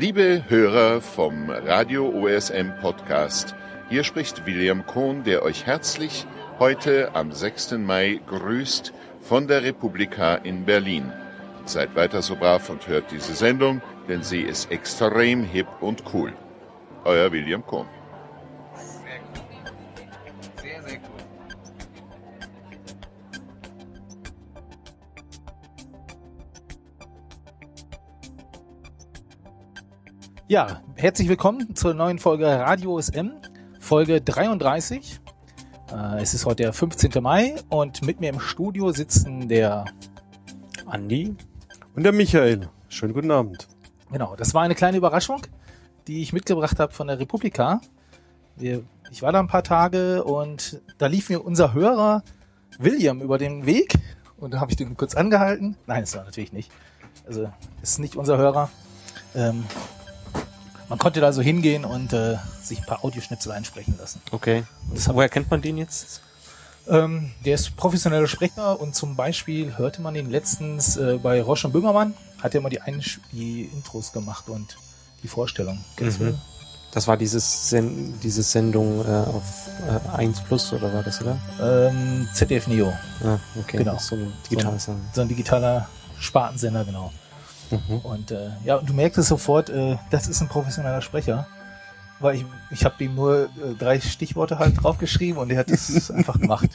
Liebe Hörer vom Radio OSM Podcast, hier spricht William Kohn, der euch herzlich heute am 6. Mai grüßt von der Republika in Berlin. Seid weiter so brav und hört diese Sendung, denn sie ist extrem hip und cool. Euer William Kohn. Ja, herzlich willkommen zur neuen Folge Radio SM, Folge 33. Äh, es ist heute der 15. Mai und mit mir im Studio sitzen der Andi. Und der Michael. Schönen guten Abend. Genau, das war eine kleine Überraschung, die ich mitgebracht habe von der Republika. Wir, ich war da ein paar Tage und da lief mir unser Hörer William über den Weg und da habe ich den kurz angehalten. Nein, das war natürlich nicht. Also ist nicht unser Hörer. Ähm, man konnte da so hingehen und äh, sich ein paar Audioschnipsel einsprechen lassen. Okay. Das Woher kennt man den jetzt? Ähm, der ist professioneller Sprecher und zum Beispiel hörte man ihn letztens äh, bei Roche und Böhmermann, hat er immer die, Einsch die Intros gemacht und die Vorstellung. Kennst Mhm. du? Das war dieses Sen diese Sendung äh, auf äh, 1 Plus oder war das, oder? Ähm, ZDF Neo, Ah, okay. Genau. So ein digitales Sendung. so ein digitaler Spartensender, genau. Mhm. Und äh, ja, und du merkst es sofort, äh, das ist ein professioneller Sprecher. Weil ich, ich habe ihm nur äh, drei Stichworte halt draufgeschrieben und er hat es einfach gemacht.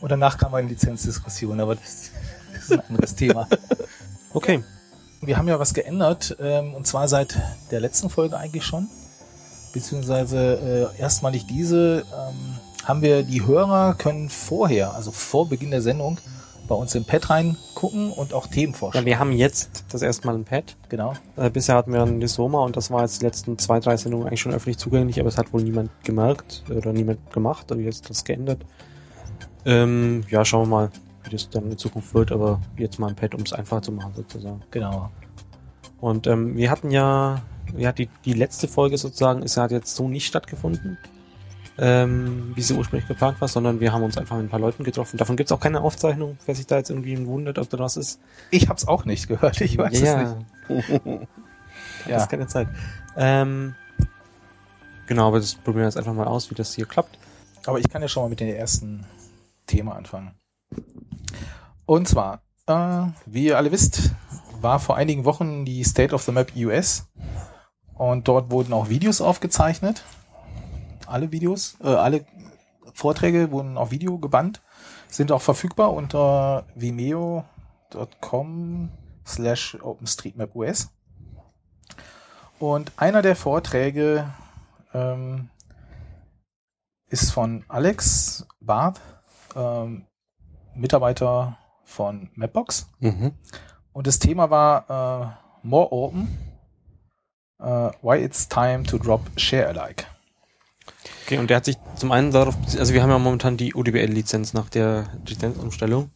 Und danach kam eine Lizenzdiskussion, aber das, das ist ein anderes Thema. Okay. Wir haben ja was geändert, ähm, und zwar seit der letzten Folge eigentlich schon. Beziehungsweise äh, erstmalig diese ähm, haben wir die Hörer können vorher, also vor Beginn der Sendung, bei uns im Pad reingucken und auch Themen Ja, vorstellen. wir haben jetzt das erste Mal ein Pad. genau. Äh, bisher hatten wir ein Lisoma und das war jetzt die letzten zwei, drei Sendungen eigentlich schon öffentlich zugänglich, aber es hat wohl niemand gemerkt oder niemand gemacht, aber jetzt das geändert. Ähm, ja, schauen wir mal, wie das dann in Zukunft wird, aber jetzt mal ein Pad, um es einfach zu machen sozusagen. Genau. Und ähm, wir hatten ja, ja die, die letzte Folge sozusagen ist ja hat jetzt so nicht stattgefunden, ähm, wie sie ursprünglich geplant war, sondern wir haben uns einfach mit ein paar Leuten getroffen. Davon gibt's auch keine Aufzeichnung, wer sich da jetzt irgendwie wundert, ob da was ist. Ich hab's auch nicht gehört, ich weiß ja, es nicht. ja. Ja. Das ist keine Zeit. Ähm, genau, aber das probieren wir jetzt einfach mal aus, wie das hier klappt. Aber ich kann ja schon mal mit dem ersten Thema anfangen. Und zwar, äh, wie ihr alle wisst, war vor einigen Wochen die State of the Map US und dort wurden auch Videos aufgezeichnet. Alle Videos, äh, alle Vorträge wurden auf Video gebannt, sind auch verfügbar unter vimeo.com slash OpenStreetMapOS. Und einer der Vorträge ähm, ist von Alex Barth, ähm, Mitarbeiter von Mapbox. Mhm. Und das Thema war äh, More Open, äh, Why It's Time to Drop Share Alike. Okay, und der hat sich zum einen darauf, also wir haben ja momentan die ODBL-Lizenz nach der Lizenzumstellung.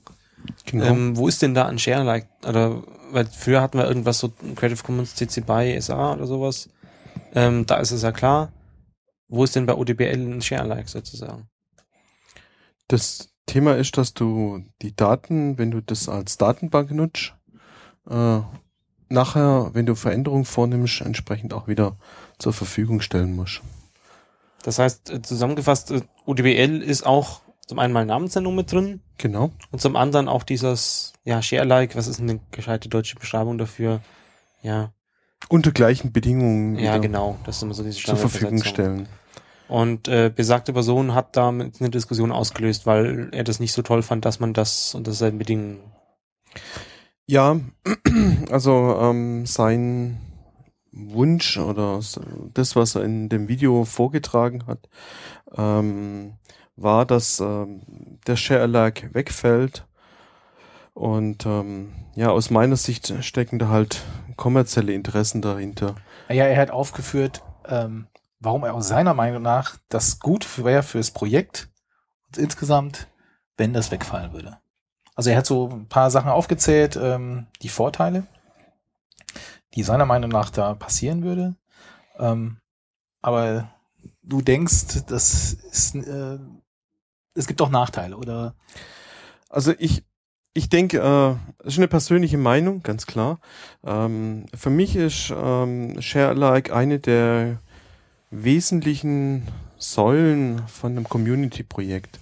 Genau. Ähm, wo ist denn da ein Share-Like? Oder, weil früher hatten wir irgendwas so Creative Commons CC BY SA oder sowas. Ähm, da ist es ja klar. Wo ist denn bei ODBL ein Share-Like sozusagen? Das Thema ist, dass du die Daten, wenn du das als Datenbank nutzt, äh, nachher, wenn du Veränderungen vornimmst, entsprechend auch wieder zur Verfügung stellen musst. Das heißt, äh, zusammengefasst, äh, ODBL ist auch zum einen mal Namensnennung mit drin Genau. und zum anderen auch dieses, ja, Share-Like, was ist eine gescheite deutsche Beschreibung dafür? Ja, Unter gleichen Bedingungen ja, genau. Das ist immer so diese zur Verfügung stellen. Und äh, besagte Person hat damit eine Diskussion ausgelöst, weil er das nicht so toll fand, dass man das unter seinen Bedingungen. Ja, also ähm, sein Wunsch oder das, was er in dem Video vorgetragen hat, ähm, war, dass ähm, der Share Alike wegfällt. Und ähm, ja, aus meiner Sicht stecken da halt kommerzielle Interessen dahinter. Ja, er hat aufgeführt, ähm, warum er aus seiner Meinung nach das gut wäre fürs Projekt und insgesamt, wenn das wegfallen würde. Also er hat so ein paar Sachen aufgezählt, ähm, die Vorteile, die seiner Meinung nach da passieren würde. Ähm, aber du denkst, das ist, äh, es gibt auch Nachteile, oder? Also ich, ich denke, äh, das ist eine persönliche Meinung, ganz klar. Ähm, für mich ist ähm, ShareAlike eine der wesentlichen Säulen von einem Community-Projekt.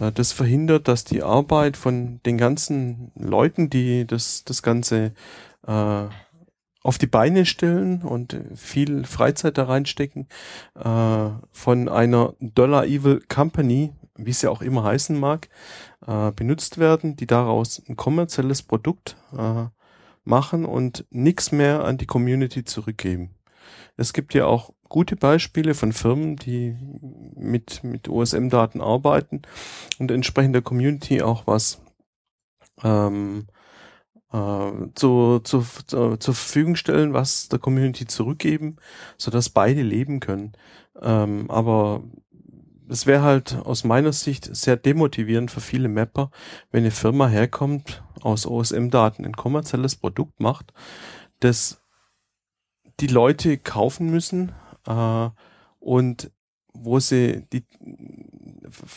Äh, das verhindert, dass die Arbeit von den ganzen Leuten, die das, das Ganze äh, auf die Beine stellen und viel Freizeit da reinstecken, äh, von einer Dollar Evil Company, wie es ja auch immer heißen mag, äh, benutzt werden, die daraus ein kommerzielles Produkt äh, machen und nichts mehr an die Community zurückgeben. Es gibt ja auch gute Beispiele von Firmen, die mit, mit OSM-Daten arbeiten und entsprechend der Community auch was ähm, äh, zu, zu, zu, zur Verfügung stellen, was der Community zurückgeben, so dass beide leben können. Ähm, aber es wäre halt aus meiner Sicht sehr demotivierend für viele Mapper, wenn eine Firma herkommt, aus OSM-Daten ein kommerzielles Produkt macht, das die Leute kaufen müssen äh, und wo sie die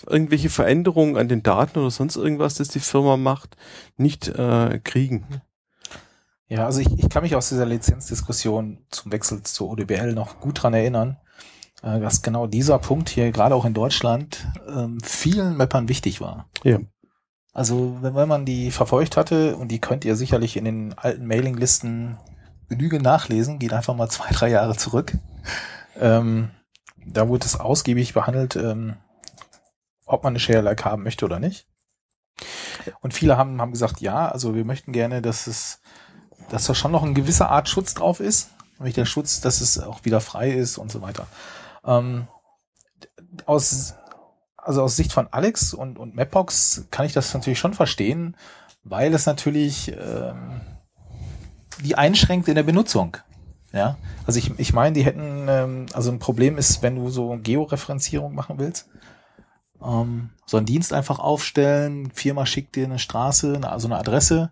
irgendwelche Veränderungen an den Daten oder sonst irgendwas, das die Firma macht, nicht äh, kriegen. Ja, also ich, ich kann mich aus dieser Lizenzdiskussion zum Wechsel zur ODBL noch gut dran erinnern, äh, dass genau dieser Punkt hier gerade auch in Deutschland ähm, vielen Mappern wichtig war. Ja. Also wenn, wenn man die verfolgt hatte, und die könnt ihr sicherlich in den alten Mailinglisten Genüge nachlesen, geht einfach mal zwei, drei Jahre zurück. Ähm, da wurde es ausgiebig behandelt, ähm, ob man eine Share-Like haben möchte oder nicht. Und viele haben, haben gesagt, ja, also wir möchten gerne, dass es, dass da schon noch eine gewisse Art Schutz drauf ist. Nämlich der Schutz, dass es auch wieder frei ist und so weiter. Ähm, aus, also aus Sicht von Alex und, und Mapbox kann ich das natürlich schon verstehen, weil es natürlich ähm, die einschränkt in der Benutzung. Ja, also ich, ich meine, die hätten, ähm, also ein Problem ist, wenn du so Georeferenzierung machen willst, ähm, so einen Dienst einfach aufstellen, Firma schickt dir eine Straße, eine, also eine Adresse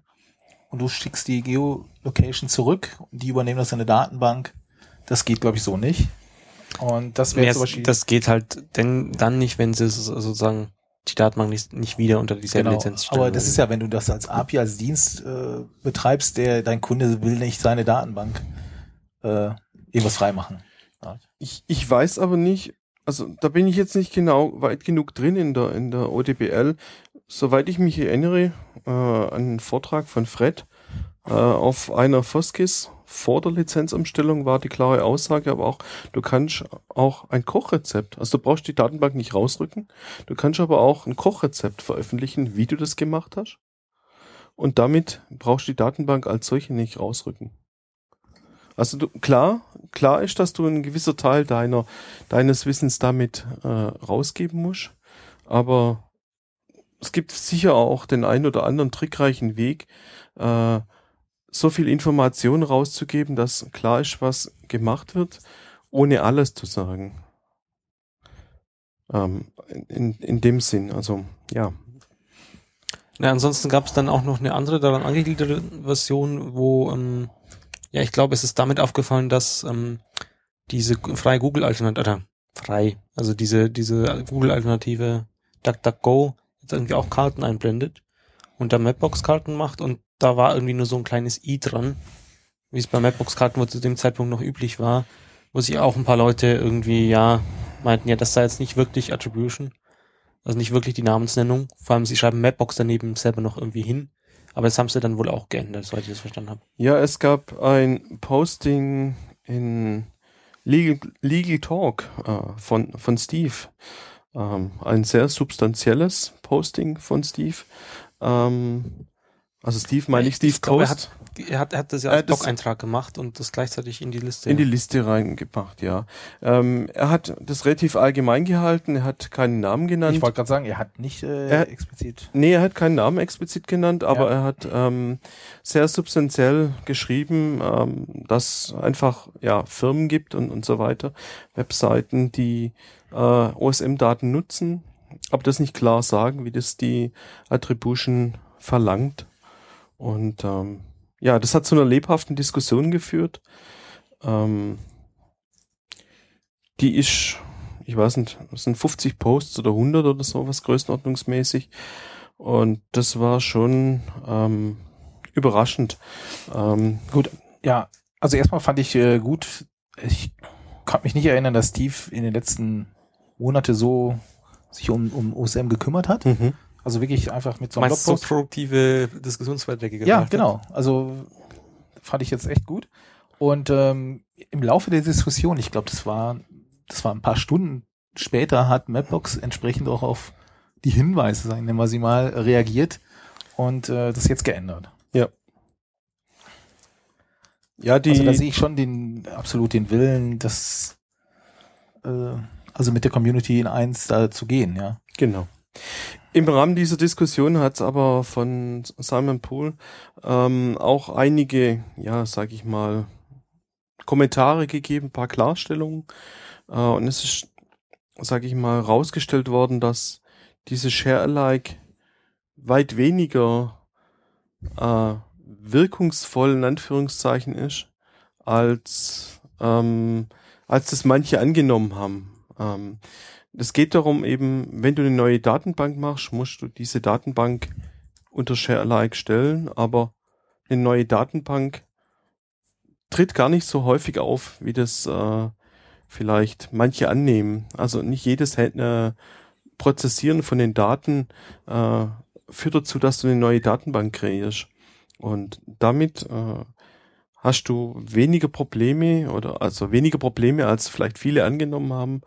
und du schickst die Geolocation zurück und die übernehmen das in eine Datenbank. Das geht, glaube ich, so nicht. Und das wäre zum Beispiel. das geht halt denn, dann nicht, wenn sie es sozusagen die Datenbank nicht, nicht wieder unter dieselbe Genau, Lizenz stellen. aber das ist ja, wenn du das als API, als Dienst äh, betreibst, der dein Kunde will nicht seine Datenbank äh, irgendwas freimachen. Ich, ich weiß aber nicht, also da bin ich jetzt nicht genau weit genug drin in der, in der ODBL. Soweit ich mich erinnere, äh, an einen Vortrag von Fred äh, auf einer Foskis vor der Lizenzumstellung war die klare Aussage, aber auch, du kannst auch ein Kochrezept, also du brauchst die Datenbank nicht rausrücken, du kannst aber auch ein Kochrezept veröffentlichen, wie du das gemacht hast. Und damit brauchst du die Datenbank als solche nicht rausrücken. Also du, klar, klar ist, dass du einen gewisser Teil deiner, deines Wissens damit äh, rausgeben musst, aber es gibt sicher auch den einen oder anderen trickreichen Weg, äh, so viel Information rauszugeben, dass klar ist, was gemacht wird, ohne alles zu sagen. Ähm, in, in dem Sinn, also ja. Ja, ansonsten gab es dann auch noch eine andere daran angegliederte Version, wo, ähm, ja, ich glaube, es ist damit aufgefallen, dass ähm, diese freie Google-Alternative, oder frei, also diese, diese Google-Alternative DuckDuckGo jetzt irgendwie auch Karten einblendet und da Mapbox-Karten macht und da war irgendwie nur so ein kleines i dran, wie es bei Mapbox-Karten zu dem Zeitpunkt noch üblich war, wo sich auch ein paar Leute irgendwie, ja, meinten, ja, das sei jetzt nicht wirklich Attribution, also nicht wirklich die Namensnennung. Vor allem, sie schreiben Mapbox daneben selber noch irgendwie hin. Aber das haben sie dann wohl auch geändert, soweit ich das verstanden habe. Ja, es gab ein Posting in Legal, Legal Talk äh, von, von Steve. Ähm, ein sehr substanzielles Posting von Steve. Ähm, also Steve meine ich, Steve Ich glaube, er Post. Er hat, er hat das ja Äh, als das- Blog-Eintrag gemacht und das gleichzeitig in die Liste. in die Liste reingebracht, ja. Ähm, er hat das relativ allgemein gehalten, er hat keinen Namen genannt. Ich wollte gerade sagen, er hat nicht äh, Er- explizit. Nee, er hat keinen Namen explizit genannt, aber Ja. er hat ähm, sehr substanziell geschrieben, ähm, dass einfach ja Firmen gibt und, und so weiter, Webseiten, die äh, OSM-Daten nutzen, aber das nicht klar sagen, wie das die Attribution verlangt. Und ähm, ja, das hat zu einer lebhaften Diskussion geführt. Ähm, die ist, ich weiß nicht, es sind 50 Posts oder 100 oder sowas größenordnungsmäßig. Und das war schon ähm, überraschend. Ähm, Gut, ja, also erstmal fand ich äh, gut, ich kann mich nicht erinnern, dass Steve in den letzten Monate so sich um, um OSM gekümmert hat. mhm. Also wirklich einfach mit so einem meinst so Blogpost. produktive Diskussionsbeiträge Ja, genau. Also fand ich jetzt echt gut. Und ähm, im Laufe der Diskussion, ich glaube, das war, das war ein paar Stunden später, hat Mapbox entsprechend auch auf die Hinweise, sagen wir sie mal, reagiert und äh, das jetzt geändert. Ja, die, also da sehe ich schon den absolut den Willen, das äh, also mit der Community in eins da zu gehen, ja. Genau. Im Rahmen dieser Diskussion hat es aber von Simon Poole ähm, auch einige, ja, sag ich mal, Kommentare gegeben, ein paar Klarstellungen. Äh, und es ist, sag ich mal, rausgestellt worden, dass diese Share-alike weit weniger äh, wirkungsvoll in Anführungszeichen ist, als, ähm, als das manche angenommen haben. Ähm, es geht darum eben, wenn du eine neue Datenbank machst, musst du diese Datenbank unter Share-alike stellen, aber eine neue Datenbank tritt gar nicht so häufig auf, wie das äh, vielleicht manche annehmen. Also nicht jedes äh, Prozessieren von den Daten äh, führt dazu, dass du eine neue Datenbank kreierst. Und damit äh, hast du weniger Probleme oder also weniger Probleme, als vielleicht viele angenommen haben,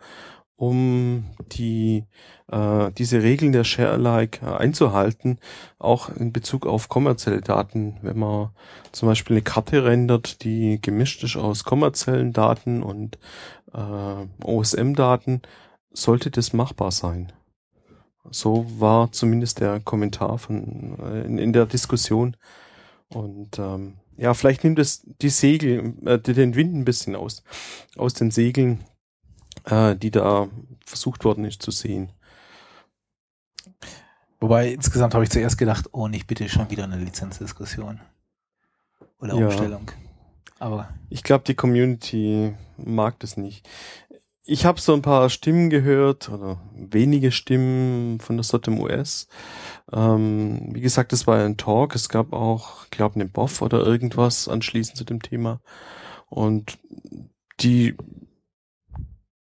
um die äh, diese Regeln der Share-alike äh, einzuhalten, auch in Bezug auf kommerzielle Daten. Wenn man zum Beispiel eine Karte rendert, die gemischt ist aus kommerziellen Daten und äh, OSM-Daten, sollte das machbar sein. So war zumindest der Kommentar von äh, in, in der Diskussion. Und ähm, ja, vielleicht nimmt es die Segel, äh, den Wind ein bisschen aus, aus den Segeln, äh, die da versucht worden ist zu sehen. Wobei insgesamt habe ich zuerst gedacht, oh nicht bitte schon wieder eine Lizenzdiskussion oder Ja. Umstellung. Aber Ich glaube, die Community mag das nicht. Ich habe so ein paar Stimmen gehört oder wenige Stimmen von der SOTM US. Ähm, wie gesagt, es war ein Talk. Es gab auch, glaube einen BOF oder irgendwas anschließend zu dem Thema. Und die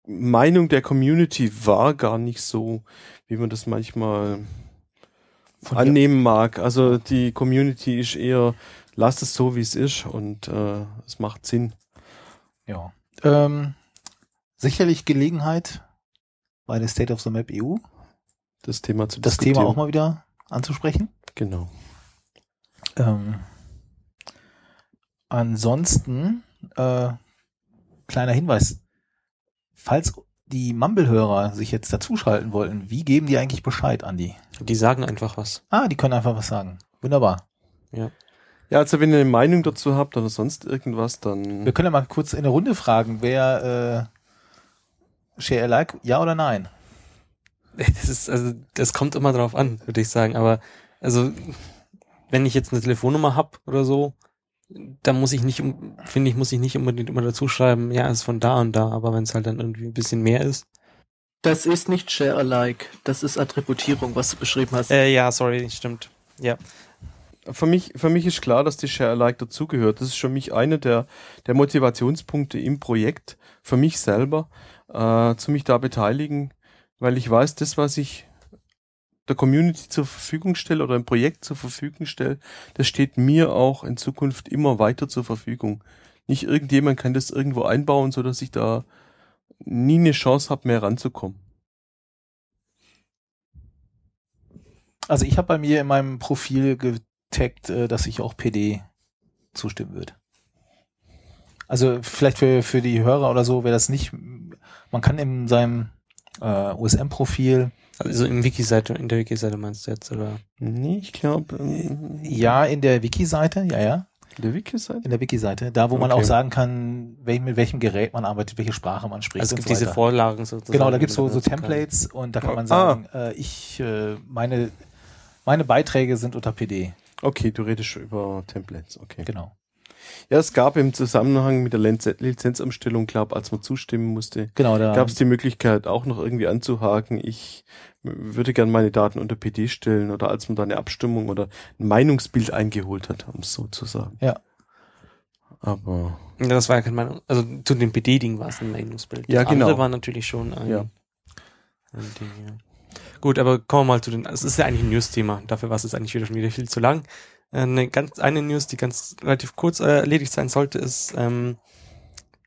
Meinung der Community war gar nicht so, wie man das manchmal Von annehmen mag. Also die Community ist eher, lasst es so, wie es ist und äh, es macht Sinn. ja. Ähm, sicherlich Gelegenheit bei der State of the Map EU, das Thema zu das. Thema auch mal wieder anzusprechen. Genau. Ähm, ansonsten, äh, kleiner Hinweis, falls die Mumble-Hörer sich jetzt dazuschalten wollten, wie geben die eigentlich Bescheid, Andi? Die sagen einfach was. Ah, die können einfach was sagen. Wunderbar. Ja, also wenn ihr eine Meinung dazu habt oder sonst irgendwas, dann Wir können ja mal kurz in der Runde fragen, wer äh, Share Alike, ja oder nein? Das ist, also, das kommt immer drauf an, würde ich sagen. Aber, also, wenn ich jetzt eine Telefonnummer hab oder so, dann muss ich nicht, finde ich, muss ich nicht unbedingt immer dazu schreiben, ja, ist von da und da. Aber wenn es halt dann irgendwie ein bisschen mehr ist. Das ist nicht Share-alike, das ist Attributierung, was du beschrieben hast. Äh, ja, sorry, stimmt. Ja. für mich, für mich ist klar, dass die Share-alike dazugehört. Das ist für mich einer der, der Motivationspunkte im Projekt, für mich selber, äh, zu mich da beteiligen, weil ich weiß, das, was ich der Community zur Verfügung stelle oder im Projekt zur Verfügung stelle, das steht mir auch in Zukunft immer weiter zur Verfügung. Nicht irgendjemand kann das irgendwo einbauen, so dass ich da nie eine Chance habe, mehr ranzukommen. Also ich habe bei mir in meinem Profil getaggt, äh, dass ich auch PD zustimmen würde. Also vielleicht für, für die Hörer oder so wäre das nicht, man kann in seinem äh, OSM-Profil, Also im Wiki-Seite, in der Wiki-Seite meinst du jetzt, oder? Nee, ich glaube, ja, in der Wiki-Seite, ja, ja, der Wiki-Seite? in der Wiki-Seite, da wo man Okay. auch sagen kann, wel, mit welchem Gerät man arbeitet, welche Sprache man spricht. Also es und gibt so diese weiter. Vorlagen sozusagen. Genau, da gibt's so, die so man benutzen kann. Templates und da kann man Ah. sagen, äh, ich, äh, meine, meine Beiträge sind unter PD. Okay, du redest schon über Templates, okay. Genau. Ja, es gab im Zusammenhang mit der Lizenz Lizenzumstellung, glaube als man zustimmen musste, Genau, da gab es die Möglichkeit auch noch irgendwie anzuhaken, ich würde gern meine Daten unter PD stellen oder als man da eine Abstimmung oder ein Meinungsbild eingeholt hat, um es so zu sagen. Ja. Aber Ja, das war ja keine Meinung. Also zu dem PD-Ding war es ein Meinungsbild. Ja, das andere genau. war natürlich schon ein, Ja. ein Ding, ja. Gut, aber kommen wir mal zu den. Es ist ja eigentlich ein News-Thema. Dafür war es jetzt eigentlich wieder schon wieder viel zu lang. Eine ganz eine News, die ganz relativ kurz äh, erledigt sein sollte, ist ähm,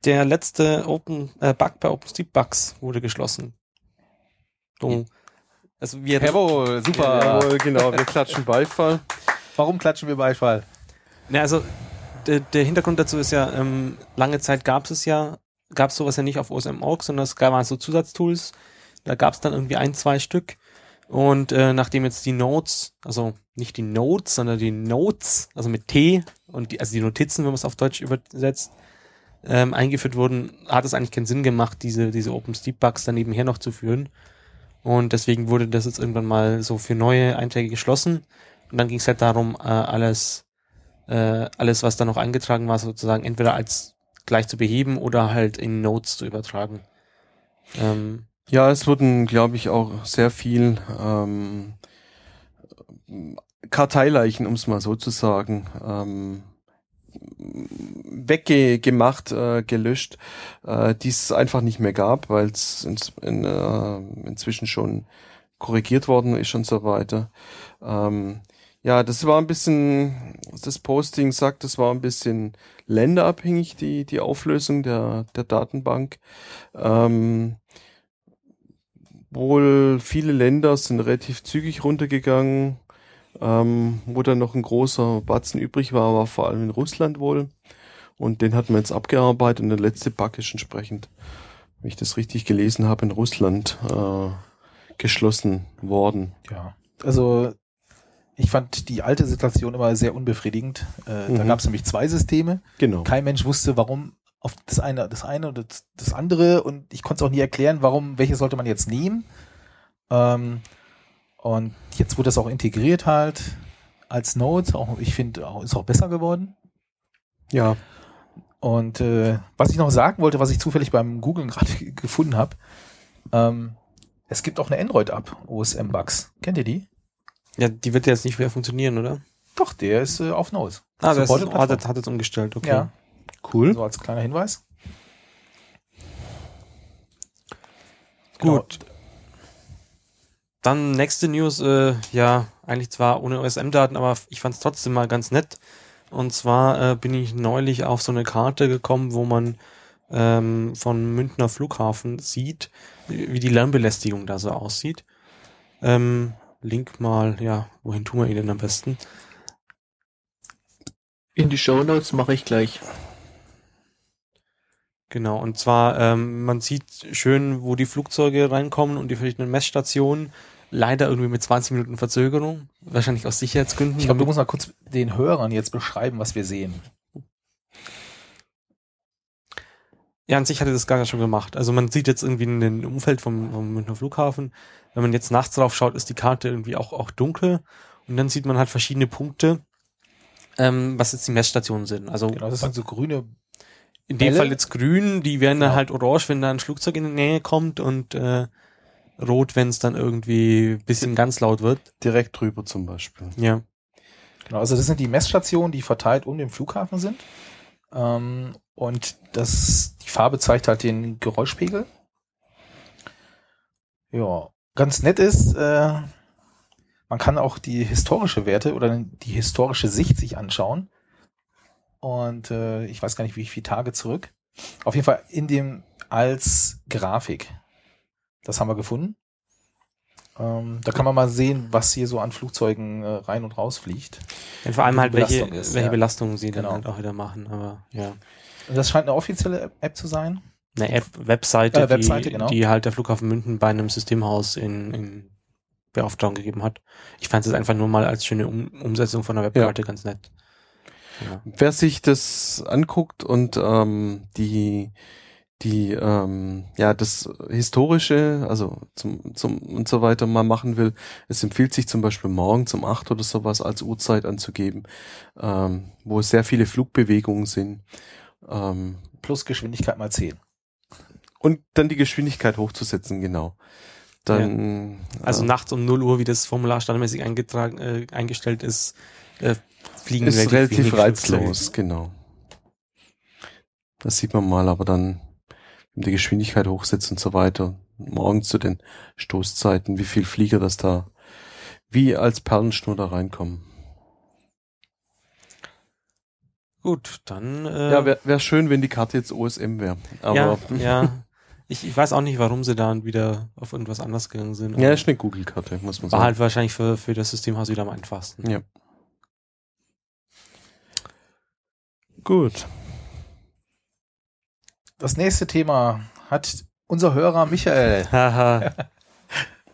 der letzte Open äh, Bug bei OpenStreet Bugs wurde geschlossen. So. Also wir Jawohl, super. Jawohl, genau, wir klatschen Beifall. Warum klatschen wir Beifall? Na, also der, der Hintergrund dazu ist ja, ähm, lange Zeit gab es ja, gab es sowas ja nicht auf OSM.org, sondern es gab so Zusatztools. Da gab es dann irgendwie ein, zwei Stück. Und äh, nachdem jetzt die Notes, also nicht die Notes, sondern die Notes, also mit T und die, also die Notizen, wenn man es auf Deutsch übersetzt, ähm, eingeführt wurden, hat es eigentlich keinen Sinn gemacht, diese, diese OpenStreetBugs dann nebenher noch zu führen. Und deswegen wurde das jetzt irgendwann mal so für neue Einträge geschlossen. Und dann ging es halt darum, äh, alles, äh, alles, was da noch eingetragen war, sozusagen entweder als gleich zu beheben oder halt in Notes zu übertragen. Ähm, Ja, es wurden, glaube ich, auch sehr viel ähm, Karteileichen, um es mal so zu sagen, ähm, weggemacht, äh, gelöscht, äh, die es einfach nicht mehr gab, weil es ins, in, äh, inzwischen schon korrigiert worden ist und so weiter. Ähm, ja, das war ein bisschen, das Posting sagt, das war ein bisschen länderabhängig, die, die Auflösung der, der Datenbank. Ähm, wohl viele Länder sind relativ zügig runtergegangen. Ähm, wo dann noch ein großer Batzen übrig war, war vor allem in Russland wohl. Und den hat man jetzt abgearbeitet und der letzte Bug ist entsprechend, wenn ich das richtig gelesen habe, in Russland äh, geschlossen worden. Ja. Also ich fand die alte Situation immer sehr unbefriedigend. Äh, Da Mhm. gab es nämlich zwei Systeme. Genau. Kein Mensch wusste, warum auf das eine, das eine oder das, andere und ich konnte es auch nie erklären, warum, welches sollte man jetzt nehmen. Ähm, und jetzt wurde das auch integriert halt als Note. Auch, ich finde, auch, ist auch besser geworden. Ja. Und äh, was ich noch sagen wollte, was ich zufällig beim Googlen gerade gefunden habe, ähm, es gibt auch eine Android-App, OSM Bugs. Kennt ihr die? ja, die wird jetzt nicht mehr funktionieren, oder? Doch, der ist äh, auf Nose. Ah, das ist, das hat jetzt umgestellt, okay. Ja, Cool. so als kleiner Hinweis. Gut. Dann nächste News, äh, ja, eigentlich zwar ohne OSM-Daten, aber ich fand es trotzdem mal ganz nett. Und zwar äh, bin ich neulich auf so eine Karte gekommen, wo man ähm, von Münchner Flughafen sieht, wie die Lärmbelästigung da so aussieht. Ähm, Link mal, ja, wohin tun wir ihn denn am besten? In die Shownotes mache ich gleich. Genau, und zwar, ähm, man sieht schön, wo die Flugzeuge reinkommen und die verschiedenen Messstationen. Leider irgendwie mit 20 Minuten Verzögerung. Wahrscheinlich aus Sicherheitsgründen. Ich glaube, du musst mal kurz den Hörern jetzt beschreiben, was wir sehen. Ja, an sich hat er das gar schon gemacht. Also man sieht jetzt irgendwie in dem Umfeld vom, vom Münchner Flughafen, wenn man jetzt nachts drauf schaut, ist die Karte irgendwie auch, auch dunkel. Und dann sieht man halt verschiedene Punkte, ähm, was jetzt die Messstationen sind. Also Genau, das sind so grüne. In dem Bälle. Fall jetzt grün, die werden dann Genau. halt orange, wenn da ein Flugzeug in die Nähe kommt und äh, rot, wenn es dann irgendwie bisschen ganz laut wird. Direkt drüber zum Beispiel. Ja. Genau, also das sind die Messstationen, die verteilt um den Flughafen sind. Ähm, und das, die Farbe zeigt halt den Geräuschpegel. Ja, ganz nett ist, äh, man kann auch die historische Werte oder die historische Sicht sich anschauen. Und äh, ich weiß gar nicht, wie viele Tage zurück. Auf jeden Fall in dem als Grafik. Das haben wir gefunden. Ähm, da kann man mal sehen, was hier so an Flugzeugen äh, rein und raus fliegt. Und vor allem halt, welche, ist, welche ja. Belastungen sie dann Genau. halt auch wieder machen. Aber ja. Das scheint eine offizielle App- zu sein. Eine App, Webseite, Äh, Webseite, die, genau. die halt der Flughafen München bei einem Systemhaus in, in Beauftragung gegeben hat. Ich fand es einfach nur mal als schöne um Umsetzung von der Webkarte ganz nett. Ja. Wer sich das anguckt und ähm, die die ähm, ja das historische, also zum zum und so weiter mal machen will, es empfiehlt sich zum Beispiel morgens um acht oder sowas als Uhrzeit anzugeben, ähm, wo sehr viele Flugbewegungen sind. Ähm, Plus Geschwindigkeit mal 10. und dann die Geschwindigkeit hochzusetzen, genau. Dann Also äh, nachts um 0 Uhr, wie das Formular standardmäßig eingetragen, äh, eingestellt ist, äh, fliegen ist relativ wenig reizlos, genau. Das sieht man mal, aber dann wenn die Geschwindigkeit hochsetzt und so weiter. Morgen zu den Stoßzeiten, wie viel Flieger das da wie als Perlenschnur da reinkommen. Gut, dann äh, Ja, wäre wär schön, wenn die Karte jetzt OSM wäre. Aber ja, ja. Ich, ich weiß auch nicht, warum sie da wieder auf irgendwas anderes gegangen sind. ja, ist eine Google-Karte, muss man War sagen. halt wahrscheinlich für, für das Systemhaus wieder am einfachsten. Ja. Gut. Das nächste Thema hat unser Hörer Michael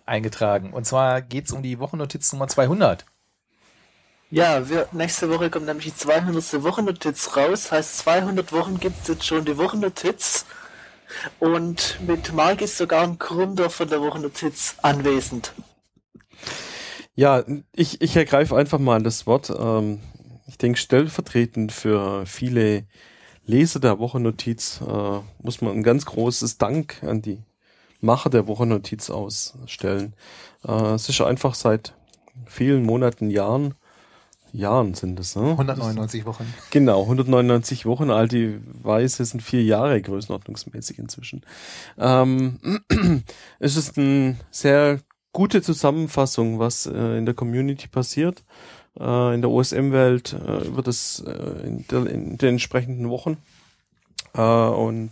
eingetragen. Und zwar geht's um die Wochennotiz Nummer 200. Ja, wir, nächste Woche kommt nämlich die 200. Wochennotiz raus. Heißt, 200 Wochen gibt's jetzt schon die Wochennotiz. Und mit Marc ist sogar ein Gründer von der Wochennotiz anwesend. Ja, ich, ich ergreife einfach mal das Wort. Ähm, ich denke, stellvertretend für viele Leser der Wochennotiz äh, muss man ein ganz großes Dank an die Macher der Wochennotiz ausstellen. Äh, es ist einfach seit vielen Monaten, Jahren, Jahren sind es, ne? 199 Wochen. Genau, 199 Wochen alt, die Weise sind vier Jahre größenordnungsmäßig inzwischen. Ähm, es ist eine sehr gute Zusammenfassung, was äh, in der Community passiert, äh, in der OSM-Welt, äh, über das äh, in, der, in den entsprechenden Wochen. Äh, und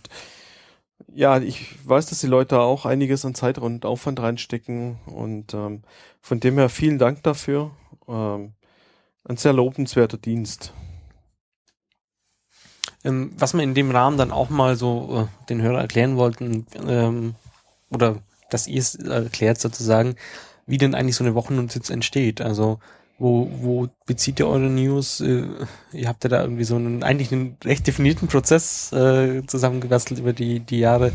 ja, ich weiß, dass die Leute auch einiges an Zeit und Aufwand reinstecken und ähm, von dem her vielen Dank dafür. Ähm, ein sehr lobenswerter Dienst. Ähm, was wir in dem Rahmen dann auch mal so äh, den Hörer erklären wollten, ähm, oder dass ihr es erklärt sozusagen, wie denn eigentlich so eine Wochennotiz entsteht. Also wo, wo bezieht ihr eure News? Äh, ihr habt ja da irgendwie so einen, eigentlich einen recht definierten Prozess äh, zusammengebastelt über die, die Jahre,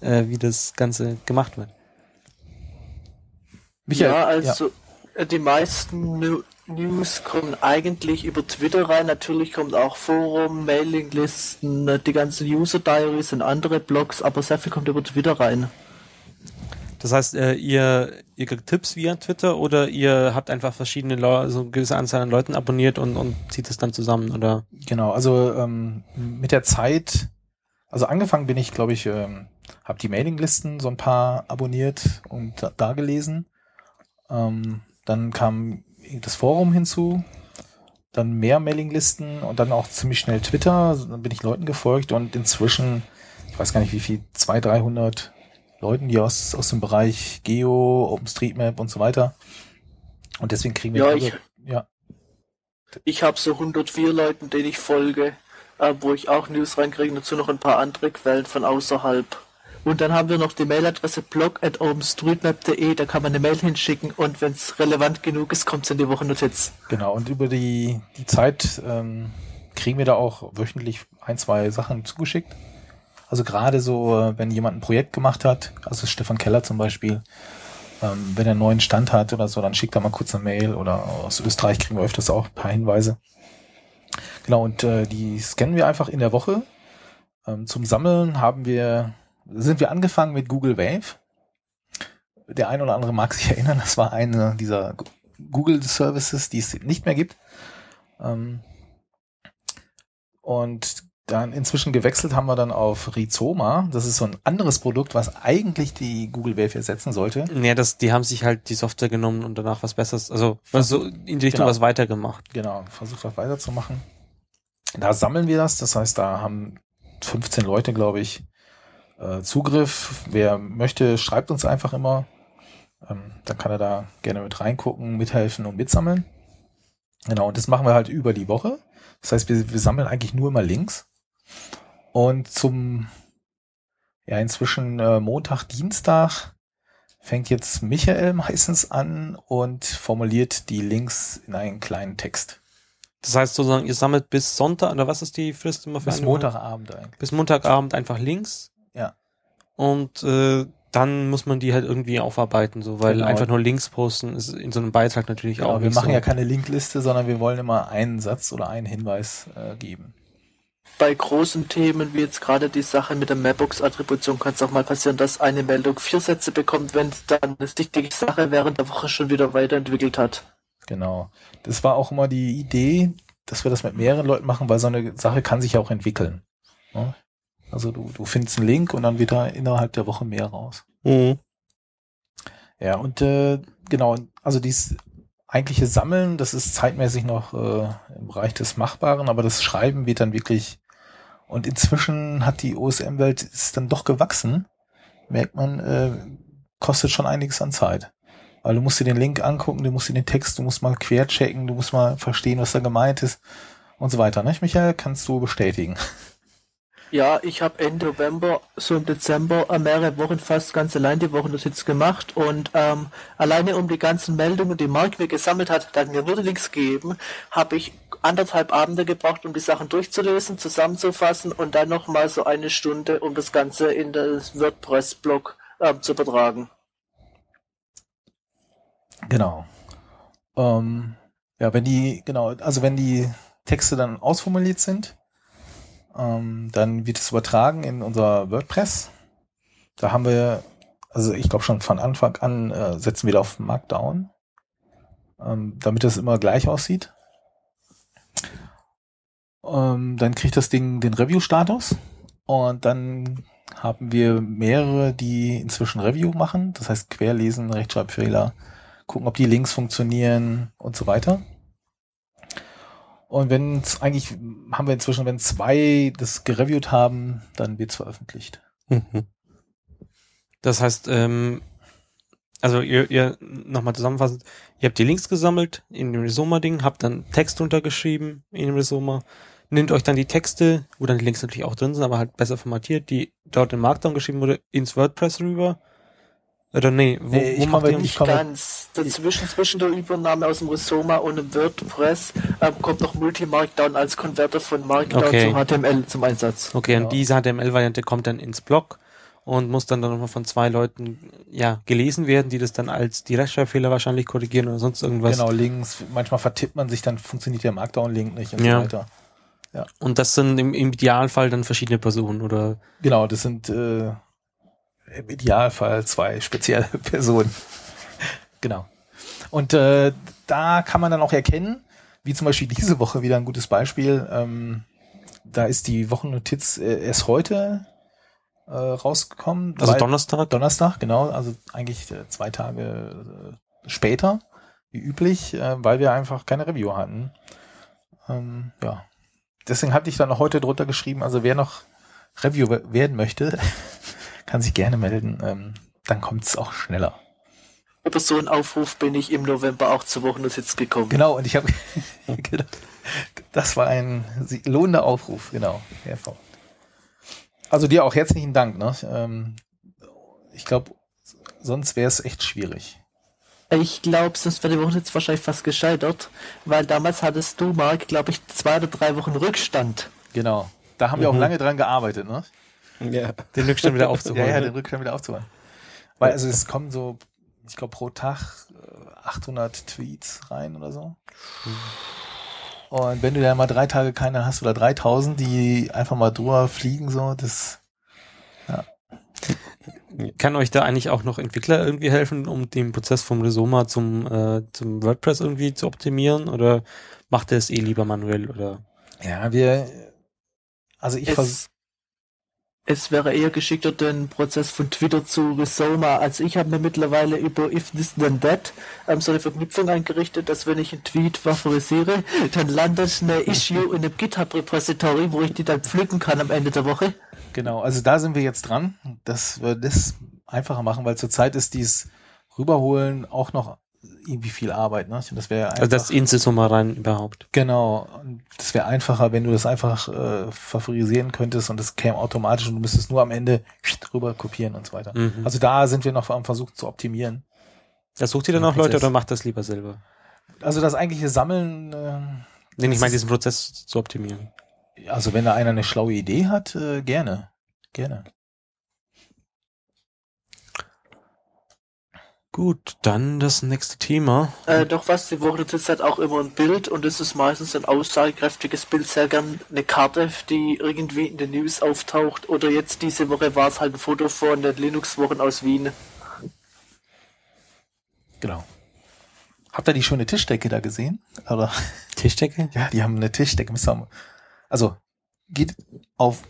äh, wie das Ganze gemacht wird. Michael, ja, also äh, die meisten News kommen eigentlich über Twitter rein. Natürlich kommt auch Forum, Mailinglisten, äh, die ganzen User Diaries und andere Blogs, aber sehr viel kommt über Twitter rein. Das heißt, äh, ihr, ihr kriegt Tipps via Twitter oder ihr habt einfach verschiedene Leute, also eine gewisse Anzahl an Leuten abonniert und, und zieht es dann zusammen oder? Genau, also ähm, mit der Zeit, also angefangen bin ich, glaube ich, ähm, habe die Mailinglisten so ein paar abonniert und da, da gelesen. Ähm, dann kam das Forum hinzu, dann mehr Mailinglisten und dann auch ziemlich schnell Twitter. Dann bin ich Leuten gefolgt und inzwischen, ich weiß gar nicht wie viel, 200, 300 Leuten, die aus, aus dem Bereich Geo, OpenStreetMap und so weiter. Und deswegen kriegen wir Ja, ich- ja, Ich habe so 104 Leuten, denen ich folge, äh, wo ich auch News reinkriege, dazu noch ein paar andere Quellen von außerhalb. Und dann haben wir noch die Mailadresse blog at openstreetmap.de, da kann man eine Mail hinschicken und wenn es relevant genug ist, kommt es in die Wochennotiz. Genau, und über die, die Zeit ähm, kriegen wir da auch wöchentlich ein, zwei Sachen zugeschickt. Also gerade so, äh, wenn jemand ein Projekt gemacht hat, also Stefan Keller zum Beispiel, ähm, wenn er einen neuen Stand hat oder so, dann schickt er mal kurz eine Mail oder aus Österreich kriegen wir öfters auch ein paar Hinweise. Genau, und äh, die scannen wir einfach in der Woche. Ähm, zum Sammeln haben wir, sind wir angefangen mit Google Wave. Der ein oder andere mag sich erinnern, das war eine dieser Google Services, die es nicht mehr gibt. Ähm, und dann inzwischen gewechselt haben wir dann auf Rhizoma. Das ist so ein anderes Produkt, was eigentlich die Google Wave ersetzen sollte. Ja, das, die haben sich halt die Software genommen und danach was Besseres, also was so in die Richtung Genau. was weitergemacht. Genau, versucht das weiterzumachen. Da sammeln wir das, das heißt, da haben 15 Leute, glaube ich, äh, Zugriff. Wer möchte, schreibt uns einfach immer. Ähm, dann kann er da gerne mit reingucken, mithelfen und mitsammeln. Genau, und das machen wir halt über die Woche. Das heißt, wir, wir sammeln eigentlich nur immer Links. Und zum, ja, inzwischen äh, Montag, Dienstag fängt jetzt Michael meistens an und formuliert die Links in einen kleinen Text. Das heißt sozusagen, ihr sammelt bis Sonntag, oder was ist die Frist immer für Bis? Montagabend eigentlich. Bis Montagabend einfach Links Ja. und äh, dann muss man die halt irgendwie aufarbeiten, so, weil Genau. einfach nur Links posten ist in so einem Beitrag natürlich Genau, auch wir machen so. ja keine Linkliste, sondern wir wollen immer einen Satz oder einen Hinweis äh, geben. Bei großen Themen, wie jetzt gerade die Sache mit der Mapbox-Attribution, kann es auch mal passieren, dass eine Meldung vier Sätze bekommt, wenn es dann eine wichtige Sache während der Woche schon wieder weiterentwickelt hat. Genau. Das war auch immer die Idee, dass wir das mit mehreren Leuten machen, weil so eine Sache kann sich ja auch entwickeln. Ne? Also du, du findest einen Link und dann wird da innerhalb der Woche mehr raus. Mhm. Ja, und äh, genau, also dieses eigentliche Sammeln, das ist zeitmäßig noch äh, im Bereich des Machbaren, aber das Schreiben wird dann wirklich und inzwischen hat die OSM-Welt ist dann doch gewachsen, merkt man, äh, kostet schon einiges an Zeit. Weil du musst dir den Link angucken, du musst dir den Text, du musst mal querchecken, du musst mal verstehen, was da gemeint ist und so weiter. Nicht, Michael? Kannst du bestätigen? Ja, ich habe Ende November, so im Dezember, äh, mehrere Wochen fast ganz allein die Wochennotiz gemacht und ähm, alleine um die ganzen Meldungen, die Mark mir gesammelt hat, der hat mir nur Links gegeben, habe ich anderthalb Abende gebraucht, um die Sachen durchzulesen, zusammenzufassen und dann nochmal so eine Stunde, um das Ganze in das WordPress-Blog ähm, zu übertragen. Genau. Ähm, ja, wenn die, genau, also wenn die Texte dann ausformuliert sind, ähm, dann wird es übertragen in unser WordPress. Da haben wir, also ich glaube schon von Anfang an äh, setzen wir da auf Markdown, ähm, damit das immer gleich aussieht. Ähm, dann kriegt das Ding den Review-Status und dann haben wir mehrere, die inzwischen Review machen, das heißt querlesen, Rechtschreibfehler, gucken, ob die Links funktionieren und so weiter. Und wenn es eigentlich haben wir inzwischen, wenn zwei das gereviewt haben, dann wird es veröffentlicht. Mhm. Das heißt, ähm, also ihr, ihr nochmal zusammenfassend, ihr habt die Links gesammelt in dem Resoma-Ding, habt dann Text untergeschrieben in dem Resoma, nehmt euch dann die Texte, wo dann die Links natürlich auch drin sind, aber halt besser formatiert, die dort in Markdown geschrieben wurde, ins WordPress rüber. Oder nee, wo, Nee, wo ich macht komme nicht- ganz. Dazwischen, zwischen der Übernahme aus dem Rhizoma und dem WordPress ähm, kommt noch Multi-Markdown als Konverter von Markdown Okay. zum HTML zum Einsatz. Okay, Ja. und diese HTML-Variante kommt dann ins Blog und muss dann, dann nochmal von zwei Leuten ja gelesen werden, die das dann als die Rechtschreibfehler wahrscheinlich korrigieren oder sonst irgendwas. Genau, Links, manchmal vertippt man sich, dann funktioniert der Markdown-Link nicht und Ja. so weiter. Und das sind im, im Idealfall dann verschiedene Personen oder Genau, das sind äh, im Idealfall zwei spezielle Personen. genau. Und äh, da kann man dann auch erkennen, wie zum Beispiel diese Woche wieder ein gutes Beispiel. Ähm, da ist die Wochennotiz äh, erst heute äh, rausgekommen. also Donnerstag. Donnerstag, genau, also eigentlich äh, zwei Tage äh, später, wie üblich, äh, weil wir einfach keine Review hatten. Ähm, ja. Deswegen hatte ich dann noch heute drunter geschrieben, also wer noch Review we- werden möchte, kann sich gerne melden. Ähm, dann kommt es auch schneller. Über so einen Aufruf bin ich im November auch zur Wochennotiz gekommen. Genau, und ich habe gedacht, das war ein lohnender Aufruf, genau. Also dir auch herzlichen Dank. Ne? Ähm, ich glaube, sonst wäre es echt schwierig. Ich glaube, sonst wäre die Wochennotiz wahrscheinlich fast gescheitert, weil damals hattest du, Mark, glaube ich, zwei oder drei Wochen Rückstand. Genau. Da haben wir auch lange dran gearbeitet, ne? Ja. Den Rückstand wieder Ja, aufzuholen. ja, ne? den Rückstand wieder aufzuholen. Weil also es kommen so, ich glaube pro Tag äh, 800 Tweets rein oder so. Und wenn du dann mal drei Tage keine hast oder 3000, die einfach mal drüber fliegen, so, das, Kann euch da eigentlich auch noch Entwickler irgendwie helfen, um den Prozess vom Resoma zum, äh, zum WordPress irgendwie zu optimieren? Oder macht ihr es eh lieber manuell? Oder? ja, wir, also ich vers Es, wäre eher geschickter, den Prozess von Twitter zu Rhizoma. Also ich habe mir mittlerweile über If This Then That ähm, so eine Verknüpfung eingerichtet, dass wenn ich einen Tweet favorisiere, dann landet eine Issue in einem GitHub-Repository, wo ich die dann pflücken kann am Ende der Woche. Genau, also da sind wir jetzt dran, dass wir das einfacher machen, weil zurzeit ist dies Rüberholen auch noch irgendwie viel Arbeit, ne? Das wäre Also das ins Resoma rein überhaupt. genau, das wäre einfacher, wenn du das einfach äh, favorisieren könntest und das käme automatisch und du müsstest nur am Ende rüber kopieren und so weiter. Mhm. Also da sind wir noch am Versuch zu optimieren. Das sucht ihr dann auch Leute oder macht das lieber selber? Also das eigentliche Sammeln, äh, Nee, ich meine, diesen Prozess zu optimieren. also wenn da einer eine schlaue Idee hat, äh, gerne, gerne. Gut, dann das nächste Thema. Äh, doch was, die Woche jetzt halt auch immer ein Bild und es ist meistens ein aussagekräftiges Bild, sehr gern eine Karte, die irgendwie in den News auftaucht. Oder jetzt diese Woche war es halt ein Foto von den Linux-Wochen aus Wien. Genau. Habt ihr die schöne Tischdecke da gesehen? Oder? Tischdecke? Ja, die haben eine Tischdecke. Also, geht auf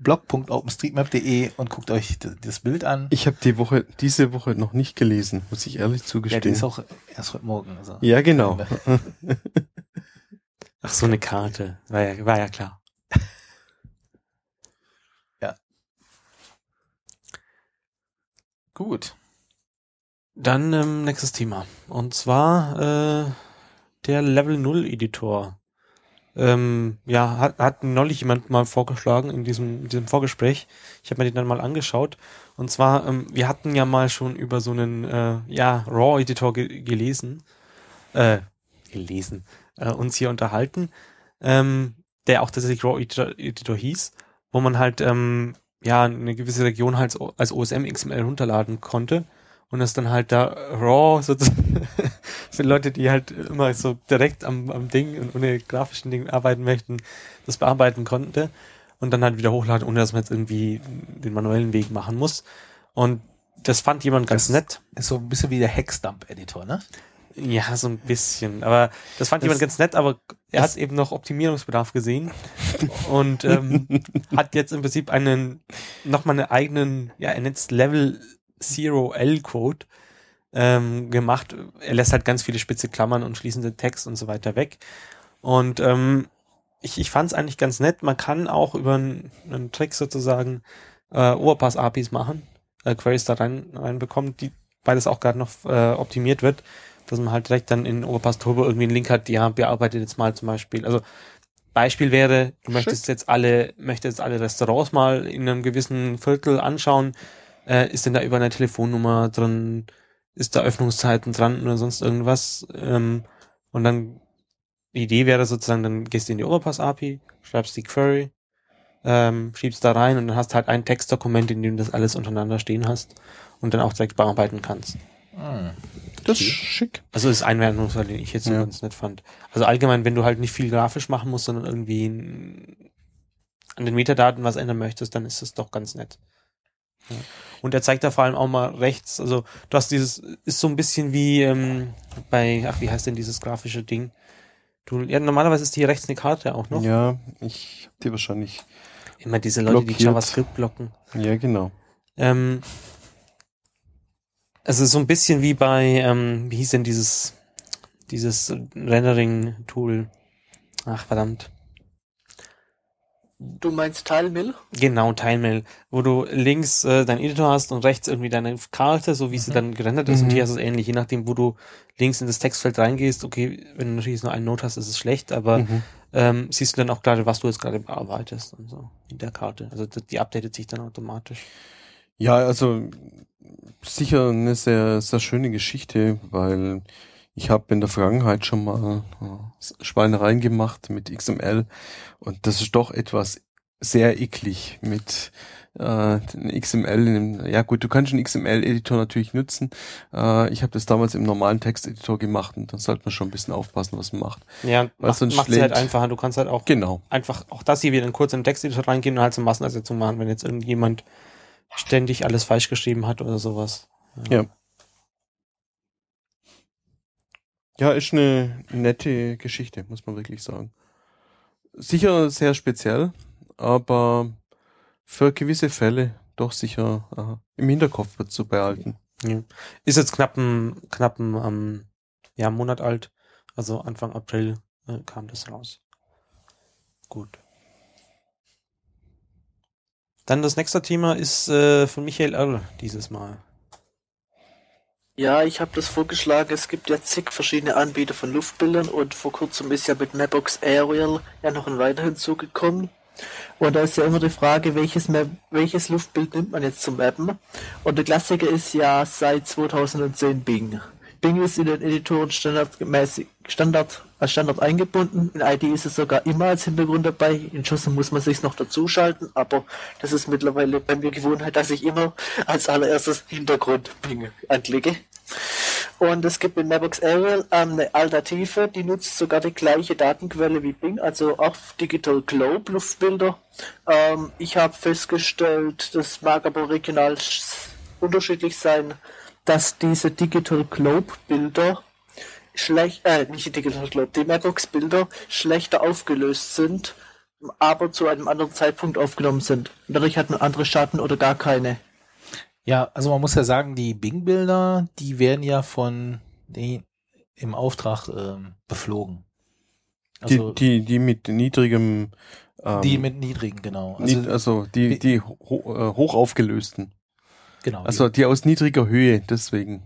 blog.openstreetmap.de und guckt euch das Bild an. Ich habe die Woche, diese Woche noch nicht gelesen, muss ich ehrlich ja, die zugestehen. ist auch erst heute Morgen. Also. ja, genau. Ach, so eine Karte. War ja, war ja klar. Gut. Dann ähm, nächstes Thema. Und zwar äh, der Level 0 Editor. Ähm, ja, hat, hat neulich jemand mal vorgeschlagen in diesem, in diesem Vorgespräch. Ich habe mir den dann mal angeschaut. Und zwar, ähm, wir hatten ja mal schon über so einen äh, ja, RAW-Editor ge gelesen. Äh, gelesen. Äh, uns hier unterhalten. Ähm, der auch tatsächlich RAW-Editor Editor hieß, wo man halt ähm, ja eine gewisse Region halt als, als OSM XML runterladen konnte und das dann halt da raw sozusagen für Leute, die halt immer so direkt am, am Ding und ohne grafischen Ding arbeiten möchten, das bearbeiten konnte und dann halt wieder hochladen, ohne dass man jetzt irgendwie den manuellen Weg machen muss. Und das fand jemand ganz Das- nett. Ist so ein bisschen wie der Hexdump-Editor, ne? Ja, so ein bisschen. Aber das fand Das- jemand ganz nett, aber er hat eben noch Optimierungsbedarf gesehen und ähm, hat jetzt im Prinzip einen, nochmal einen eigenen, ja, er nennt es Level Zero L Code ähm, gemacht. Er lässt halt ganz viele spitze Klammern und schließende Text und so weiter weg. Und ähm, ich, ich fand es eigentlich ganz nett. Man kann auch über einen, einen Trick sozusagen äh, Overpass-APIs machen, äh, Queries da rein, reinbekommt, die, weil das auch gerade noch äh, optimiert wird, dass man halt direkt dann in Overpass Turbo irgendwie einen Link hat, ja, bearbeitet jetzt mal zum Beispiel. Also Beispiel wäre, du möchtest jetzt alle, möchtest jetzt alle Restaurants mal in einem gewissen Viertel anschauen, äh, ist denn da über eine Telefonnummer drin, ist da Öffnungszeiten dran oder sonst irgendwas, ähm, und dann die Idee wäre sozusagen, dann gehst du in die Overpass-API, schreibst die Query, ähm, schiebst da rein und dann hast halt ein Textdokument, in dem du das alles untereinander stehen hast und dann auch direkt bearbeiten kannst. Hm. Das ist schick. Also ist ein Wertungsfall, den ich jetzt so Ja. ganz nett fand. Also allgemein, wenn du halt nicht viel grafisch machen musst, sondern irgendwie an den Metadaten was ändern möchtest, dann ist das doch ganz nett. Ja. Und er zeigt da vor allem auch mal rechts, also du hast dieses, ist so ein bisschen wie ähm, bei, ach, wie heißt denn dieses grafische Ding? Du, ja, normalerweise ist hier rechts eine Karte auch noch. Ja, ich hab die wahrscheinlich. Immer diese Leute, die Blockiert. JavaScript blocken. Ja, genau. Ähm, also so ein bisschen wie bei, ähm, wie hieß denn dieses, dieses Rendering-Tool? Ach, verdammt. Du meinst Teilmill? Genau, Tilemail, wo du links äh, deinen Editor hast und rechts irgendwie deine Karte, so wie sie dann gerendert ist. Und Mhm. hier ist es ähnlich, je nachdem, wo du links in das Textfeld reingehst. Okay, wenn du natürlich nur einen Note hast, ist es schlecht, aber Mhm. ähm, siehst du dann auch gerade, was du jetzt gerade bearbeitest und so in der Karte. Also die die updatet sich dann automatisch. Ja, also sicher eine sehr, sehr schöne Geschichte, weil ich habe in der Vergangenheit schon mal äh, Schweinereien gemacht mit XML und das ist doch etwas sehr eklig mit äh, XML. In dem, ja gut, du kannst einen XML-Editor natürlich nutzen. Äh, ich habe das damals im normalen Texteditor gemacht und dann sollte man schon ein bisschen aufpassen, was man macht. Ja, Weil macht, sonst macht sie halt einfacher. Du kannst halt auch Genau. einfach auch das hier wieder in kurz in den Texteditor reingehen und halt so Massenersetzung machen, wenn jetzt irgendjemand ständig alles falsch geschrieben hat oder sowas. Ja. Ja, ist eine nette Geschichte, muss man wirklich sagen. Sicher sehr speziell, aber für gewisse Fälle doch sicher äh, im Hinterkopf zu behalten. Ja. Ist jetzt knappen, knappen ähm, ja, Monat alt. Also Anfang April äh, kam das raus. Gut. Dann das nächste Thema ist äh, von Michael R. dieses Mal. Ja, ich habe das vorgeschlagen. Es gibt ja zig verschiedene Anbieter von Luftbildern und vor kurzem ist ja mit Mapbox Aerial ja noch ein weiter hinzugekommen. Und da ist ja immer die Frage, welches, Map, welches Luftbild nimmt man jetzt zum Mappen? Und der Klassiker ist ja seit 2010 Bing. Bing ist in den Editoren standardmäßig Standard, als Standard eingebunden. In ID ist es sogar immer als Hintergrund dabei. In JOSM muss man sich noch dazuschalten, aber das ist mittlerweile bei mir Gewohnheit, dass ich immer als allererstes Hintergrund Bing anklicke. Und es gibt in Mabox Arial ähm, eine Alternative, die nutzt sogar die gleiche Datenquelle wie Bing, also auch Digital Globe Luftbilder. Ähm, ich habe festgestellt, das mag aber regional unterschiedlich sein, dass diese Digital Globe Bilder schlecht, äh, nicht die Digital Globe, die Mabox Bilder schlechter aufgelöst sind, aber zu einem anderen Zeitpunkt aufgenommen sind. Und dadurch hat man andere Schatten oder gar keine. Ja, also man muss ja sagen, die Bing-Bilder, die werden ja von den im Auftrag ähm, beflogen. Also die, die, die mit niedrigem ähm, die mit niedrigen, genau. Also, also die, die ho äh, hoch aufgelösten. Genau. Also die aus niedriger Höhe, deswegen.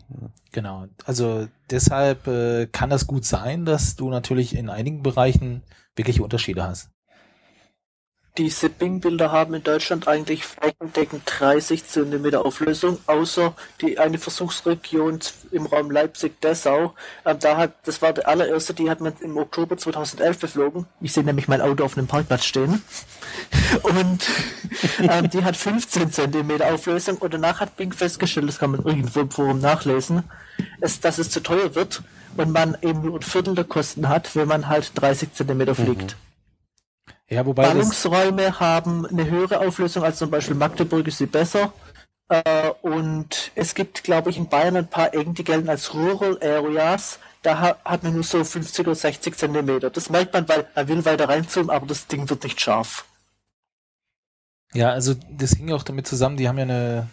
Genau. Also deshalb äh, kann das gut sein, dass du natürlich in einigen Bereichen wirkliche Unterschiede hast diese Bing-Bilder haben in Deutschland eigentlich flächendeckend 30 cm Auflösung, außer die eine Versuchsregion im Raum Leipzig-Dessau. Ähm, da hat, das war der allererste, die hat man im Oktober 2011 beflogen. Ich sehe nämlich mein Auto auf einem Parkplatz stehen. Und ähm, die hat 15 cm Auflösung und danach hat Bing festgestellt, das kann man irgendwo im Forum nachlesen, es, dass es zu teuer wird und man eben nur ein Viertel der Kosten hat, wenn man halt 30 cm fliegt. Mhm. Ja, wobei Ballungsräume haben eine höhere Auflösung als zum Beispiel Magdeburg ist sie besser. Äh, und es gibt, glaube ich, in Bayern ein paar Ecken, die gelten als Rural Areas. Da ha hat man nur so 50 oder 60 Zentimeter. Das merkt man, weil man will weiter reinzoomen, aber das Ding wird nicht scharf. Ja, also das hing auch damit zusammen, die haben ja eine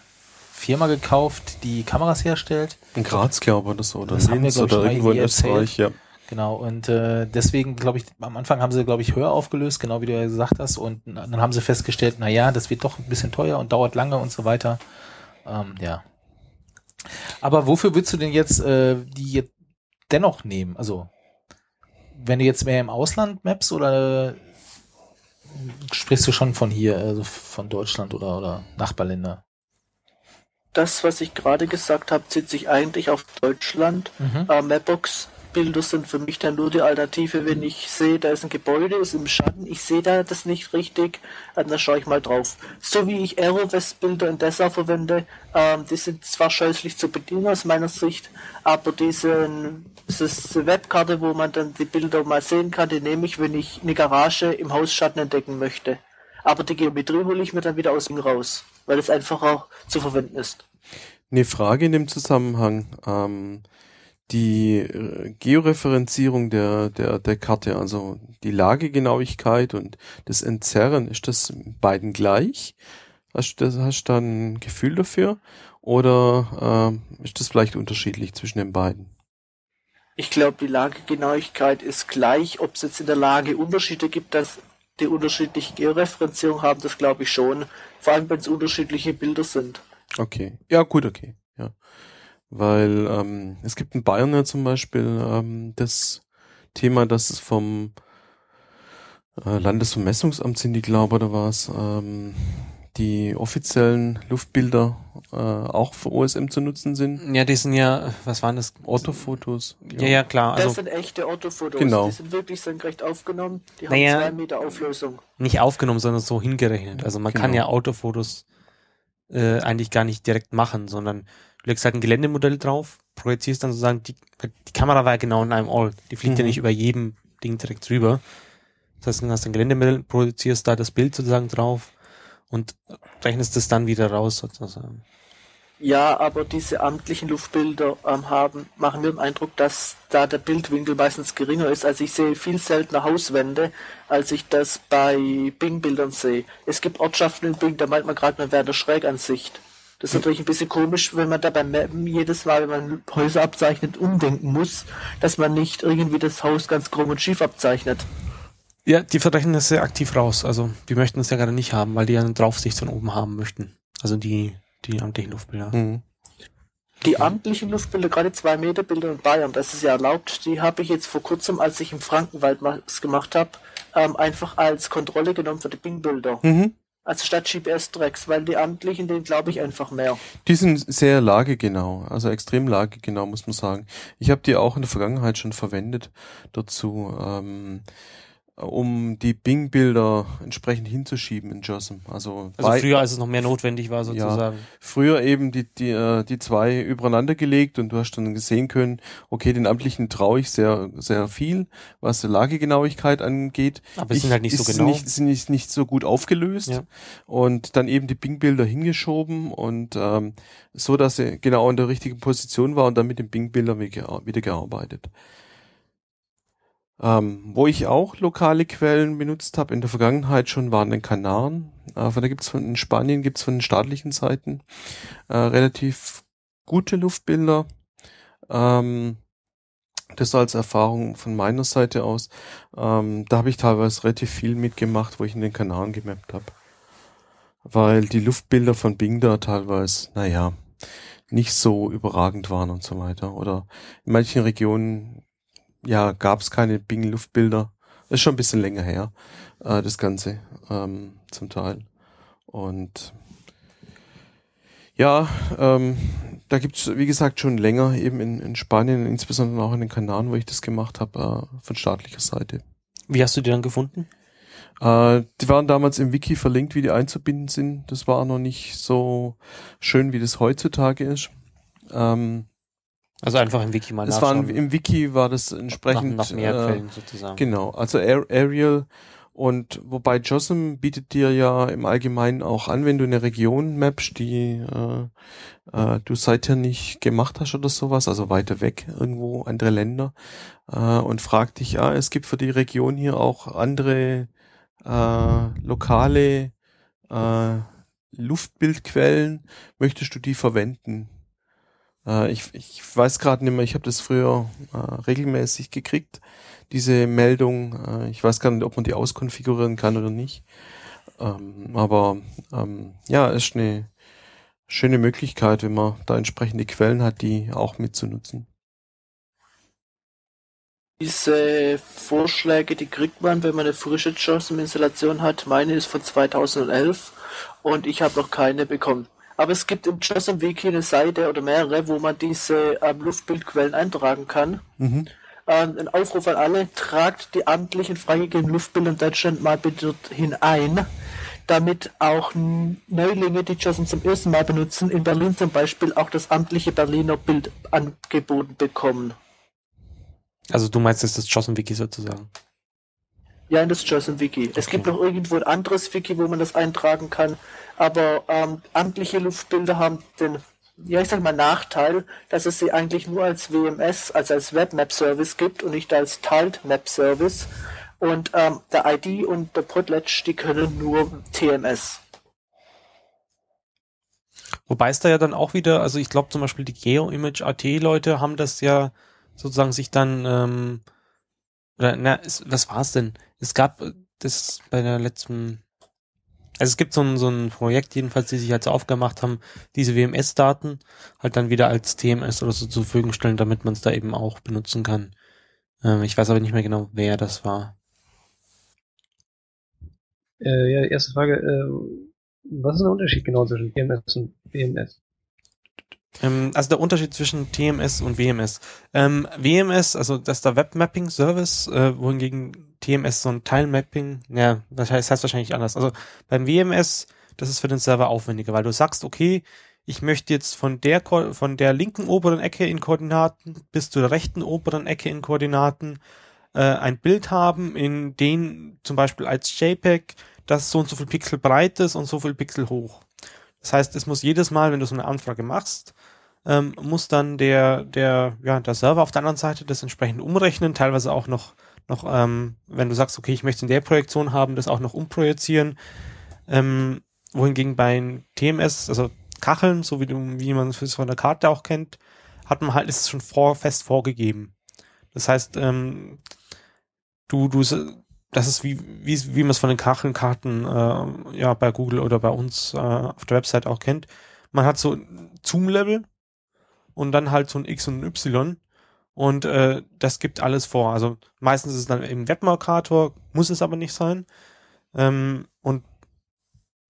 Firma gekauft, die Kameras herstellt. In Graz, glaube ich, oder so. Oder das Linz wir, oder irgendwo in Österreich, ja. Genau, und äh, deswegen glaube ich, am Anfang haben sie, glaube ich, höher aufgelöst, genau wie du ja gesagt hast, und dann haben sie festgestellt, na ja, das wird doch ein bisschen teuer und dauert lange und so weiter. Ähm, ja. Aber wofür würdest du denn jetzt äh, die jetzt dennoch nehmen? Also, wenn du jetzt mehr im Ausland maps oder sprichst du schon von hier, also von Deutschland oder, oder Nachbarländer? Das, was ich gerade gesagt habe, zieht sich eigentlich auf Deutschland. Mhm. Äh, Mapbox Bilder sind für mich dann nur die Alternative, wenn ich sehe, da ist ein Gebäude, ist im Schatten, ich sehe da das nicht richtig, äh, dann schaue ich mal drauf. So wie ich Aerowest-Bilder in Dessau verwende, ähm, die sind zwar scheußlich zu bedienen aus meiner Sicht, aber diese, diese Webkarte, wo man dann die Bilder mal sehen kann, die nehme ich, wenn ich eine Garage im Hausschatten entdecken möchte. Aber die Geometrie hole ich mir dann wieder aus dem raus, weil es einfacher zu verwenden ist. Eine Frage in dem Zusammenhang. Ähm, die äh, Georeferenzierung der, der, der Karte, also die Lagegenauigkeit und das Entzerren, ist das beiden gleich? Hast du, das, hast du da ein Gefühl dafür? Oder äh, ist das vielleicht unterschiedlich zwischen den beiden? Ich glaube, die Lagegenauigkeit ist gleich. Ob es jetzt in der Lage Unterschiede gibt, dass die unterschiedliche Georeferenzierung haben, das glaube ich schon. Vor allem, wenn es unterschiedliche Bilder sind. Okay. Ja, gut, okay. Ja. Weil ähm, es gibt in Bayern ja zum Beispiel ähm, das Thema, dass es vom äh, Landesvermessungsamt sind, die glaube oder was, ähm, die offiziellen Luftbilder äh, auch für OSM zu nutzen sind. Ja, die sind ja, was waren das? Orthofotos. Ja, ja, klar. Also, das sind echte Orthofotos. Genau. Die sind wirklich senkrecht aufgenommen. Die naja, haben zwei Meter Auflösung. Nicht aufgenommen, sondern so hingerechnet. Also man genau. kann ja Autofotos äh, eigentlich gar nicht direkt machen, sondern Du legst halt ein Geländemodell drauf, projizierst dann sozusagen, die, die Kamera war ja genau in einem Ort. Die fliegt mhm. ja nicht über jedem Ding direkt drüber. Das heißt, du hast ein Geländemodell, projizierst da das Bild sozusagen drauf und rechnest es dann wieder raus sozusagen. Ja, aber diese amtlichen Luftbilder ähm, haben, machen mir den Eindruck, dass da der Bildwinkel meistens geringer ist. Also ich sehe viel seltener Hauswände, als ich das bei Bing-Bildern sehe. Es gibt Ortschaften in Bing, da meint man gerade, man wäre der Schrägansicht. Das ist natürlich ein bisschen komisch, wenn man da beim Mappen jedes Mal, wenn man Häuser abzeichnet, umdenken muss, dass man nicht irgendwie das Haus ganz krumm und schief abzeichnet. Ja, die verrechnen das sehr aktiv raus. Also die möchten es ja gerade nicht haben, weil die ja eine Draufsicht von oben haben möchten. Also die, die amtlichen Luftbilder. Mhm. Die amtlichen Luftbilder, gerade zwei Meter Bilder in Bayern, das ist ja erlaubt, die habe ich jetzt vor kurzem, als ich im Frankenwald was gemacht habe, ähm, einfach als Kontrolle genommen für die Bing-Bilder. Mhm. Also statt GPS-Tracks, weil die amtlichen, den glaube ich einfach mehr. Die sind sehr lagegenau, also extrem lagegenau, muss man sagen. Ich habe die auch in der Vergangenheit schon verwendet dazu. Ähm, um die Bing-Bilder entsprechend hinzuschieben in JOSM. Also, Also früher, als es noch mehr notwendig war, sozusagen. früher eben die, die, äh, die zwei übereinander gelegt und du hast dann gesehen können, okay, den amtlichen traue ich sehr, sehr viel, was die Lagegenauigkeit angeht. Aber es Ich- sind halt nicht so genau. Nicht, sind nicht, nicht so gut aufgelöst Ja. und dann eben die Bing-Bilder hingeschoben und ähm, so, dass sie genau in der richtigen Position war und dann mit den Bing-Bildern wieder gearbeitet. Ähm, wo ich auch lokale Quellen benutzt habe in der Vergangenheit schon waren den Kanaren. Äh, von da gibt's von in Spanien gibt's von den staatlichen Seiten äh, relativ gute Luftbilder. Ähm, das als Erfahrung von meiner Seite aus. Ähm, da habe ich teilweise relativ viel mitgemacht, wo ich in den Kanaren gemappt habe. Weil die Luftbilder von Bing da teilweise, naja, nicht so überragend waren und so weiter. Oder in manchen Regionen, ja, gab es keine Bing-Luftbilder. Das ist schon ein bisschen länger her, äh, das Ganze, ähm, zum Teil. Und ja, ähm, da gibt's wie gesagt, schon länger eben in, in Spanien, insbesondere auch in den Kanaren, wo ich das gemacht habe, äh, von staatlicher Seite. Wie hast du die dann gefunden? Äh, die waren damals im Wiki verlinkt, wie die einzubinden sind. Das war noch nicht so schön, wie das heutzutage ist. Ähm, Also einfach im Wiki mal das war nachschauen. im Wiki war das entsprechend nach, nach mehr äh, Quellen sozusagen. Genau, also Ar- Arial und wobei JOSM bietet dir ja im Allgemeinen auch an, wenn du eine Region mappst, die äh, äh, du seither nicht gemacht hast oder sowas, also weiter weg irgendwo, andere Länder, äh, und fragt dich, ja, es gibt für die Region hier auch andere äh, lokale äh, Luftbildquellen, möchtest du die verwenden? Äh, ich, ich weiß gerade nicht mehr, ich habe das früher äh, regelmäßig gekriegt, diese Meldung. Äh, ich weiß gar nicht, ob man die auskonfigurieren kann oder nicht. Ähm, aber ähm, ja, ist eine schöne Möglichkeit, wenn man da entsprechende Quellen hat, die auch mitzunutzen. Diese Vorschläge, die kriegt man, wenn man eine frische JOSM-Installation hat. Meine ist von 2011 und ich habe noch keine bekommen. Aber es gibt im JOSM-Wiki eine Seite oder mehrere, wo man diese ähm, Luftbildquellen eintragen kann. Mhm. Ähm, ein Aufruf an alle, tragt die amtlichen freigegebenen Luftbilder in Deutschland mal bitte dorthin ein, damit auch Neulinge, die JOSM zum ersten Mal benutzen, in Berlin zum Beispiel auch das amtliche Berliner Bild angeboten bekommen. Also du meinst jetzt das JOSM-Wiki sozusagen. Ja, in das JOSM-Wiki. Es Okay. gibt noch irgendwo ein anderes Wiki, wo man das eintragen kann, aber ähm, amtliche Luftbilder haben den, ja ich sag mal, Nachteil, dass es sie eigentlich nur als WMS, also als Webmap-Service gibt und nicht als Tiled Map-Service. Und ähm, der ID und der Podletch, die können nur TMS. Wobei es da ja dann auch wieder, also ich glaube zum Beispiel die GeoImage.at-Leute haben das ja sozusagen sich dann, ähm, oder na, es, was war es denn? Es gab äh, das bei der letzten, also es gibt so ein, so ein Projekt jedenfalls, die sich halt so aufgemacht haben, diese WMS-Daten halt dann wieder als TMS oder so zur Verfügung stellen, damit man es da eben auch benutzen kann. Ähm, ich weiß aber nicht mehr genau, wer das war. Äh, ja, erste Frage, äh, was ist der Unterschied genau zwischen TMS und WMS? Ähm, also der Unterschied zwischen TMS und WMS. Ähm, WMS, also das ist der Webmapping Service, äh, wohingegen TMS so ein Teilmapping, ja, das heißt, heißt wahrscheinlich anders. Also beim WMS, das ist für den Server aufwendiger, weil du sagst, okay, ich möchte jetzt von der Ko von der linken oberen Ecke in Koordinaten bis zur rechten oberen Ecke in Koordinaten äh, ein Bild haben, in den zum Beispiel als JPEG das so und so viel Pixel breit ist und so viel Pixel hoch. Das heißt, es muss jedes Mal, wenn du so eine Anfrage machst, ähm, muss dann der, der, ja, der Server auf der anderen Seite das entsprechend umrechnen, teilweise auch noch, noch, ähm, wenn du sagst, okay, ich möchte in der Projektion haben, das auch noch umprojizieren. Ähm, wohingegen bei TMS, also Kacheln, so wie, du, wie man es von der Karte auch kennt, hat man halt, ist es schon vor, fest vorgegeben. Das heißt, ähm, du, du, das ist wie, wie, wie man es von den Kachelkarten äh, ja bei Google oder bei uns äh, auf der Website auch kennt. Man hat so Zoom-Level und dann halt so ein X und ein Y und äh, das gibt alles vor. Also meistens ist es dann eben Webmarkator, muss es aber nicht sein. Ähm, und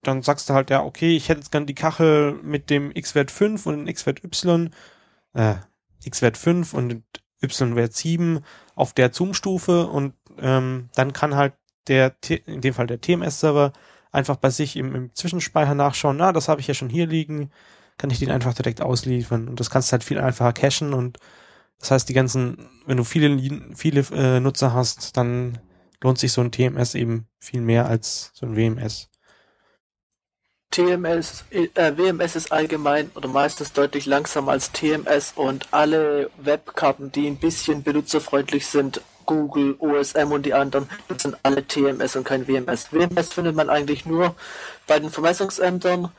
dann sagst du halt, ja, okay, ich hätte jetzt gern die Kachel mit dem X-Wert 5 und dem X-Wert Y, äh, X-Wert 5 und Y-Wert 7 auf der Zoom-Stufe und ähm, dann kann halt der, in dem Fall der TMS-Server, einfach bei sich im, im Zwischenspeicher nachschauen, na, das habe ich ja schon hier liegen, kann ich den einfach direkt ausliefern und das kannst du halt viel einfacher cachen und das heißt, die ganzen, wenn du viele, viele äh, Nutzer hast, dann lohnt sich so ein TMS eben viel mehr als so ein WMS. TMS, äh, WMS ist allgemein oder meistens deutlich langsamer als TMS und alle Webkarten, die ein bisschen benutzerfreundlich sind, Google, OSM und die anderen, das sind alle TMS und kein WMS. WMS findet man eigentlich nur bei den Vermessungsämtern,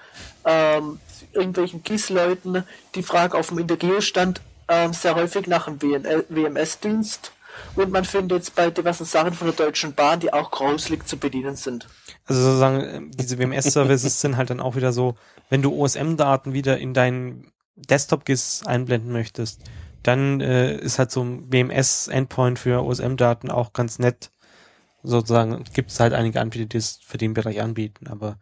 ähm, irgendwelchen GIS-Leuten, die fragen auf dem Intergeo-Stand ähm, sehr häufig nach einem WMS-Dienst und man findet es bei diversen Sachen von der Deutschen Bahn, die auch grauslig zu bedienen sind. Also sozusagen, äh, diese WMS-Services sind halt dann auch wieder so, wenn du OSM-Daten wieder in deinen Desktop-GIS einblenden möchtest, dann äh, ist halt so ein WMS-Endpoint für OSM-Daten auch ganz nett. Sozusagen gibt es halt einige Anbieter, die es für den Bereich anbieten, aber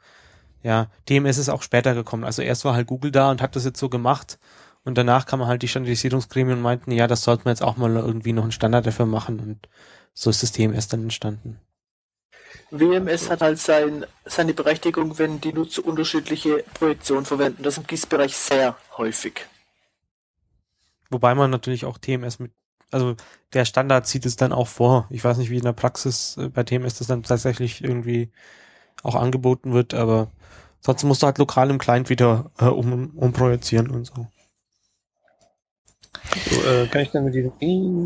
ja, DMS ist auch später gekommen. Also erst war halt Google da und hat das jetzt so gemacht und danach kam halt die Standardisierungsgremien und meinten, ja, das sollten wir jetzt auch mal irgendwie noch einen Standard dafür machen und so ist das DMS dann entstanden. WMS hat halt sein, seine Berechtigung, wenn die Nutzer unterschiedliche Projektionen verwenden. Das ist im GIS-Bereich sehr häufig. Wobei man natürlich auch TMS mit, also der Standard zieht es dann auch vor. Ich weiß nicht, wie in der Praxis äh, bei TMS das dann tatsächlich irgendwie auch angeboten wird, aber sonst musst du halt lokal im Client wieder äh, um, umprojizieren und so. So, äh, kann ich dann mit diesen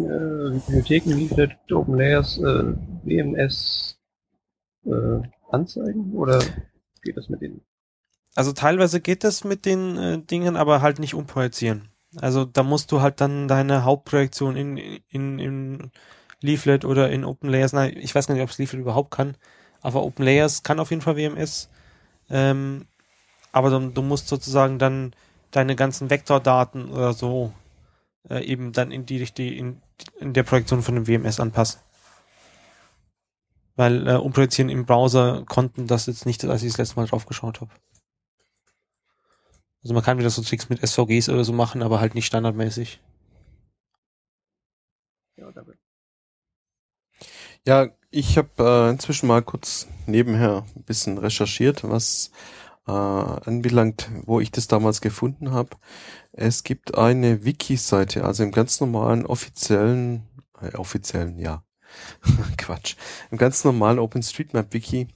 äh, Bibliotheken, Leaflet, Open Layers, äh, WMS äh, anzeigen? Oder geht das mit denen? Also teilweise geht das mit den äh, Dingen, aber halt nicht umprojizieren. Also da musst du halt dann deine Hauptprojektion in, in, in Leaflet oder in Open Layers, nein, ich weiß gar nicht, ob es Leaflet überhaupt kann, aber Open Layers kann auf jeden Fall WMS. Ähm, aber du, du musst sozusagen dann deine ganzen Vektordaten oder so äh, eben dann in die, die in, in der Projektion von dem WMS anpassen. Weil äh, umprojizieren im Browser konnten das jetzt nicht, als ich das letzte Mal drauf geschaut habe. Also man kann wieder so Tricks mit SVGs oder so machen, aber halt nicht standardmäßig. Ja, damit. Ja, ich habe äh, inzwischen mal kurz nebenher ein bisschen recherchiert, was äh, anbelangt, wo ich das damals gefunden habe. Es gibt eine Wiki-Seite, also im ganz normalen offiziellen, äh, offiziellen, ja, Quatsch, im ganz normalen OpenStreetMap-Wiki,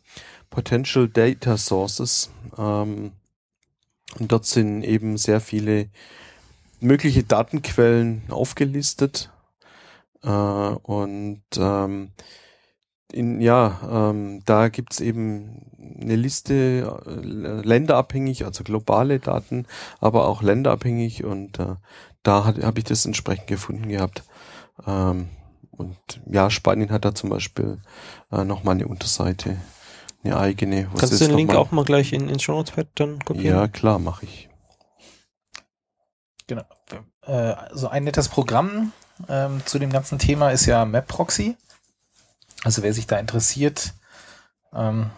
Potential Data Sources. Ähm, und dort sind eben sehr viele mögliche Datenquellen aufgelistet. Äh, und ähm, in, ja, ähm, da gibt's eben eine Liste äh, länderabhängig, also globale Daten, aber auch länderabhängig und äh, da habe ich das entsprechend gefunden gehabt. Ähm, und ja, Spanien hat da zum Beispiel äh, nochmal eine Unterseite, eine eigene. was Kannst du den Link mal- auch mal gleich in, in Show Notepad dann kopieren? Ja, klar, mache ich. Genau. Äh, so ein nettes Programm ähm, zu dem ganzen Thema ist ja MapProxy. Also wer sich da interessiert, ähm,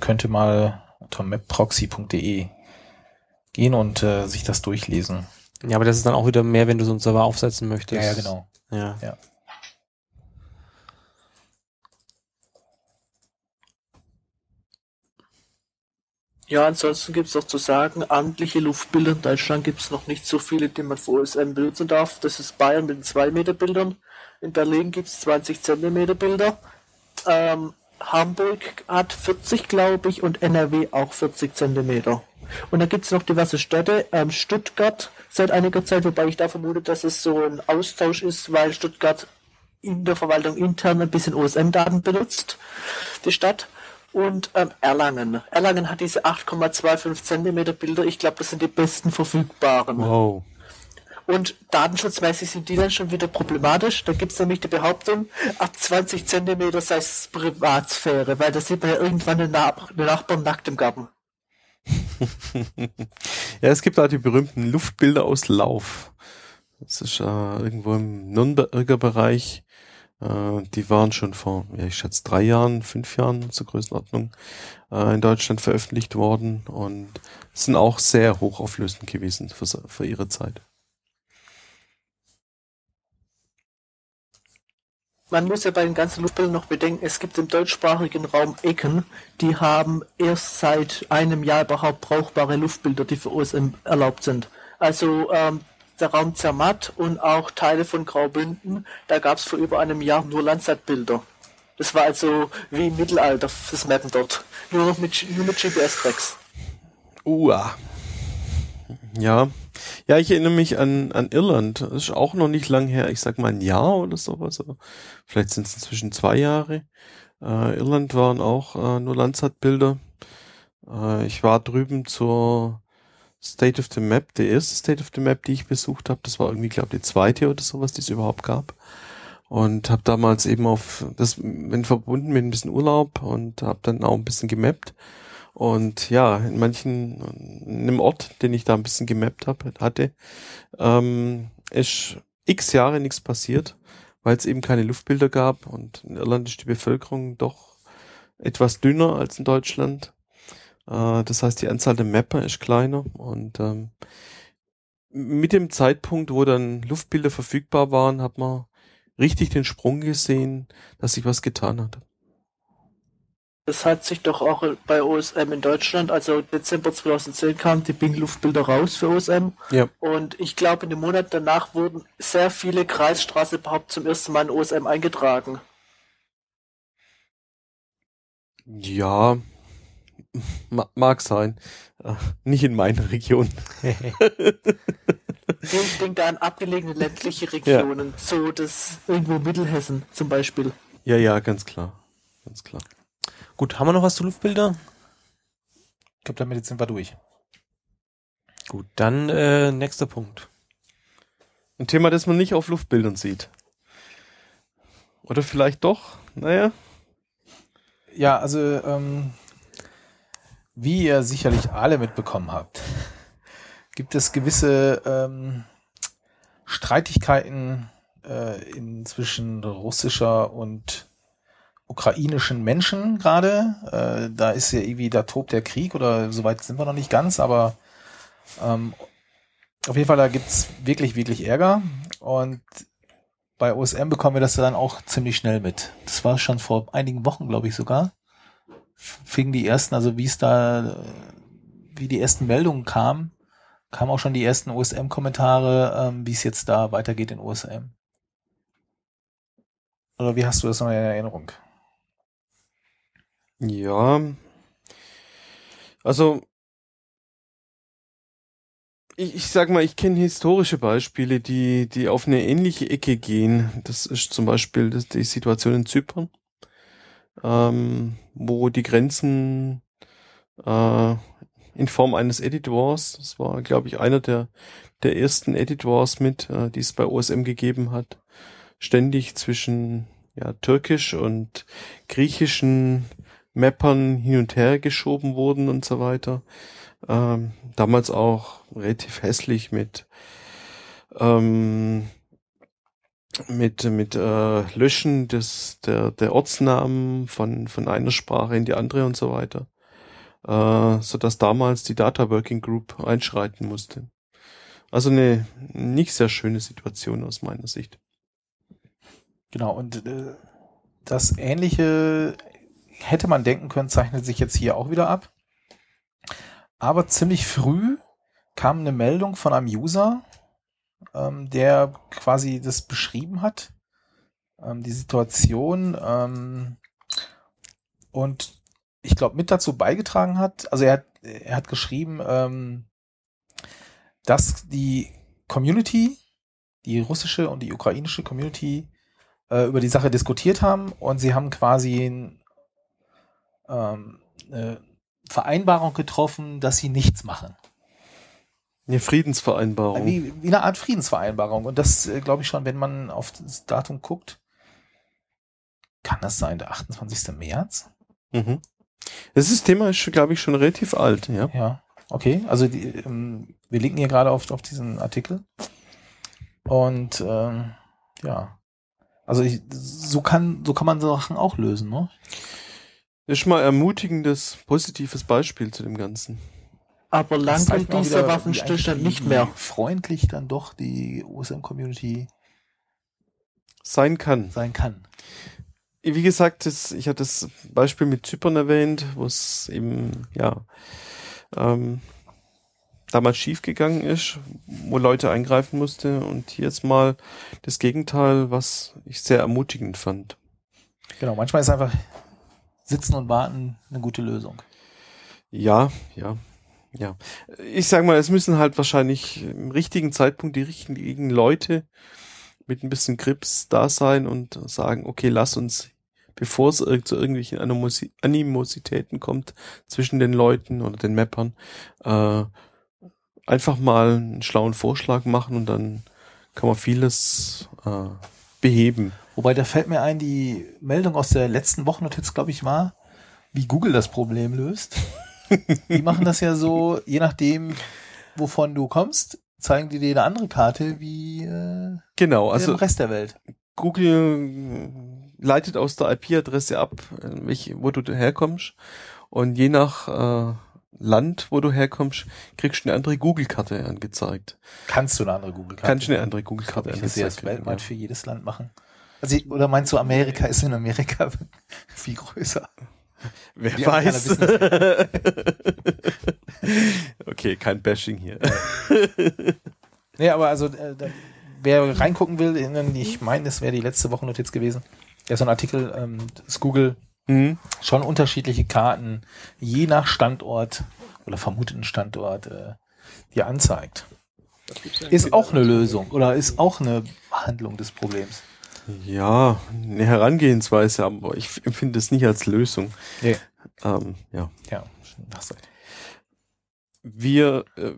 könnte mal unter mapproxy.de gehen und äh, sich das durchlesen. Ja, aber das ist dann auch wieder mehr, wenn du so einen Server aufsetzen möchtest. Ja, ja, genau. Ja. Ja, ansonsten gibt es noch zu sagen, amtliche Luftbilder in Deutschland gibt es noch nicht so viele, die man für OSM benutzen darf. Das ist Bayern mit den 2 Meter Bildern. In Berlin gibt es 20 Zentimeter Bilder. Ähm, Hamburg hat 40, glaube ich, und NRW auch 40 Zentimeter. Und dann gibt es noch diverse Städte. Ähm, Stuttgart seit einiger Zeit, wobei ich da vermute, dass es so ein Austausch ist, weil Stuttgart in der Verwaltung intern ein bisschen OSM-Daten benutzt, die Stadt. Und ähm, Erlangen. Erlangen hat diese 8,25 Zentimeter Bilder. Ich glaube, das sind die besten verfügbaren. Wow. Und datenschutzmäßig sind die dann schon wieder problematisch. Da gibt es nämlich die Behauptung, ab 20 Zentimeter sei es Privatsphäre, weil da sieht man ja irgendwann den, Nach den Nachbarn nackt im Garten. Ja, es gibt da die berühmten Luftbilder aus Lauf. Das ist äh, irgendwo im Nürnberger Bereich. Äh, die waren schon vor, ja, ich schätze, drei Jahren, fünf Jahren zur Größenordnung äh, in Deutschland veröffentlicht worden und sind auch sehr hochauflösend gewesen für, für ihre Zeit. Man muss ja bei den ganzen Luftbildern noch bedenken, es gibt im deutschsprachigen Raum Ecken, die haben erst seit einem Jahr überhaupt brauchbare Luftbilder, die für OSM erlaubt sind. Also ähm, der Raum Zermatt und auch Teile von Graubünden, da gab es vor über einem Jahr nur Landsat-Bilder. Das war also wie im Mittelalter, das Mappen dort. Nur noch mit, nur mit GPS-Tracks. Uah. Ja. Ja, ich erinnere mich an, an Irland. Das ist auch noch nicht lang her. Ich sag mal ein Jahr oder sowas. Vielleicht sind es inzwischen zwei Jahre. Äh, Irland waren auch äh, nur Landsat-Bilder. Äh, ich war drüben zur State of the Map, der erste State of the Map, die ich besucht habe, das war irgendwie, glaube ich, die zweite oder sowas, die es überhaupt gab. Und habe damals eben auf das wenn verbunden mit ein bisschen Urlaub und habe dann auch ein bisschen gemappt. Und ja, in manchen, in einem Ort, den ich da ein bisschen gemappt hab, hatte, ähm, ist x Jahre nichts passiert, weil es eben keine Luftbilder gab und in Irland ist die Bevölkerung doch etwas dünner als in Deutschland. Äh, das heißt, die Anzahl der Mapper ist kleiner und ähm, mit dem Zeitpunkt, wo dann Luftbilder verfügbar waren, hat man richtig den Sprung gesehen, dass sich was getan hat. Das hat sich doch auch bei OSM in Deutschland, also Dezember 2010 kamen die Bing-Luftbilder raus für OSM. Ja. Und ich glaube, in dem Monat danach wurden sehr viele Kreisstraßen überhaupt zum ersten Mal in OSM eingetragen. Ja, Mag sein. Äh, nicht in meiner Region. ich denke da an abgelegene ländliche Regionen, ja. so das irgendwo Mittelhessen zum Beispiel. Ja, ja, ganz klar. Ganz klar. Gut, haben wir noch was zu Luftbilder? Ich glaube, damit sind wir durch. Gut, dann äh, nächster Punkt. Ein Thema, das man nicht auf Luftbildern sieht. Oder vielleicht doch, naja. Ja, also ähm, wie ihr sicherlich alle mitbekommen habt, gibt es gewisse ähm, Streitigkeiten äh, inzwischen russischer und ukrainischen Menschen gerade. Äh, da ist ja irgendwie, da tobt der Krieg oder soweit sind wir noch nicht ganz, aber ähm, auf jeden Fall, da gibt's wirklich, wirklich Ärger. Und bei OSM bekommen wir das dann auch ziemlich schnell mit. Das war schon vor einigen Wochen, glaube ich sogar fingen die ersten, also wie es da, wie die ersten Meldungen kamen, kamen auch schon die ersten OSM-Kommentare, ähm, wie es jetzt da weitergeht in OSM. Oder wie hast du das noch in Erinnerung? Ja, also ich, ich sag mal, ich kenne historische Beispiele, die, die auf eine ähnliche Ecke gehen. Das ist zum Beispiel die Situation in Zypern ähm, wo die Grenzen äh, in Form eines Editors, das war, glaube ich, einer der, der ersten Editors mit, äh, die es bei OSM gegeben hat, ständig zwischen ja, türkisch und griechischen Mappern hin und her geschoben wurden und so weiter. Ähm, damals auch relativ hässlich mit ähm, mit mit äh, Löschen des der der Ortsnamen von von einer Sprache in die andere und so weiter, äh, so dass damals die Data Working Group einschreiten musste. Also eine nicht sehr schöne Situation aus meiner Sicht. Genau und äh, das Ähnliche hätte man denken können, zeichnet sich jetzt hier auch wieder ab. Aber ziemlich früh kam eine Meldung von einem User, ähm, der quasi das beschrieben hat, ähm, die Situation ähm, und ich glaube mit dazu beigetragen hat, also er hat, er hat geschrieben, ähm, dass die Community, die russische und die ukrainische Community äh, über die Sache diskutiert haben und sie haben quasi ähm, eine Vereinbarung getroffen, dass sie nichts machen. Eine Friedensvereinbarung. Wie, wie eine Art Friedensvereinbarung. Und das äh, glaube ich schon, wenn man auf das Datum guckt, kann das sein, der 28. März? Mhm. Das Thema ist, glaube ich, schon relativ alt, ja. Ja, okay. Also die, ähm, wir linken hier gerade auf, auf diesen Artikel. Und ähm, ja, Also ich, so kann, so kann man Sachen auch lösen, ne? Das ist mal ermutigendes, positives Beispiel zu dem Ganzen. Aber lang Das zeigt gilt mir auch dieser Waffenstillstand eigentlich nicht mehr. freundlich dann doch die OSM-Community Sein kann. sein kann. Wie gesagt, das, ich hatte das Beispiel mit Zypern erwähnt, wo es eben, ja, ähm, damals schiefgegangen ist, wo Leute eingreifen musste und hier jetzt mal das Gegenteil, was ich sehr ermutigend fand. Genau, manchmal ist einfach sitzen und warten eine gute Lösung. Ja, ja, ja. Ich sag mal, es müssen halt wahrscheinlich im richtigen Zeitpunkt die richtigen Leute mit ein bisschen Grips da sein und sagen, okay, lass uns, bevor es zu irgendwelchen Animositäten kommt zwischen den Leuten oder den Mappern, äh, einfach mal einen schlauen Vorschlag machen und dann kann man vieles äh, beheben. Wobei, da fällt mir ein, die Meldung aus der letzten Wochennotiz, glaube ich, war, wie Google das Problem löst. Die machen das ja so, je nachdem, wovon du kommst, zeigen die dir eine andere Karte wie äh, Genau, also, im Rest der Welt. Google leitet aus der IP-Adresse ab, äh, welche, wo du herkommst. Und je nach äh, Land, wo du herkommst, kriegst du eine andere Google-Karte angezeigt. Kannst du eine andere Google-Karte? Kannst du eine andere Google-Karte Ich das angezeigt. weltweit ja. für jedes Land machen. Also, oder meinst du, Amerika ist in Amerika viel größer? Wer Wir weiß. okay, kein Bashing hier. Nee, aber also, äh, da, wer reingucken will, in, ich meine, das wäre die letzte Wochennotiz gewesen. Ja, so ein Artikel, ähm, das Google Hm? schon unterschiedliche Karten, je nach Standort oder vermuteten Standort, äh, dir anzeigt. Ist auch eine Lösung oder ist auch eine Behandlung des Problems. Ja, eine Herangehensweise, aber ich empfinde es nicht als Lösung. Nee. Ähm, ja. Ja, das wir äh,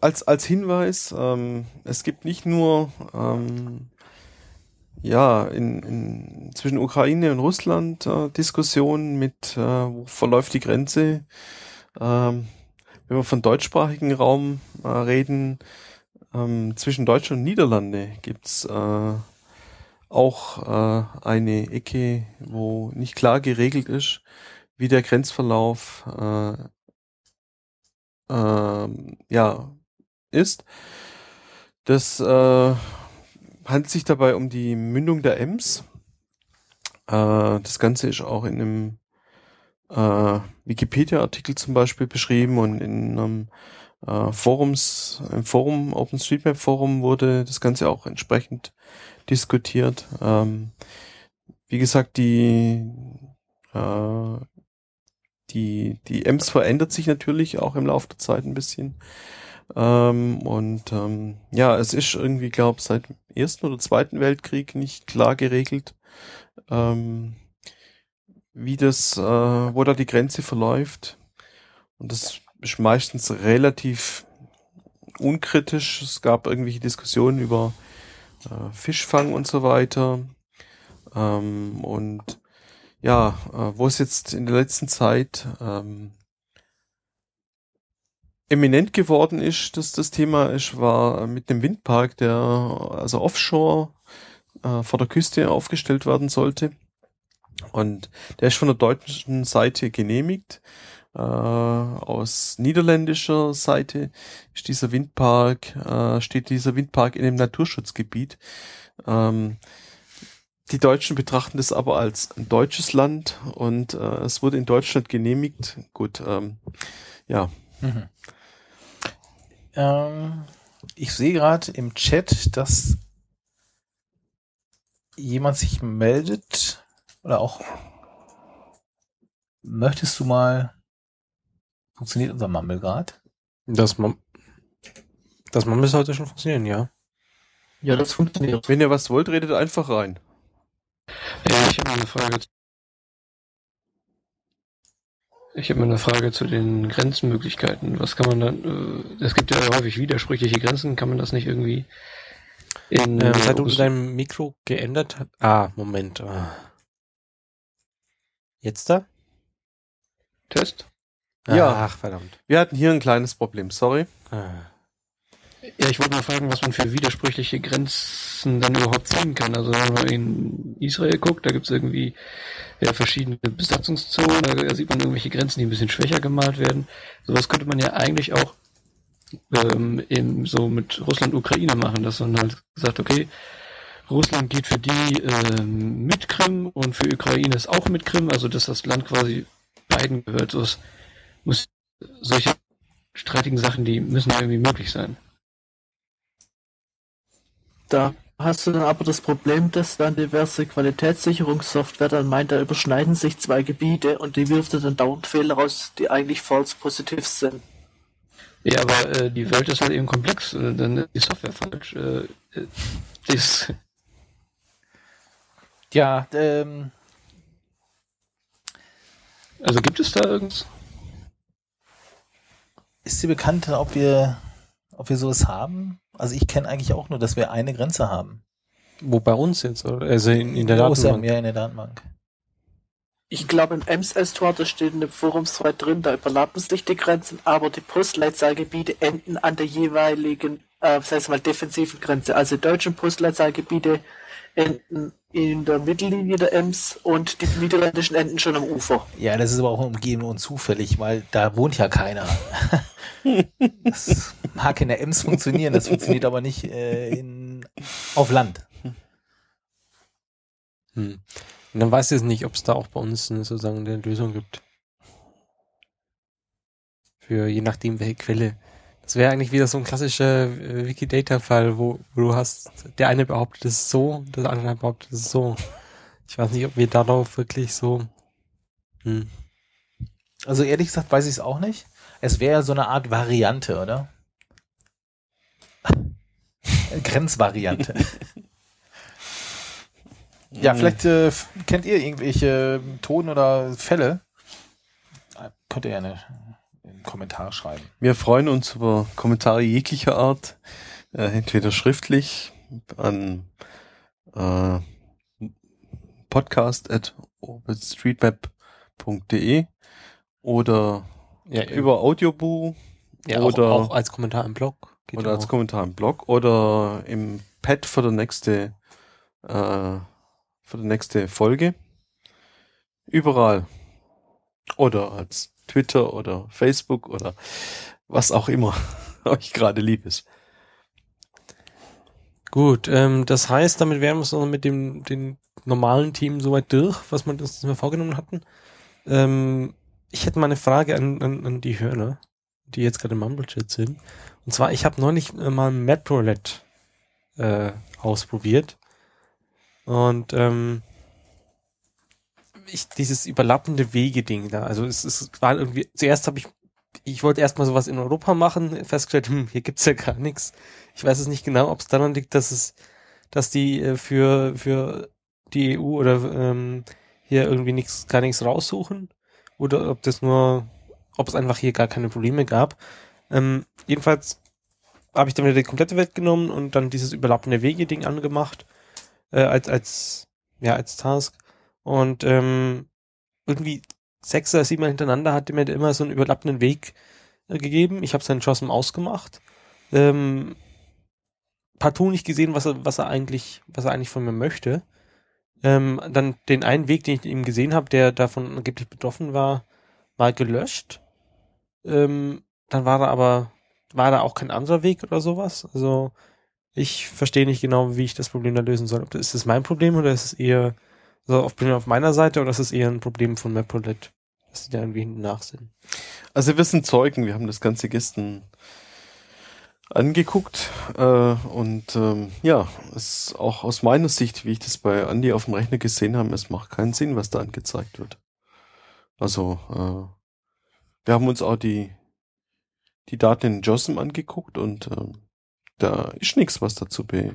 als als Hinweis, ähm, es gibt nicht nur ähm, ja in, in zwischen Ukraine und Russland äh, Diskussionen mit äh, wo verläuft die Grenze. Ähm, wenn wir von deutschsprachigen Raum äh, reden, ähm, zwischen Deutschland und Niederlande gibt's äh, auch äh, eine Ecke, wo nicht klar geregelt ist, wie der Grenzverlauf äh, ähm, ja, ist. Das äh, handelt sich dabei um die Mündung der Ems. Äh, das Ganze ist auch in einem äh, Wikipedia-Artikel zum Beispiel beschrieben und in einem äh, Forums, im Forum, OpenStreetMap Forum wurde das Ganze auch entsprechend diskutiert. Ähm, wie gesagt, die äh, die, die Ems verändert sich natürlich auch im Laufe der Zeit ein bisschen. Ähm, und ähm, ja, es ist irgendwie, glaube ich, seit dem Ersten oder Zweiten Weltkrieg nicht klar geregelt, ähm, wie das, äh, wo da die Grenze verläuft. Und das ist meistens relativ unkritisch. Es gab irgendwelche Diskussionen über äh, Fischfang und so weiter. Ähm, und ja, äh, wo es jetzt in der letzten Zeit ähm, eminent geworden ist, dass das Thema ist, war mit dem Windpark, der also offshore äh, vor der Küste aufgestellt werden sollte. Und der ist von der deutschen Seite genehmigt. Äh, aus niederländischer Seite ist dieser Windpark, äh, steht dieser Windpark in einem Naturschutzgebiet. Ähm, die Deutschen betrachten das aber als ein deutsches Land und äh, es wurde in Deutschland genehmigt. Gut, ähm, ja. Mhm. Ähm, ich sehe gerade im Chat, dass jemand sich meldet oder auch möchtest du mal funktioniert unser Mammel gerade? Das, Mam das Mammel sollte schon funktionieren, ja. Ja, das funktioniert. Wenn ihr was wollt, redet einfach rein. Ich habe eine Frage. Ich habe eine Frage zu den Grenzmöglichkeiten. Was kann man dann? Äh, es gibt ja häufig widersprüchliche Grenzen. Kann man das nicht irgendwie in Ähm, seit du dein Mikro geändert hast. Ah, Moment. Ah. Jetzt da? Test? Ja. Ach, verdammt. Wir hatten hier ein kleines Problem, sorry. Ah. Ja, ich wollte mal fragen, was man für widersprüchliche Grenzen dann überhaupt ziehen kann. Also wenn man in Israel guckt, da gibt's irgendwie ja, verschiedene Besatzungszonen, da sieht man irgendwelche Grenzen, die ein bisschen schwächer gemalt werden. Sowas könnte man ja eigentlich auch ähm, eben so mit Russland-Ukraine machen, dass man halt sagt, okay, Russland geht für die ähm, mit Krim und für Ukraine ist auch mit Krim, also dass das Land quasi beiden gehört. So, es muss solche streitigen Sachen, die müssen irgendwie möglich sein. Da hast du dann aber das Problem, dass dann diverse Qualitätssicherungssoftware dann meint, da überschneiden sich zwei Gebiete und die wirft dann dauernd Fehler raus, die eigentlich false positiv sind. Ja, aber äh, die Welt ist halt eben komplex, äh, dann ist die Software falsch. Äh, äh, das, Ja, ähm, also gibt es da irgendwas? Ist dir bekannt, ob wir, ob wir sowas haben? Also ich kenne eigentlich auch nur, dass wir eine Grenze haben. Wo bei uns jetzt? Oder? Also in, in der Datenbank. ja, in der Datenbank. Ich glaube, im MS-Tor, da steht in dem Forumsthread drin, da überlappen sich die Grenzen, aber die Postleitzahlgebiete enden an der jeweiligen, äh, sei es mal, defensiven Grenze. Also die deutschen Postleitzahlgebiete enden in der Mittellinie der Ems und die niederländischen enden schon am Ufer. Ja, das ist aber auch umgeben und zufällig, weil da wohnt ja keiner. das mag in der Ems funktionieren, das funktioniert aber nicht äh, in, auf Land. Hm. Und dann weiß ich jetzt nicht, ob es da auch bei uns eine, sozusagen eine Lösung gibt. Für je nachdem, welche Quelle. Das wäre eigentlich wieder so ein klassischer äh, Wikidata-Fall, wo, wo du hast, der eine behauptet es so, der andere behauptet es so. Ich weiß nicht, ob wir darauf wirklich so. Hm. Also ehrlich gesagt weiß ich es auch nicht. Es wäre so eine Art Variante, oder? Grenzvariante. ja, vielleicht äh, kennt ihr irgendwelche Ton oder Fälle. Äh, Könnt ihr ja eine, einen Kommentar schreiben. Wir freuen uns über Kommentare jeglicher Art, äh, entweder schriftlich an äh, podcast at openstreetmap.de oder Ja, über Audioboo ja, oder- auch, auch als Kommentar im Blog. Geht oder als auch. Kommentar im Blog oder im Pad für die nächste äh, für die nächste Folge. Überall. Oder als Twitter oder Facebook oder was auch immer euch gerade lieb ist. Gut, ähm, das heißt, damit wären wir noch mit dem den normalen Team soweit durch, was wir uns mal vorgenommen hatten. Ähm, ich hätte mal eine Frage an, an, an die Hörer, die jetzt gerade im Mumble-Chat sind. Und zwar, ich habe neulich mal Metrolet äh, ausprobiert. Und ähm, ich, dieses überlappende Wege-Ding da, also es, es war irgendwie, zuerst habe ich, ich wollte erstmal sowas in Europa machen, festgestellt, hm, hier gibt's ja gar nichts. Ich weiß es nicht genau, ob es daran liegt, dass es, dass die äh, für, für die EU oder ähm, hier irgendwie nichts, gar nichts raussuchen. Oder ob das nur, ob es einfach hier gar keine Probleme gab. Ähm, jedenfalls habe ich dann wieder die komplette Welt genommen und dann dieses überlappende Wege-Ding angemacht, äh, als, als, ja, als Task. Und ähm, irgendwie sechs oder sieben Mal hintereinander hat mir immer so einen überlappenden Weg äh, gegeben. Ich habe seinen Schossen ausgemacht. Ähm, partout nicht gesehen, was er, was er eigentlich, was er eigentlich von mir möchte. Ähm, dann den einen Weg, den ich ihm gesehen habe, der davon angeblich betroffen war, war gelöscht. Ähm, dann war da aber, war da auch kein anderer Weg oder sowas. Also ich verstehe nicht genau, wie ich das Problem da lösen soll. Ob das, ist das mein Problem oder ist es eher so auf, Problem auf meiner Seite oder ist es eher ein Problem von MapRoulette, dass die da irgendwie hinten nach sind? Also wir sind Zeugen, wir haben das Ganze gestern angeguckt äh, und ähm, ja, es ist auch aus meiner Sicht, wie ich das bei Andy auf dem Rechner gesehen habe, es macht keinen Sinn, was da angezeigt wird. Also äh, wir haben uns auch die die Daten in JOSM angeguckt und ähm, da ist nichts, was dazu be,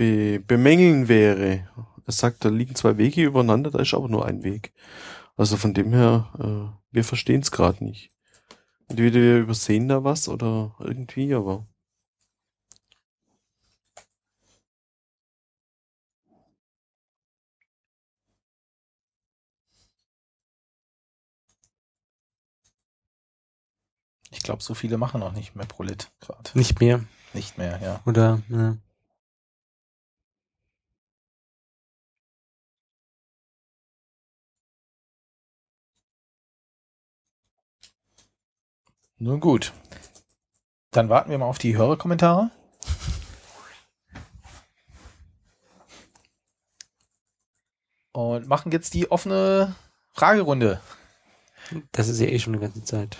be, bemängeln wäre. Er sagt, da liegen zwei Wege übereinander, da ist aber nur ein Weg. Also von dem her, äh, wir verstehen es gerade nicht. Entweder wir übersehen da was oder irgendwie, aber. Ich glaube, so viele machen auch nicht mehr Prolit gerade. Nicht mehr. Nicht mehr, ja. Oder, ja. Nun gut. Dann warten wir mal auf die Hörerkommentare. Und machen jetzt die offene Fragerunde. Das ist ja eh schon eine ganze Zeit.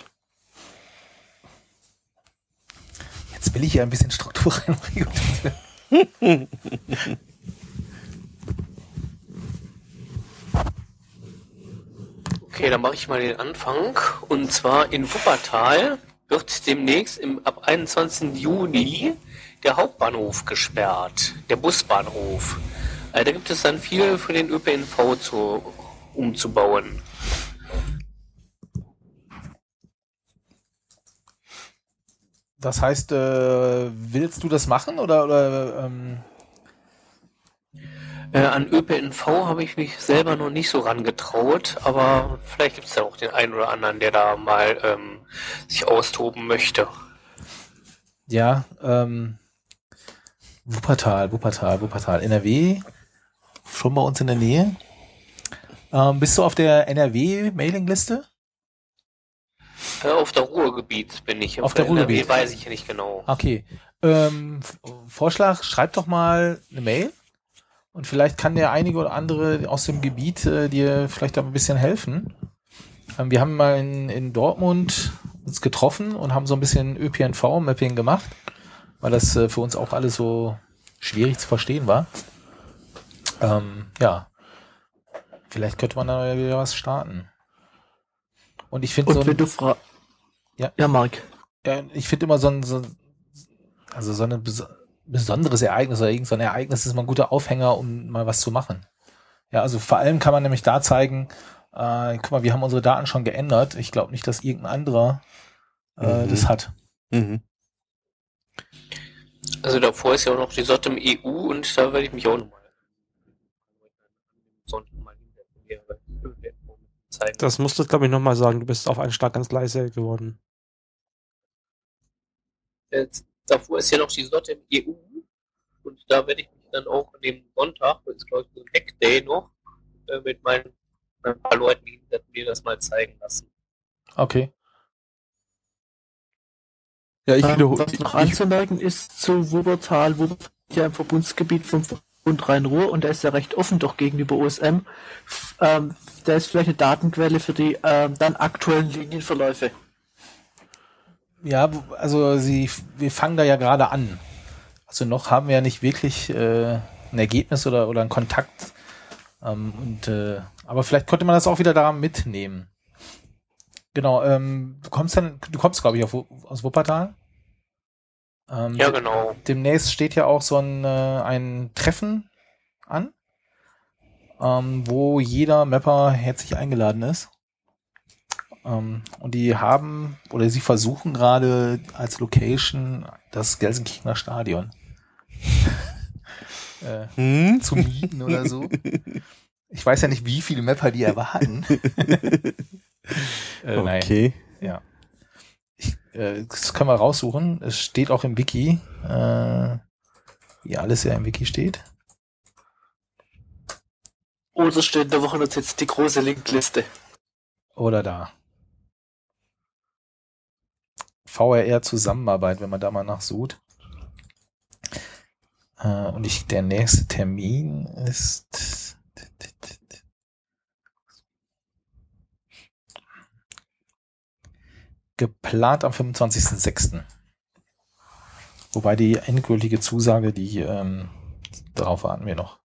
Jetzt will ich hier ein bisschen Struktur reinbringen. Okay, dann mache ich mal den Anfang. Und zwar in Wuppertal wird demnächst im, ab 21. Juni der Hauptbahnhof gesperrt, der Busbahnhof. Äh, da gibt es dann viel für den ÖPNV zu, umzubauen. Das heißt, äh, willst du das machen oder, oder ähm, Äh, an ÖPNV habe ich mich selber noch nicht so rangetraut, aber vielleicht gibt es da auch den einen oder anderen, der da mal ähm, sich austoben möchte. ja, ähm, Wuppertal, Wuppertal, Wuppertal, NRW, schon bei uns in der Nähe. Ähm, bist du auf der NRW-Mailingliste? Äh, auf der Ruhrgebiet bin ich. Auf der NRW Ruhrgebiet. weiß ich nicht genau. Okay. Ähm, Vorschlag, schreib doch mal eine Mail und vielleicht kann der einige oder andere aus dem Gebiet äh, dir vielleicht da ein bisschen helfen. Ähm, wir haben mal in, in Dortmund uns getroffen und haben so ein bisschen ÖPNV-Mapping gemacht, weil das äh, für uns auch alles so schwierig zu verstehen war. Ähm, ja, vielleicht könnte man da wieder was starten. Und ich finde so ein- wenn du fra Ja. ja, Marc. ja, ich finde immer so ein, so, also so ein bes besonderes Ereignis oder irgendein so ein Ereignis ist mal ein guter Aufhänger, um mal was zu machen. Ja, also vor allem kann man nämlich da zeigen, äh, guck mal, wir haben unsere Daten schon geändert. Ich glaube nicht, dass irgendein anderer äh, Mhm. das hat. Mhm. Also davor ist ja auch noch die SOT im EU und da werde ich mich auch nochmal zeigen. Das musst du, glaube ich, nochmal sagen. Du bist auf einen Schlag ganz leise geworden. Jetzt, davor ist ja noch die SOT im EU und da werde ich mich dann auch an dem Sonntag, das ist glaube ich so ein Hackday noch, äh, mit meinen ein paar Leuten hinsetzen, mir das mal zeigen lassen. Okay. Ja, ich Ähm, wiederhole. was noch anzumerken ist zu Wuppertal, Wuppertal ist ja im Verbundsgebiet vom Verbund Rhein-Ruhr und der ist ja recht offen doch gegenüber OSM. Ähm, der ist vielleicht eine Datenquelle für die ähm, dann aktuellen Linienverläufe. Ja, also sie, wir fangen da ja gerade an. Also noch haben wir ja nicht wirklich äh, ein Ergebnis oder, oder einen Kontakt. Ähm, und, äh, aber vielleicht könnte man das auch wieder daran mitnehmen. Genau, ähm, du kommst dann, du kommst, glaube ich, auf, aus Wuppertal. Ähm, Ja, genau. demnächst steht ja auch so ein, äh, ein Treffen an, ähm, wo jeder Mapper herzlich eingeladen ist. Ähm, und die haben oder sie versuchen gerade als Location das Gelsenkirchener Stadion äh, hm? zu mieten oder so. Ich weiß ja nicht, wie viele Mapper die erwarten. äh, nein. Okay. Ja. Ich, äh, das können wir raussuchen. Es steht auch im Wiki. Äh, wie alles ja im Wiki steht. Oder steht in der Wochennotiz die große Linkliste. Oder da. VRR Zusammenarbeit, wenn man da mal nachsucht. Äh, und ich, der nächste Termin ist. Geplant am 25.06. Wobei die endgültige Zusage, die ähm, darauf warten wir noch.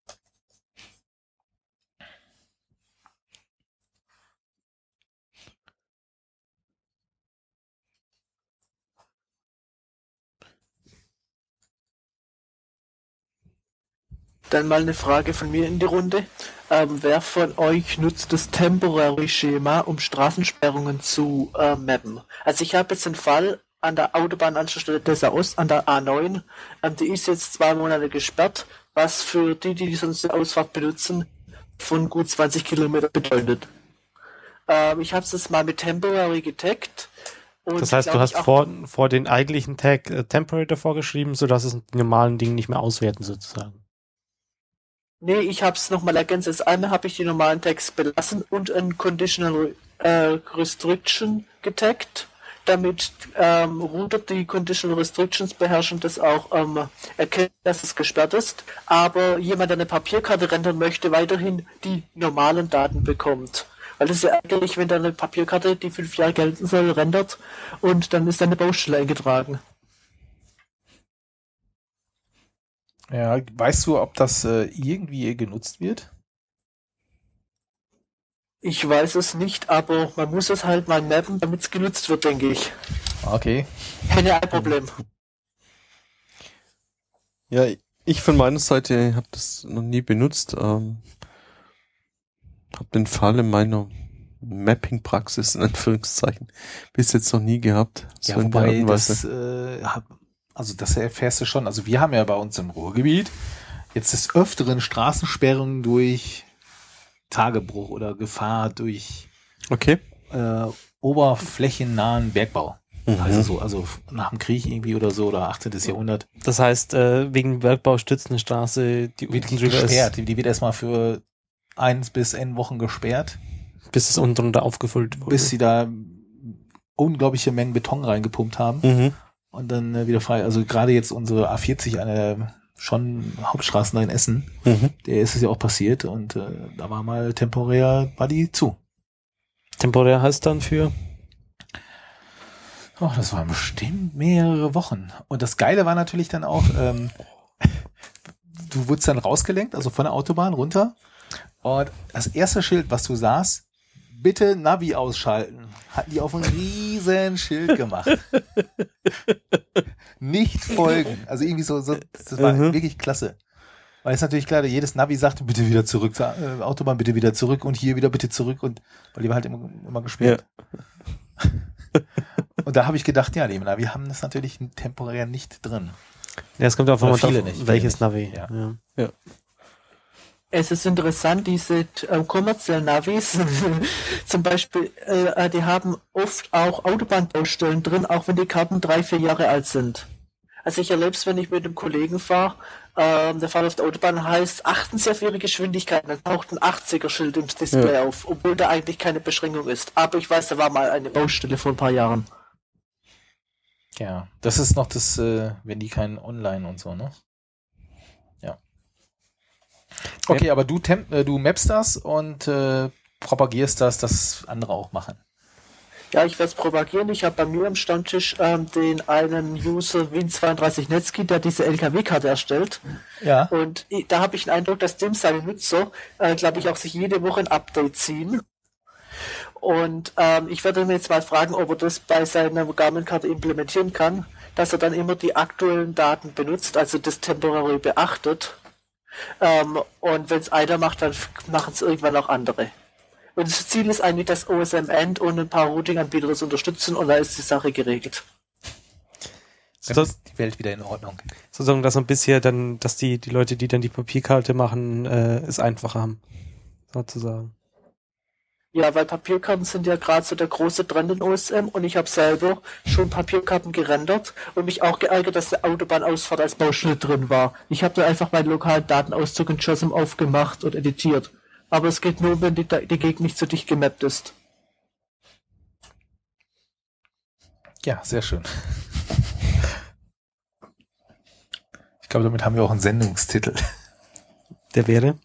Dann mal eine Frage von mir in die Runde. Ähm, wer von euch nutzt das Temporary Schema, um Straßensperrungen zu äh, mappen? Also ich habe jetzt einen Fall an der Autobahnanschlussstelle Dessau Ost, an der A9. Ähm, die ist jetzt zwei Monate gesperrt, was für die, die sonst die Ausfahrt benutzen, von gut 20 Kilometer bedeutet. Ähm, ich habe es jetzt mal mit Temporary getaggt. Und Das heißt, du hast vor, vor den eigentlichen Tag äh, Temporary davor geschrieben, sodass es die normalen Dinge nicht mehr auswerten sozusagen. Nee, ich habe es nochmal ergänzt. Das einmal habe ich die normalen Tags belassen und ein Conditional äh, Restriction getaggt, damit ähm, Router, die Conditional Restrictions beherrschen, das auch ähm, erkennt, dass es gesperrt ist. Aber jemand, der eine Papierkarte rendern möchte, weiterhin die normalen Daten bekommt. Weil es ist ja ärgerlich, wenn da eine Papierkarte, die fünf Jahre gelten soll, rendert und dann ist da eine Baustelle eingetragen. Ja, weißt du, ob das äh, irgendwie genutzt wird? Ich weiß es nicht, aber man muss es halt mal mappen, damit es genutzt wird, denke ich. Okay. Keine ein Problem. Ja, ich von meiner Seite habe das noch nie benutzt. Ähm, habe den Fall in meiner Mapping-Praxis in Anführungszeichen bis jetzt noch nie gehabt. So Ja, in der Art wobei das, äh, also das erfährst du schon. Also wir haben ja bei uns im Ruhrgebiet jetzt des Öfteren Straßensperrungen durch Tagebruch oder Gefahr durch Okay. äh, oberflächennahen Bergbau. Mhm. Also so, also nach dem Krieg irgendwie oder so oder 18. Jahrhundert. Das heißt, äh, wegen Bergbau stützt eine Straße, die Wird gesperrt. Die, wird erstmal für eins bis n Wochen gesperrt, bis es unten drunter aufgefüllt wurde. bis sie da unglaubliche Mengen Beton reingepumpt haben. Mhm. Und dann äh, wieder frei. Also gerade jetzt unsere A40, eine der schon Hauptstraßen da in Essen, Mhm. der ist es ja auch passiert und äh, da war mal temporär, war die zu. Temporär heißt dann für Oh, das waren bestimmt mehrere Wochen. Und das Geile war natürlich dann auch, ähm, du wurdest dann rausgelenkt, also von der Autobahn runter. Und das erste Schild, was du sahst, bitte Navi ausschalten, hatten die auf ein riesen Schild gemacht. Nicht folgen. Also irgendwie so, so das war Mhm. wirklich klasse. Weil es natürlich klar, jedes Navi sagt, bitte wieder zurück zur äh, Autobahn, bitte wieder zurück und hier wieder bitte zurück und weil die war halt immer, immer gesperrt. Und da habe ich gedacht, ja, liebe Navi haben das natürlich temporär nicht drin. ja, es kommt auch von viele auf, nicht, viele welches nicht. Navi. Ja. Ja. Es ist interessant, diese äh, kommerziellen Navis, zum Beispiel, äh, die haben oft auch Autobahnbaustellen drin, auch wenn die Karten drei, vier Jahre alt sind. Also ich erlebe es, wenn ich mit einem Kollegen fahre, ähm, der fährt auf der Autobahn, heißt, achten Sie auf Ihre Geschwindigkeit, dann taucht ein 80er-Schild im Display auf, obwohl da eigentlich keine Beschränkung ist. Aber ich weiß, da war mal eine Baustelle vor ein paar Jahren. Ja, das ist noch das, äh, wenn die kein Online und so, ne? Okay, aber du, temp äh, du mappst das und äh, propagierst das, dass andere auch machen. Ja, ich werde es propagieren. Ich habe bei mir am Stammtisch ähm, den einen User Win32 Netzkey, der diese LKW-Karte erstellt. Ja. Und i- da habe ich den Eindruck, dass dem seine Nutzer, äh, glaube ich, auch sich jede Woche ein Update ziehen. Und ähm, ich werde ihn jetzt mal fragen, ob er das bei seiner Garmin-Karte implementieren kann, dass er dann immer die aktuellen Daten benutzt, also das temporary beachtet. Ähm, und wenn es einer macht, dann machen es irgendwann auch andere. Und das Ziel ist eigentlich, dass OSM End und ein paar Routing-Anbieter das unterstützen und da ist die Sache geregelt. Dann So- ist die Welt wieder in Ordnung. Sozusagen, dass man bisher dann, dass die, die Leute, die dann die Papierkarte machen, äh, es einfacher haben. Sozusagen. Ja, weil Papierkarten sind ja gerade so der große Trend in OSM und ich habe selber schon Papierkarten gerendert und mich auch geärgert, dass der Autobahnausfahrt als Baustelle drin war. Ich habe da einfach meinen lokalen Datenauszug in JOSM aufgemacht und editiert. Aber es geht nur, wenn die, die Gegend nicht so dicht gemappt ist. Ja, sehr schön. Ich glaube, damit haben wir auch einen Sendungstitel. Der wäre?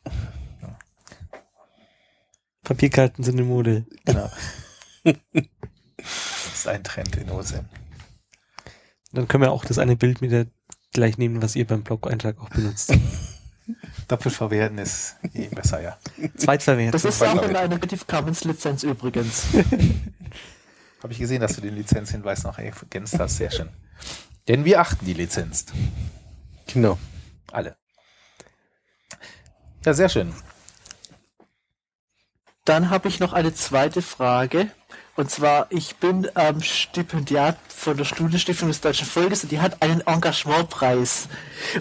Papierkarten sind eine Mode. Genau. Das ist ein Trend in OSM. Dann können wir auch das eine Bild mit der gleich nehmen, was ihr beim Blog-Eintrag auch benutzt. Doppelt verwerten ist eh besser, ja. Zweitverwertung. Das ist auch in einer Creative Commons Lizenz übrigens. Habe ich gesehen, dass du den Lizenzhinweis noch ergänzt hast. Sehr schön. Denn wir achten die Lizenz. Genau. Alle. Ja, sehr schön. Dann habe ich noch eine zweite Frage. Und zwar, ich bin ähm, Stipendiat von der Studienstiftung des Deutschen Volkes und die hat einen Engagementpreis,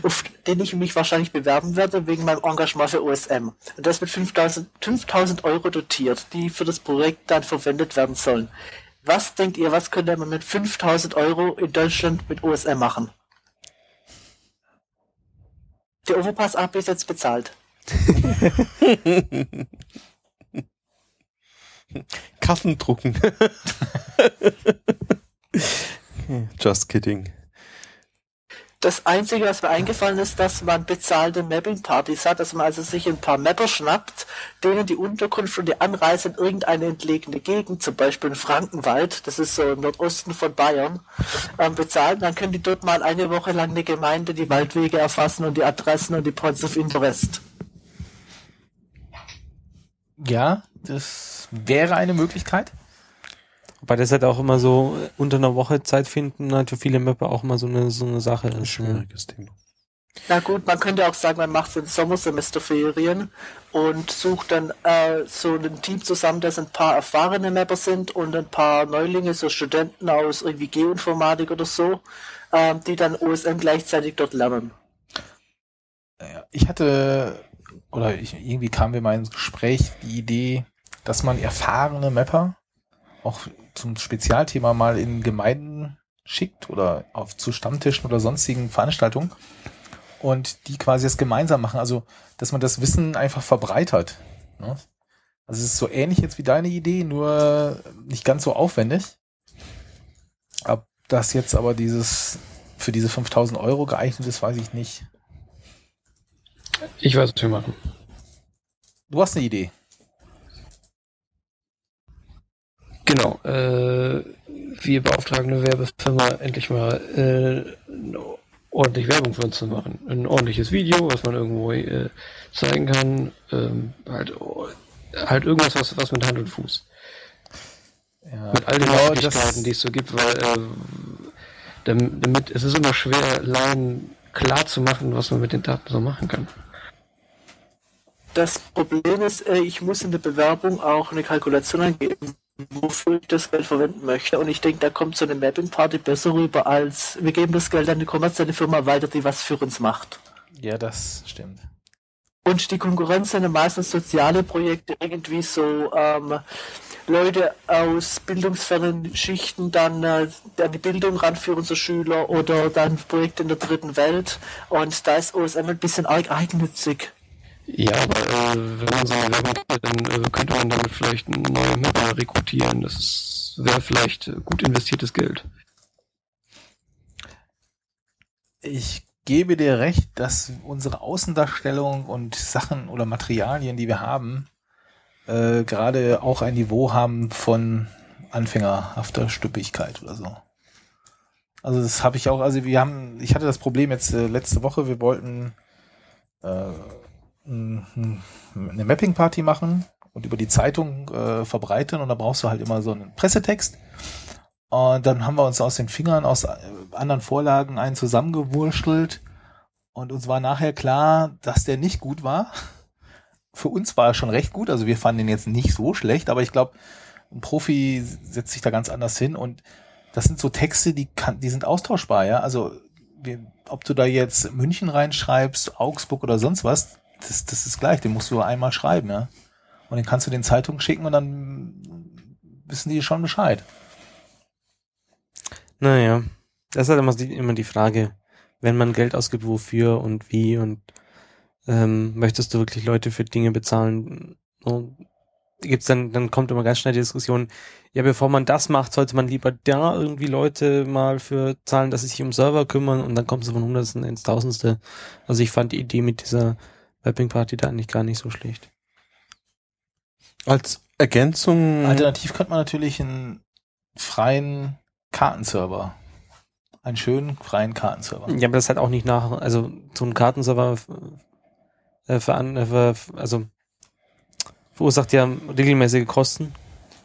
auf den ich mich wahrscheinlich bewerben werde wegen meinem Engagement für OSM. Und das mit 5000, 5000 Euro dotiert, die für das Projekt dann verwendet werden sollen. Was denkt ihr, was könnte man mit 5000 Euro in Deutschland mit OSM machen? Der Overpass AB ist jetzt bezahlt. Karten drucken. Just kidding. Das Einzige, was mir eingefallen ist, dass man bezahlte Mapping-Partys hat, dass man also sich ein paar Mapper schnappt, denen die Unterkunft und die Anreise in irgendeine entlegene Gegend, zum Beispiel in Frankenwald, das ist so im Nordosten von Bayern, ähm, bezahlt. Dann können die dort mal eine Woche lang eine Gemeinde die Waldwege erfassen und die Adressen und die Points of Interest. Ja, das wäre eine Möglichkeit. Wobei das halt auch immer so äh, unter einer Woche Zeit finden, halt für viele Mapper auch immer so eine, so eine Sache ist. Ne? Schwieriges Thema. Na gut, man könnte auch sagen, man macht es in Sommersemesterferien und sucht dann äh, so ein Team zusammen, das ein paar erfahrene Mapper sind und ein paar Neulinge, so Studenten aus irgendwie Geoinformatik oder so, ähm, die dann OSM gleichzeitig dort lernen. Ich hatte, oder ich, irgendwie kam mir mal ins Gespräch die Idee, dass man erfahrene Mapper auch zum Spezialthema mal in Gemeinden schickt oder auf zu Stammtischen oder sonstigen Veranstaltungen und die quasi das gemeinsam machen. Also, dass man das Wissen einfach verbreitert. Ne? Also es ist so ähnlich jetzt wie deine Idee, nur nicht ganz so aufwendig. Ob das jetzt aber dieses für diese 5000 Euro geeignet ist, weiß ich nicht. Ich weiß, was wir machen. Du hast eine Idee. Genau. Äh, wir beauftragen eine Werbefirma endlich mal äh, eine ordentlich Werbung für uns zu machen. Ein ordentliches Video, was man irgendwo äh, zeigen kann. Ähm, halt, halt irgendwas, was, was mit Hand und Fuß. Ja, Mit all den genau, Möglichkeiten, die es so gibt, weil äh, damit, damit es ist immer schwer, Laien klar zu machen, was man mit den Daten so machen kann. Das Problem ist, äh, ich muss in der Bewerbung auch eine Kalkulation angeben, wofür ich das Geld verwenden möchte. Und ich denke, da kommt so eine Mapping-Party besser rüber, als wir geben das Geld an eine kommerzielle Firma weiter, die was für uns macht. Ja, das stimmt. Und die Konkurrenz sind meistens soziale Projekte, irgendwie so ähm, Leute aus bildungsfernen Schichten dann äh, an die Bildung ranführen, so Schüler oder dann Projekte in der dritten Welt. Und da ist OSM ein bisschen arg eigennützig. Ja, aber äh, wenn man so eine Werbung hat, dann äh, könnte man damit vielleicht neue Mapper rekrutieren. Das wäre vielleicht gut investiertes Geld. Ich gebe dir recht, dass unsere Außendarstellung und Sachen oder Materialien, die wir haben, äh, gerade auch ein Niveau haben von anfängerhafter Stüppigkeit oder so. Also das habe ich auch, also wir haben, ich hatte das Problem jetzt äh, letzte Woche, wir wollten äh, eine Mapping-Party machen und über die Zeitung äh, verbreiten und da brauchst du halt immer so einen Pressetext. Und dann haben wir uns aus den Fingern aus äh, anderen Vorlagen einen zusammengewurschtelt und uns war nachher klar, dass der nicht gut war. Für uns war er schon recht gut, also wir fanden ihn jetzt nicht so schlecht, aber ich glaube, ein Profi setzt sich da ganz anders hin und das sind so Texte, die kann, die sind austauschbar, ja. Also wir, ob du da jetzt München reinschreibst, Augsburg oder sonst was, das, das ist gleich, den musst du einmal schreiben, ja. Und den kannst du den Zeitungen schicken und dann wissen die schon Bescheid. Naja, das ist halt immer die, immer die Frage, wenn man Geld ausgibt, wofür und wie und ähm, möchtest du wirklich Leute für Dinge bezahlen? So, gibt's dann, dann kommt immer ganz schnell die Diskussion, ja, bevor man das macht, sollte man lieber da irgendwie Leute mal für zahlen, dass sie sich um Server kümmern und dann kommt es von Hundertsten ins Tausendste. Also ich fand die Idee mit dieser Mapping Party da eigentlich gar nicht so schlecht. Als Ergänzung. Alternativ könnte man natürlich einen freien Kartenserver, einen schönen freien Kartenserver. Ja, aber das hat auch nicht nach, also so ein Kartenserver äh, für, an- äh, für, also verursacht ja regelmäßige Kosten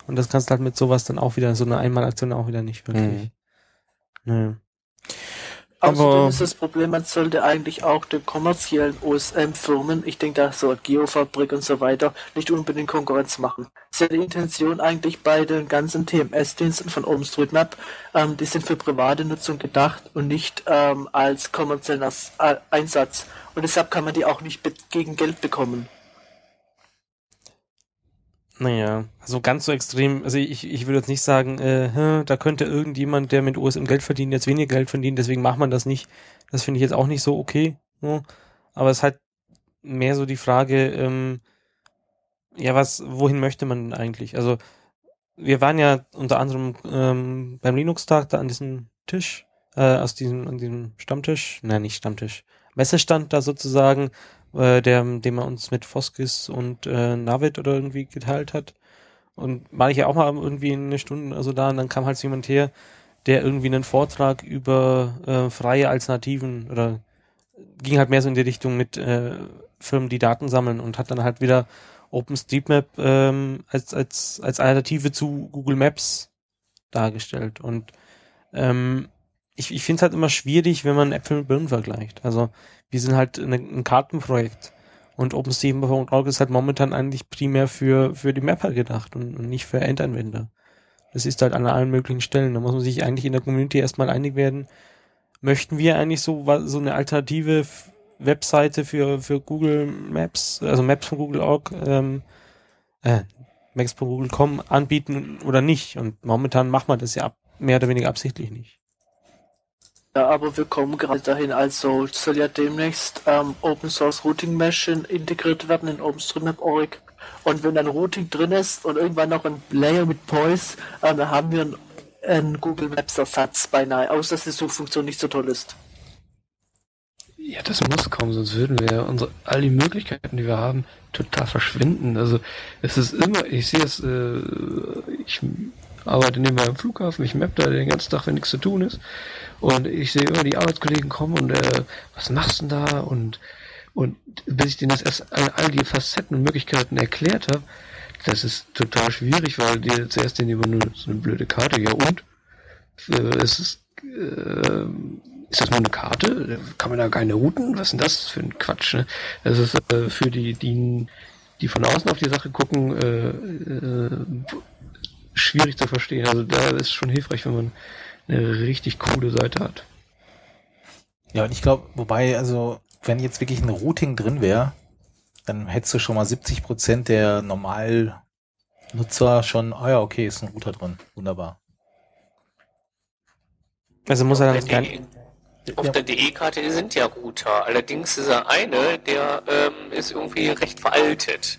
und das kannst du halt mit sowas dann auch wieder, so eine Einmalaktion auch wieder nicht wirklich. Naja. Außerdem ist das Problem, man sollte eigentlich auch den kommerziellen OSM-Firmen, ich denke da so Geofabrik und so weiter, nicht unbedingt Konkurrenz machen. Das ist ja die Intention eigentlich bei den ganzen TMS-Diensten von OpenStreetMap, ähm, die sind für private Nutzung gedacht und nicht ähm, als kommerziellen äh, Einsatz. Und deshalb kann man die auch nicht gegen Geld bekommen. Naja, also ganz so extrem, also ich, ich würde jetzt nicht sagen, äh, da könnte irgendjemand, der mit OSM Geld verdient, jetzt weniger Geld verdienen, deswegen macht man das nicht. Das finde ich jetzt auch nicht so okay. Ne? Aber es ist halt mehr so die Frage, ähm, ja, was, wohin möchte man eigentlich? Also wir waren ja unter anderem ähm, beim Linux-Tag da an diesem Tisch, äh, aus diesem, an diesem Stammtisch, nein, nicht Stammtisch, Messestand da sozusagen, äh, der, den man uns mit Foskis und äh, Navid oder irgendwie geteilt hat. Und war ich ja auch mal irgendwie eine Stunde also da und dann kam halt jemand her, der irgendwie einen Vortrag über äh, freie Alternativen oder ging halt mehr so in die Richtung mit äh, Firmen, die Daten sammeln und hat dann halt wieder OpenStreetMap ähm, als, als, als Alternative zu Google Maps dargestellt. Und ähm, ich, ich finde es halt immer schwierig, wenn man Äpfel mit Birnen vergleicht. Also wir sind halt eine, ein Kartenprojekt und OpenStreetMap.org ist halt momentan eigentlich primär für, für die Mapper gedacht und, und nicht für Endanwender. Das ist halt an allen möglichen Stellen. Da muss man sich eigentlich in der Community erstmal einig werden. Möchten wir eigentlich so, so eine alternative Webseite für, für Google Maps, also Maps von Google.org, ähm, äh, Maps.google.com anbieten oder nicht? Und momentan macht man das ja ab, mehr oder weniger absichtlich nicht. Ja, aber wir kommen gerade dahin, also soll ja demnächst ähm, Open Source Routing Machine integriert werden in OpenStreetMap.org. Und wenn dann Routing drin ist und irgendwann noch ein Layer mit Poise, äh, dann haben wir einen, einen Google Maps Ersatz beinahe, außer dass die Suchfunktion nicht so toll ist. Ja, das muss kommen, sonst würden wir unsere, all die Möglichkeiten, die wir haben, total verschwinden. Also es ist immer, ich sehe es, äh, ich arbeite nebenbei am Flughafen, ich map da den ganzen Tag, wenn nichts zu tun ist. Und ich sehe immer die Arbeitskollegen kommen und äh, was machst du denn da? Und und bis ich denen das erst all, all die Facetten und Möglichkeiten erklärt habe, das ist total schwierig, weil die zuerst denen immer nur so eine blöde Karte, ja und? Äh, es ist, äh, ist das nur eine Karte? Kann man da keine Routen? Was ist denn das für ein Quatsch? Ne? Das ist äh, für die, die, die von außen auf die Sache gucken, äh, äh, schwierig zu verstehen. Also da ist es schon hilfreich, wenn man eine richtig coole Seite hat. Ja, und ich glaube, wobei, also, wenn jetzt wirklich ein Routing drin wäre, dann hättest du schon mal 70 Prozent der Normalnutzer schon, ah ja, okay, ist ein Router drin. Wunderbar. Also muss er dann Auf der DE auf der DE-Karte sind ja Router. Allerdings ist er eine, der ähm, ist irgendwie recht veraltet.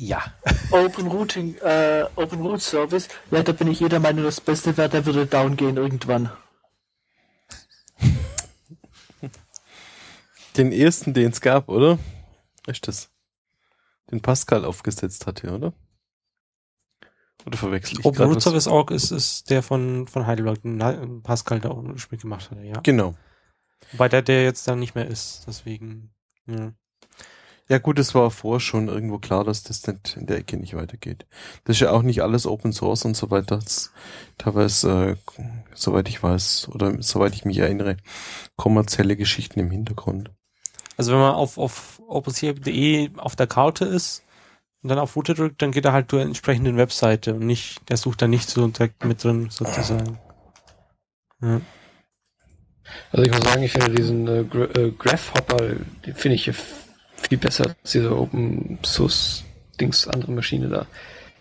Ja. Open Routing, äh, Open Route Service, ja, da bin ich jeder Meinung, das Beste wäre, der würde down gehen irgendwann. Den ersten, den es gab, oder? Ist das? Den Pascal aufgesetzt hatte, oder? Oder verwechsel ich Open Root? Service Org ist, ist der von, von Heidelberg, den Pascal da auch ein Spiel gemacht hatte, ja. Genau. Wobei der, der jetzt dann nicht mehr ist, deswegen, ja. Ja gut, es war vorher schon irgendwo klar, dass das nicht in der Ecke nicht weitergeht. Das ist ja auch nicht alles Open Source und so weiter. Das, teilweise, äh, soweit ich weiß, oder soweit ich mich erinnere, kommerzielle Geschichten im Hintergrund. Also wenn man auf, auf OpenSea.de auf der Karte ist und dann auf Router drückt, dann geht er halt zur entsprechenden Webseite und nicht, der sucht da nicht so direkt mit drin, sozusagen. Ja. Also ich muss sagen, ich finde diesen äh, Gra äh, Graph-Hopper, den finde ich hier viel besser als diese Open Source Dings andere Maschine da.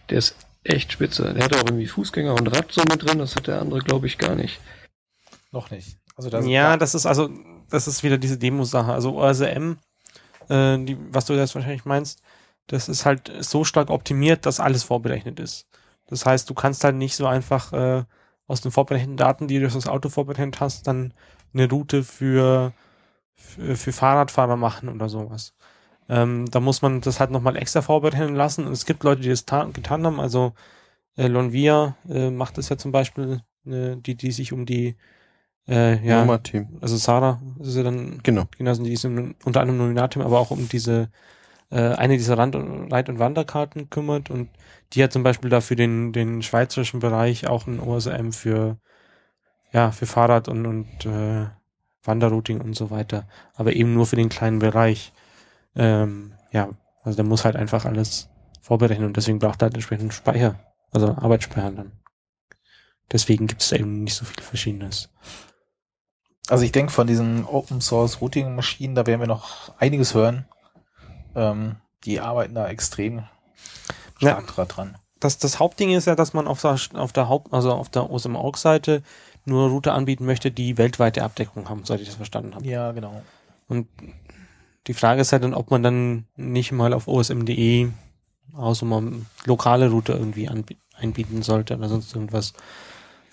Der ist echt spitze. Der hat auch irgendwie Fußgänger und Rad so mit drin, das hat der andere glaube ich gar nicht. Noch nicht. Also da, ja, da, das ist also, das ist wieder diese Demo-Sache. Also OSM, äh, die, was du jetzt wahrscheinlich meinst, das ist halt so stark optimiert, dass alles vorberechnet ist. Das heißt, du kannst halt nicht so einfach äh, aus den vorberechneten Daten, die du durch das Auto vorberechnet hast, dann eine Route für, für, für Fahrradfahrer machen oder sowas. Ähm, da muss man das halt nochmal extra vorberechnen lassen. Und es gibt Leute, die das ta- getan haben. Also äh, Lonvia äh, macht das ja zum Beispiel, äh, die, die sich um die äh, ja, Nomad-Team. also Sarah ist ja dann Genau. genau sind die ist im- unter anderem Nominatum, aber auch um diese äh, eine dieser Rand- und Reit- und Wanderkarten kümmert und die hat zum Beispiel da für den den schweizerischen Bereich auch ein OSM für ja für Fahrrad und und äh, Wanderrouting und so weiter, aber eben nur für den kleinen Bereich. Ähm, ja, also der muss halt einfach alles vorberechnen und deswegen braucht er halt entsprechend Speicher, also Arbeitsspeicher dann. Deswegen gibt es da eben nicht so viel Verschiedenes. also ich denke von diesen Open Source Routing Maschinen, da werden wir noch einiges hören. Ähm, die arbeiten da extrem Ja. stark dran. Das, das Hauptding ist ja, dass man auf der, auf der Haupt, also auf der OSM-Org-Seite nur Router anbieten möchte, die weltweite Abdeckung haben, soweit ich das verstanden habe. Ja, genau. Und die Frage ist halt dann, ob man dann nicht mal auf osm.de außer mal lokale Router irgendwie einbieten sollte oder sonst irgendwas.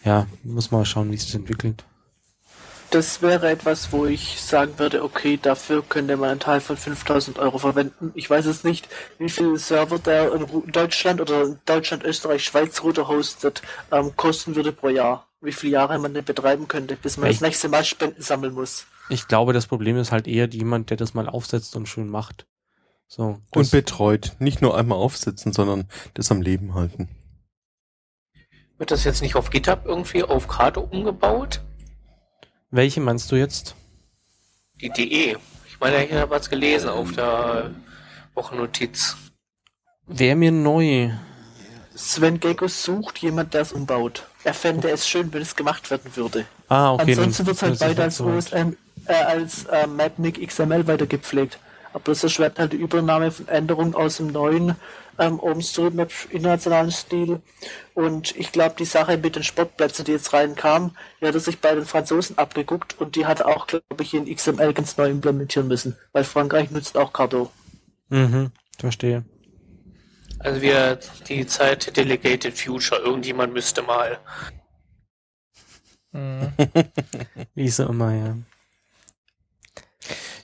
Ja, muss mal schauen, wie es sich entwickelt. Das wäre etwas, wo ich sagen würde, okay, dafür könnte man einen Teil von 5000 Euro verwenden. Ich weiß es nicht, wie viele Server der in Deutschland oder Deutschland, Österreich, Schweiz Router hostet, ähm, kosten würde pro Jahr. Wie viele Jahre man den betreiben könnte, bis man Ich- das nächste Mal Spenden sammeln muss. Ich glaube, das Problem ist halt eher jemand, der das mal aufsetzt und schön macht. So. Und betreut. Nicht nur einmal aufsetzen, sondern das am Leben halten. Wird das jetzt nicht auf GitHub irgendwie auf Karte umgebaut? welche meinst du jetzt? Die DE. Ich meine, ich habe was gelesen auf der Wochennotiz. Wäre mir neu. Sven Gekos sucht jemand, der es umbaut. Er fände es schön, wenn es gemacht werden würde. Ah, okay. Ansonsten wird es halt ist weiter als. OSM, äh, als äh, Mapnik XML weitergepflegt. Aber das erschwert halt die Übernahme von Änderungen aus dem neuen ähm, OpenStreetMap internationalen Stil. Und ich glaube, die Sache mit den Sportplätzen, die jetzt reinkamen, die hat er sich bei den Franzosen abgeguckt und die hat er auch, glaube ich, in XML ganz neu implementieren müssen. Weil Frankreich nutzt auch Cardo. Mhm, verstehe. Also wieder die Zeit Delegated Future. Irgendjemand müsste mal. Wie so immer, ja.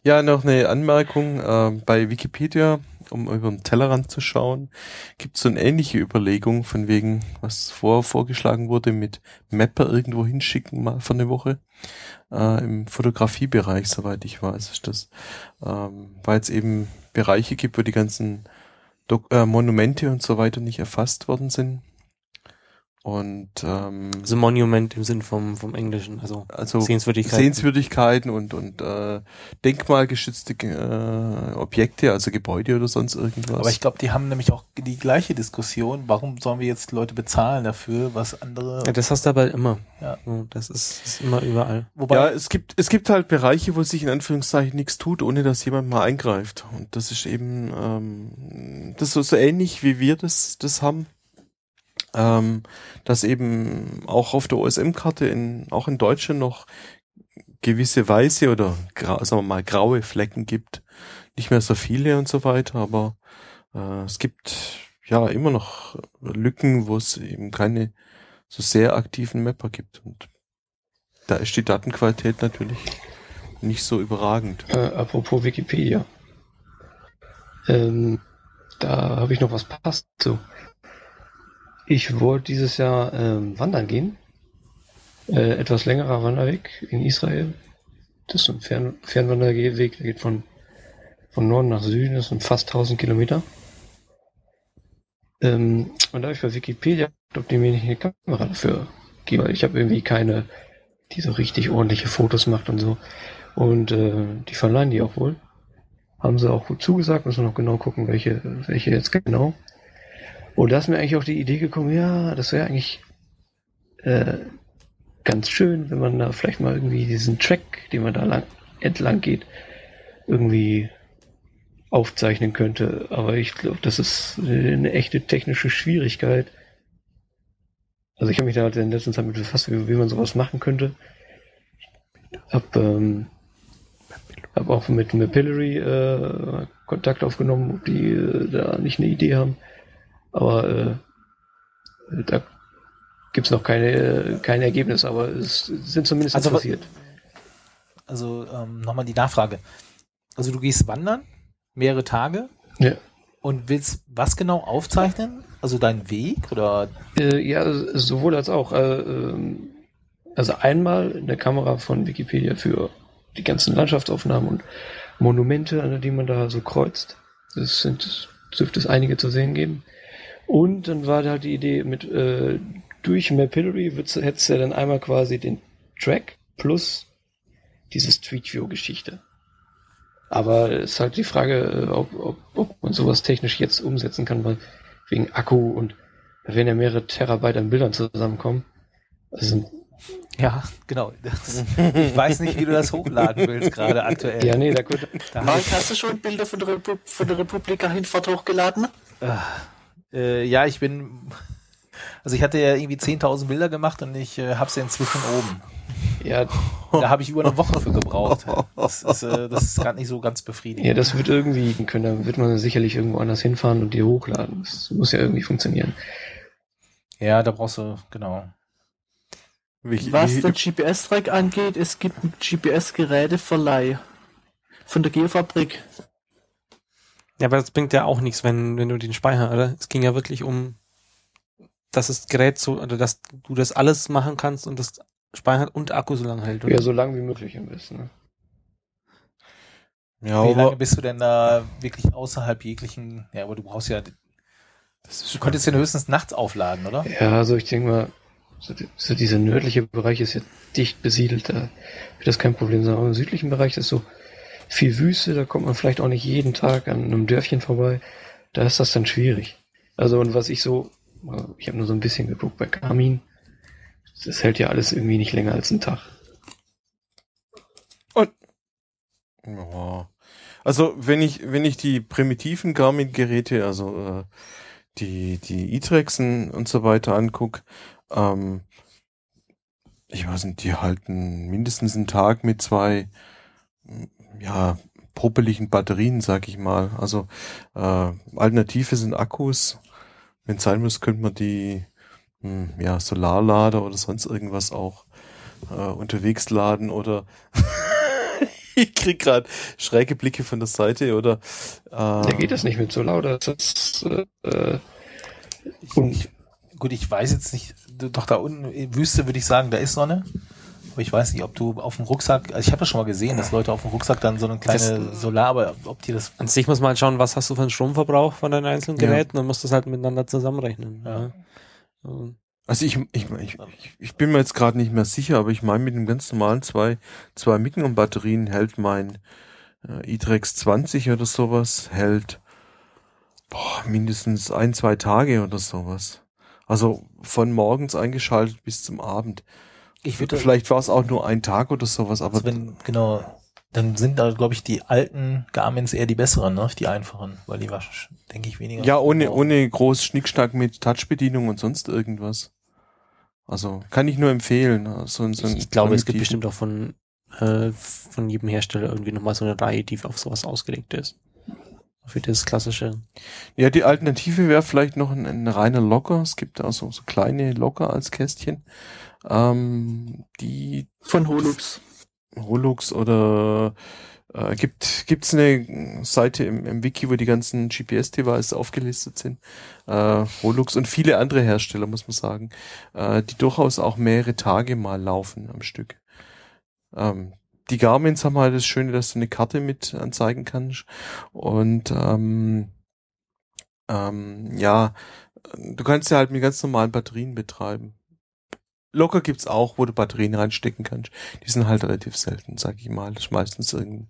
Ja, noch eine Anmerkung. Äh, bei Wikipedia, um über den Tellerrand zu schauen, gibt es so eine ähnliche Überlegung von wegen, was vorher vorgeschlagen wurde, mit Mapper irgendwo hinschicken mal für eine Woche. Äh, Im Fotografiebereich, soweit ich weiß, ist das. Ähm, weil es eben Bereiche gibt, wo die ganzen Dok äh, Monumente und so weiter nicht erfasst worden sind. Und ähm, Also Monument im Sinn vom, vom Englischen, also also Sehenswürdigkeiten. Sehenswürdigkeiten und, und äh, denkmalgeschützte äh, Objekte, also Gebäude oder sonst irgendwas. Aber ich glaube, die haben nämlich auch die gleiche Diskussion. Warum sollen wir jetzt Leute bezahlen dafür, was andere. Ja, das hast du aber immer. Ja. Das ist, ist immer überall. wobei, ja, es gibt, es gibt halt Bereiche, wo sich in Anführungszeichen nichts tut, ohne dass jemand mal eingreift. Und das ist eben, ähm, das ist so, so ähnlich, wie wir das, das haben. Ähm, dass eben auch auf der OSM-Karte in, auch in Deutschland noch gewisse weiße oder sagen wir mal graue Flecken gibt. Nicht mehr so viele und so weiter, aber äh, es gibt ja immer noch Lücken, wo es eben keine so sehr aktiven Mapper gibt. Und da ist die Datenqualität natürlich nicht so überragend. Äh, apropos Wikipedia. Ähm, da habe ich noch was passt zu. Ich wollte dieses Jahr ähm, wandern gehen. Äh, etwas längerer Wanderweg in Israel. Das ist ein Fern Fernwanderweg, der geht von, von Norden nach Süden, das sind fast 1000 Kilometer. Ähm, und da habe ich bei Wikipedia, ob die mir nicht eine Kamera dafür geben, weil ich habe irgendwie keine, die so richtig ordentliche Fotos macht und so. Und äh, die verleihen die auch wohl. Haben sie auch gut zugesagt, müssen wir noch genau gucken, welche, welche jetzt genau. Und da ist mir eigentlich auch die Idee gekommen, ja, das wäre eigentlich äh, ganz schön, wenn man da vielleicht mal irgendwie diesen Track, den man da lang, entlang geht, irgendwie aufzeichnen könnte. Aber ich glaube, das ist eine echte technische Schwierigkeit. Also ich habe mich da halt in der letzten Zeit mit befasst, wie, wie man sowas machen könnte. Hab, ähm, hab auch mit Mapillary äh, Kontakt aufgenommen, ob die äh, da nicht eine Idee haben. Aber äh, da gibt's noch keine, kein Ergebnis, aber es sind zumindest Also, interessiert. also ähm, nochmal die Nachfrage. Also du gehst wandern, mehrere Tage Ja. und willst was genau aufzeichnen? Also deinen Weg oder Äh, ja, sowohl als auch. Äh, ähm, also einmal eine Kamera von Wikipedia für die ganzen Landschaftsaufnahmen und Monumente, an die man da so kreuzt. Das sind, dürfte es einige zu sehen geben. Und dann war da die Idee mit äh, durch Mapillary hättest du ja dann einmal quasi den Track plus diese Street View Geschichte. Aber es ist halt die Frage, äh, ob, ob, ob man sowas technisch jetzt umsetzen kann, weil wegen Akku und da werden ja mehrere Terabyte an Bildern zusammenkommen. Also Ja, genau. Das, ich weiß nicht, wie du das hochladen willst, gerade aktuell. Ja, nee, da gut. Hab Mark, hast du schon Bilder von der, Repu von der Republika Hinfahrt hochgeladen? Äh, ja, ich bin, also ich hatte ja irgendwie 10.000 Bilder gemacht und ich äh, habe sie inzwischen oben. Ja, Da habe ich über eine Woche für gebraucht. Das ist, äh, das ist gerade nicht so ganz befriedigend. ja, das wird irgendwie gehen können. Da wird man sicherlich irgendwo anders hinfahren und die hochladen. Das muss ja irgendwie funktionieren. Ja, da brauchst du, genau. Was den GPS-Track angeht, es gibt einen GPS-Geräteverleih von der Geofabrik. Ja, aber das bringt ja auch nichts, wenn, wenn du den Speicher, oder? Es ging ja wirklich um, dass das Gerät so, oder dass du das alles machen kannst und das speichert und Akku so lange hält. oder? Ja, so lang wie möglich am besten. Ne? ja, Wie lange aber bist du denn da wirklich außerhalb jeglichen, ja, aber du brauchst ja, du konntest den höchstens nachts aufladen, oder? Ja, also ich denke mal, so, so dieser nördliche Bereich ist ja dicht besiedelt, da wird das kein Problem sein. Aber im südlichen Bereich ist so viel Wüste, da kommt man vielleicht auch nicht jeden Tag an einem Dörfchen vorbei. Da ist das dann schwierig. Also und was ich so, ich habe nur so ein bisschen geguckt bei Garmin, das hält ja alles irgendwie nicht länger als einen Tag. Ja. Also wenn ich wenn ich die primitiven Garmin-Geräte, also äh, die die E-Trexen und so weiter anguck, ähm, ich weiß nicht, die halten mindestens einen Tag mit zwei ja popeligen Batterien, sag ich mal. Also äh, Alternative sind Akkus. Wenn es sein muss, könnte man die hm, ja Solarlader oder sonst irgendwas auch äh, unterwegs laden oder ich krieg gerade schräge Blicke von der Seite oder äh, Da geht das nicht mit so laut. Das äh, äh, und Gut, ich weiß jetzt nicht, doch da unten, in Wüste würde ich sagen, da ist Sonne. Aber ich weiß nicht, ob du auf dem Rucksack, also ich habe das schon mal gesehen, dass Leute auf dem Rucksack dann so eine kleine Solar, aber ob die das An sich muss man halt schauen, was hast du für einen Stromverbrauch von deinen einzelnen Ja. Geräten und musst das halt miteinander zusammenrechnen. Ja. Ja. Also ich, ich, ich, ich bin mir jetzt gerade nicht mehr sicher, aber ich meine mit dem ganz normalen zwei, zwei Micron-Batterien hält mein äh, iTrex 20 oder sowas, hält boah, mindestens ein, zwei Tage oder sowas. Also von morgens eingeschaltet bis zum Abend. Ich würde Vielleicht war es auch nur ein Tag oder sowas, aber also wenn, genau, dann sind da, glaube ich, die alten Garmins eher die besseren, ne? Die einfachen, weil die war, denke ich, weniger. ja, ohne, ohne groß Schnickschnack mit Touchbedienung und sonst irgendwas. Also kann ich nur empfehlen. So, ein- so ein ich, ich glaube, es gibt bestimmt auch von, äh, von jedem Hersteller irgendwie nochmal so eine Reihe, die auf sowas ausgelegt ist. Für das klassische. Ja, die Alternative wäre vielleicht noch ein, ein reiner Locker. Es gibt da so, so kleine Locker als Kästchen. Ähm, die Von Holux. Holux oder äh, gibt gibt's eine Seite im, im Wiki, wo die ganzen GPS-Devices aufgelistet sind. Äh, Holux und viele andere Hersteller, muss man sagen, äh, die durchaus auch mehrere Tage mal laufen am Stück. Ähm, die Garmins haben halt das Schöne, dass du eine Karte mit anzeigen kannst und ähm, ähm, ja, du kannst ja halt mit ganz normalen Batterien betreiben. Locker gibt's auch, wo du Batterien reinstecken kannst. Die sind halt relativ selten, sag ich mal. Das ist meistens irgendein.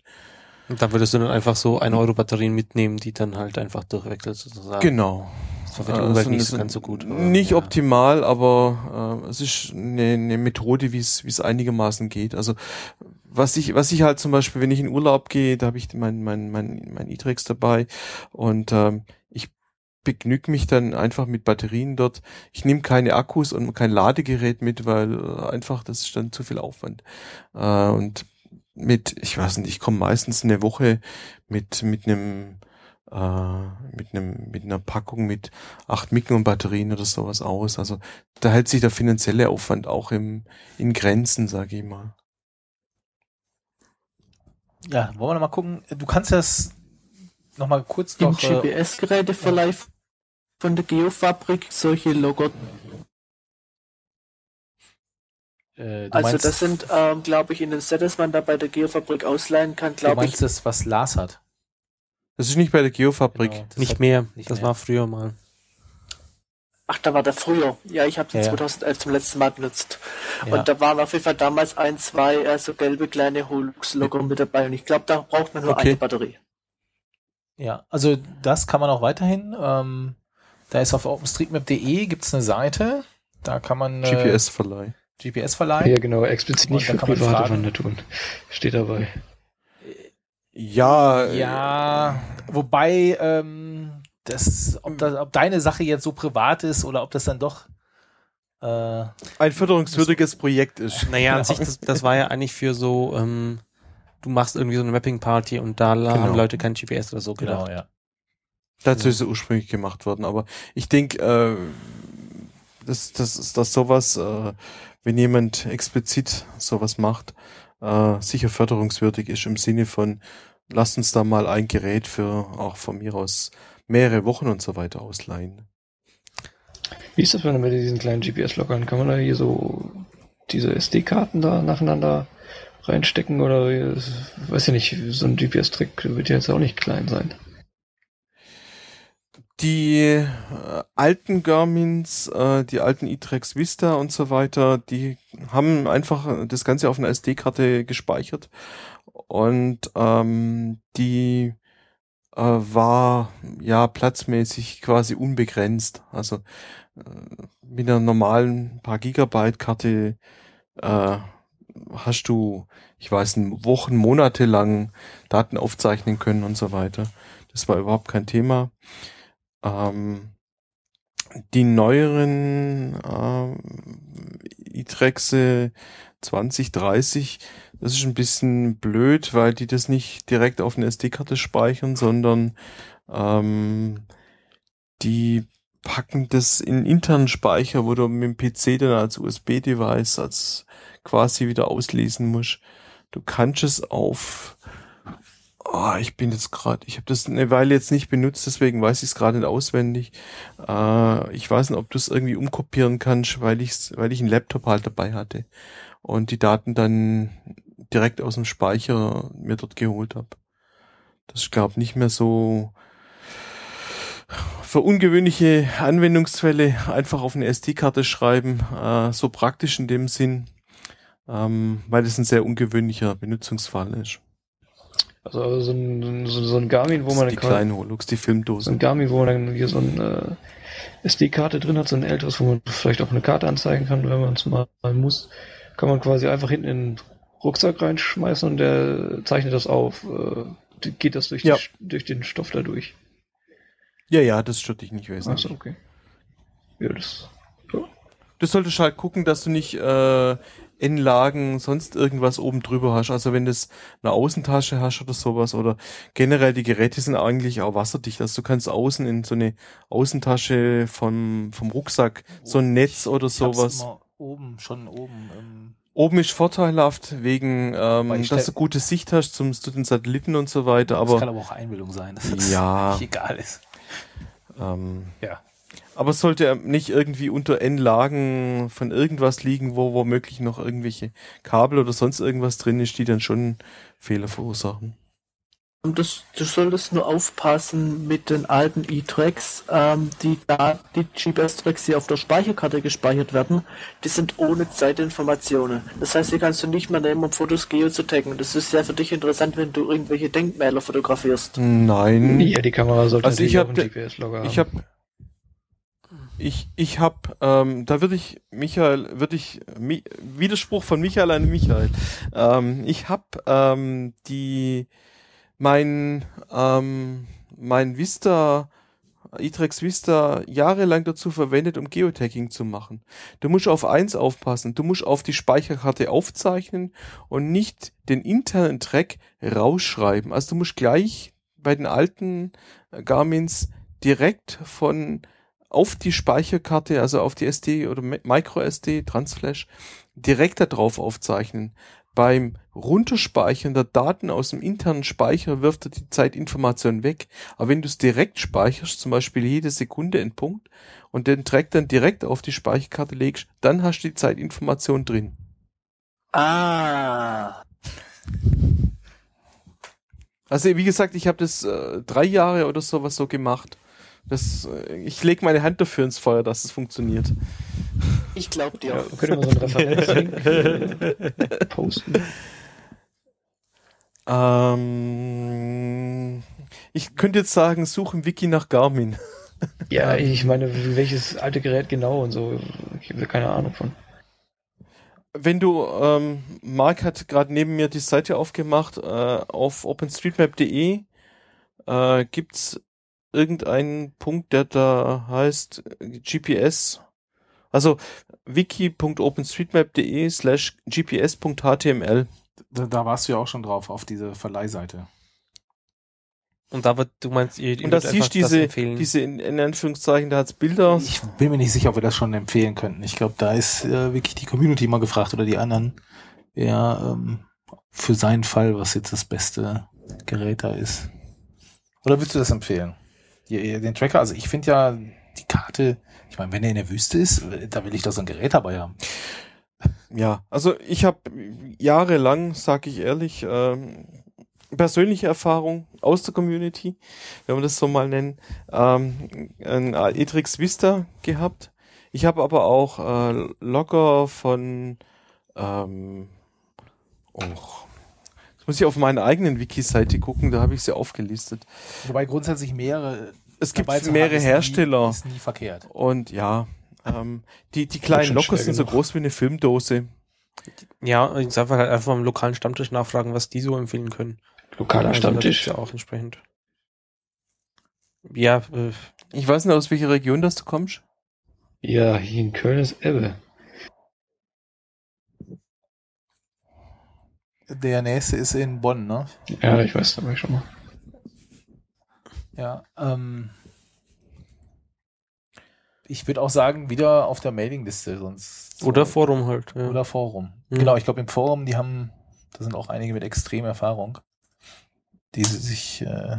Und da würdest du dann einfach so 1 Euro Batterien mitnehmen, die dann halt einfach durchwechselt sozusagen. Genau. Das war für die Umwelt so- nicht so ganz so gut. aber, Nicht ja. optimal, aber äh, es ist eine, eine Methode, wie es einigermaßen geht. Also was ich was ich halt zum Beispiel, wenn ich in Urlaub gehe, da habe ich mein mein mein mein E-Trex dabei und ähm, ich begnüg mich dann einfach mit Batterien dort. Ich nehme keine Akkus und kein Ladegerät mit, weil äh, einfach das ist dann zu viel Aufwand. Äh, und mit, ich weiß nicht, ich komme meistens eine Woche mit mit einem äh, mit einem mit einer Packung mit acht Mikron Batterien oder sowas aus. Also da hält sich der finanzielle Aufwand auch im in Grenzen, sage ich mal. Ja, wollen wir noch mal gucken. Du kannst das noch mal kurz Im doch. Äh, GPS-Geräteverleih von der Geofabrik solche Logger. äh, du Also meinst, das sind, ähm, glaube ich, in den Set, das man da bei der Geofabrik ausleihen kann, du glaube ich. meinst das, was Lars hat. Das ist nicht bei der Geofabrik. Genau, Nicht hat- mehr. nicht das mehr. war früher mal. Ach, da war der früher. Ja, ich habe den Ja, ja. 2011 zum letzten Mal benutzt. Ja. Und da waren auf jeden Fall damals ein, zwei äh, so gelbe kleine Holux-Logger mit dabei. Und ich glaube, da braucht man nur Okay. eine Batterie. Ja, also das kann man auch weiterhin. Ähm, da ist auf openstreetmap.de gibt's eine Seite. Da kann man äh, GPS-Verleih. GPS verleihen. Ja, genau, explizit nicht für da kann man private. Wandertouren. Steht dabei. Ja, äh, Ja, wobei, ähm, das, ob, das, ob deine Sache jetzt so privat ist oder ob das dann doch äh, ein förderungswürdiges Projekt ist. Naja, an Genau. sich, das, das war ja eigentlich für so, ähm, du machst irgendwie so eine Mapping-Party und da Genau. haben Leute kein GPS oder so gedacht. genau, ja. Dazu ist es ursprünglich gemacht worden. Aber ich denke, äh, das, das ist das sowas, äh, wenn jemand explizit sowas macht, äh, sicher förderungswürdig ist im Sinne von, lasst uns da mal ein Gerät für auch von mir aus mehrere Wochen und so weiter ausleihen. Wie ist das denn mit diesen kleinen GPS-Lockern? Kann man da hier so diese SD-Karten da nacheinander reinstecken oder weiß ja nicht, so ein GPS-Trick wird ja jetzt auch nicht klein sein. Die äh, alten Garmins, äh, die alten E-Trex Vista und so weiter, die haben einfach das Ganze auf einer SD-Karte gespeichert und ähm, die äh, war ja platzmäßig quasi unbegrenzt. Also äh, mit einer normalen paar Gigabyte Karte äh, hast du, ich weiß, Wochen, Monate lang Daten aufzeichnen können und so weiter. Das war überhaupt kein Thema. Ähm, die neueren äh, iTrexe 2030, das ist ein bisschen blöd, weil die das nicht direkt auf eine SD-Karte speichern, sondern ähm, die packen das in internen Speicher, wo du mit dem PC dann als USB-Device als quasi wieder auslesen musst. Du kannst es auf Oh, ich bin jetzt gerade, ich habe das eine Weile jetzt nicht benutzt, deswegen weiß ich es gerade nicht auswendig. Äh, ich weiß nicht, ob du es irgendwie umkopieren kannst, weil ich weil ich einen Laptop halt dabei hatte und die Daten dann direkt aus dem Speicher mir dort geholt habe. Das glaube nicht mehr so für ungewöhnliche Anwendungsfälle einfach auf eine SD-Karte schreiben, äh, so praktisch in dem Sinn, ähm, weil das ein sehr ungewöhnlicher Benutzungsfall ist. Also, also so, ein, so, so ein Garmin, wo man die quasi- kleinen Holux, die so ein Filmdosen. Garmin, wo man dann hier so eine äh, SD-Karte drin hat, so ein älteres, wo man vielleicht auch eine Karte anzeigen kann, wenn man es mal, mal muss, kann man quasi einfach hinten in den Rucksack reinschmeißen und der zeichnet das auf. Äh, geht das durch, Ja. die, durch den Stoff da durch. Ja, ja, das stört dich nicht wesentlich. Achso, okay. Ja, das. Du solltest halt gucken, dass du nicht äh, in Lagen sonst irgendwas oben drüber hast. Also wenn du es eine Außentasche hast oder sowas oder generell die Geräte sind eigentlich auch wasserdicht. Also du kannst außen in so eine Außentasche vom, vom Rucksack so ein Netz oder Ich hab's sowas. immer oben, schon oben. Ähm, Oben ist vorteilhaft wegen, ähm, dass du gute Sicht hast zum, zu den Satelliten und so weiter. das kann Aber aber auch Einbildung sein, dass es Ja. nicht egal ist. ähm, Ja. Aber es sollte nicht irgendwie unter N-Lagen von irgendwas liegen, wo womöglich noch irgendwelche Kabel oder sonst irgendwas drin ist, die dann schon Fehler verursachen. Und das, du solltest nur aufpassen mit den alten E-Tracks. Ähm, die, da, die GPS-Tracks, die auf der Speicherkarte gespeichert werden, die sind ohne Zeitinformationen. Das heißt, die kannst du nicht mehr nehmen, um Fotos geo zu taggen. Das ist ja für dich interessant, wenn du irgendwelche Denkmäler fotografierst. Nein. Ja, die Kamera sollte Also ich auch hab GPS-Logger haben. Ich habe ich ich habe ähm, da würde ich Michael würde ich Mi Widerspruch von Michael an Michael. Ähm, ich habe ähm, die mein ähm, mein Vista Itrex Vista jahrelang dazu verwendet, um Geotagging zu machen. Du musst auf eins aufpassen. Du musst auf die Speicherkarte aufzeichnen und nicht den internen Track rausschreiben. Also du musst gleich bei den alten äh, Garmins direkt von auf die Speicherkarte, also auf die SD oder Mi- Micro SD, Transflash, direkt da drauf aufzeichnen. Beim Runterspeichern der Daten aus dem internen Speicher wirft er die Zeitinformation weg. Aber wenn du es direkt speicherst, zum Beispiel jede Sekunde in Punkt, und den Track dann direkt auf die Speicherkarte legst, dann hast du die Zeitinformation drin. Ah. Also wie gesagt, ich habe das äh, drei Jahre oder sowas so gemacht. Das, äh, ich lege meine Hand dafür ins Feuer, dass es funktioniert. Ich glaub dir. ja, könnte man so einen Referenzlink äh, posten. Ähm, ich könnte jetzt sagen, such im Wiki nach Garmin. Ja, ich meine, welches alte Gerät genau und so. Ich habe da keine Ahnung von. wenn du, ähm, Mark hat gerade neben mir die Seite aufgemacht, äh, auf openstreetmap.de äh, gibt's irgendeinen Punkt, der da heißt GPS. Also wiki.openstreetmap.de slash gps.html. Da, da warst du ja auch schon drauf, auf diese Verleihseite. Und da wird, du meinst, ihr, ihr Und da würdet siehst einfach das diese, empfehlen. diese in, in Anführungszeichen, da hat's Bilder. Ich bin mir nicht sicher, ob wir das schon empfehlen könnten. Ich glaube, da ist äh, wirklich die Community mal gefragt oder die anderen, wer ähm, für seinen Fall, was jetzt das beste Gerät da ist. Oder willst du das empfehlen? Den Tracker, also ich finde ja die Karte, ich meine, wenn er in der Wüste ist, da will ich doch so ein Gerät dabei haben. Ja, also ich habe jahrelang, sag ich ehrlich, ähm, persönliche Erfahrung aus der Community, wenn man das so mal nennen, ähm, ein Etrix Vista gehabt. Ich habe aber auch äh, Logger von ähm, jetzt muss ich auf meiner eigenen Wiki-Seite gucken, da habe ich sie aufgelistet. Wobei grundsätzlich mehrere Es gibt mehrere Hersteller. Nie, ist nie verkehrt. Und ja, ähm, die, die kleinen schwer sind so groß wie eine Filmdose. ja, ich sag halt einfach am lokalen Stammtisch nachfragen, was die so empfehlen können. Lokaler Also Stammtisch. Ja, auch entsprechend. Ja, äh, Ich weiß nicht, aus welcher Region das du kommst. Ja, hier in Köln ist Ebbe. Der nächste ist in Bonn, ne? Ja, ich weiß, da war ich schon mal. Ja, ähm, ich würde auch sagen, wieder auf der Mailingliste, sonst. oder Forum halt. Ja. Oder Forum. Mhm. Genau, ich glaube im Forum, die haben, da sind auch einige mit extrem Erfahrung, die sich, äh,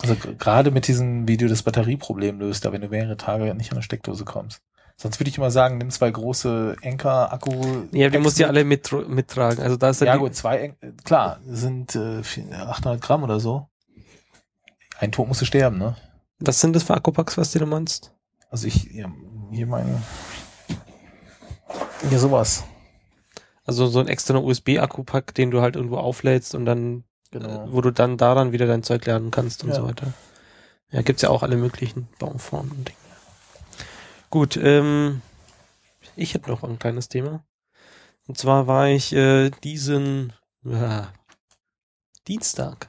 also gerade mit diesem Video das Batterieproblem löst, da wenn du mehrere Tage nicht an eine Steckdose kommst. Sonst würde ich immer sagen, nimm zwei große Enker-Akku. ja, die musst du ja alle mit, mittragen. Also da ist ja, gut, zwei, En- äh, klar, sind äh, vier- 800 Gramm oder so. Ein Tod musst du sterben, ne? was sind das für Akkupacks, was du da meinst? Also ich, ja, hier meine, hier sowas. Also so ein externer USB-Akkupack, den du halt irgendwo auflädst und dann, Genau. äh, wo du dann daran wieder dein Zeug laden kannst und Ja. so weiter. Ja, gibt's ja auch alle möglichen Bauformen und Dinge. Gut, ähm, ich hätte noch ein kleines Thema. Und zwar war ich äh, diesen ja, Dienstag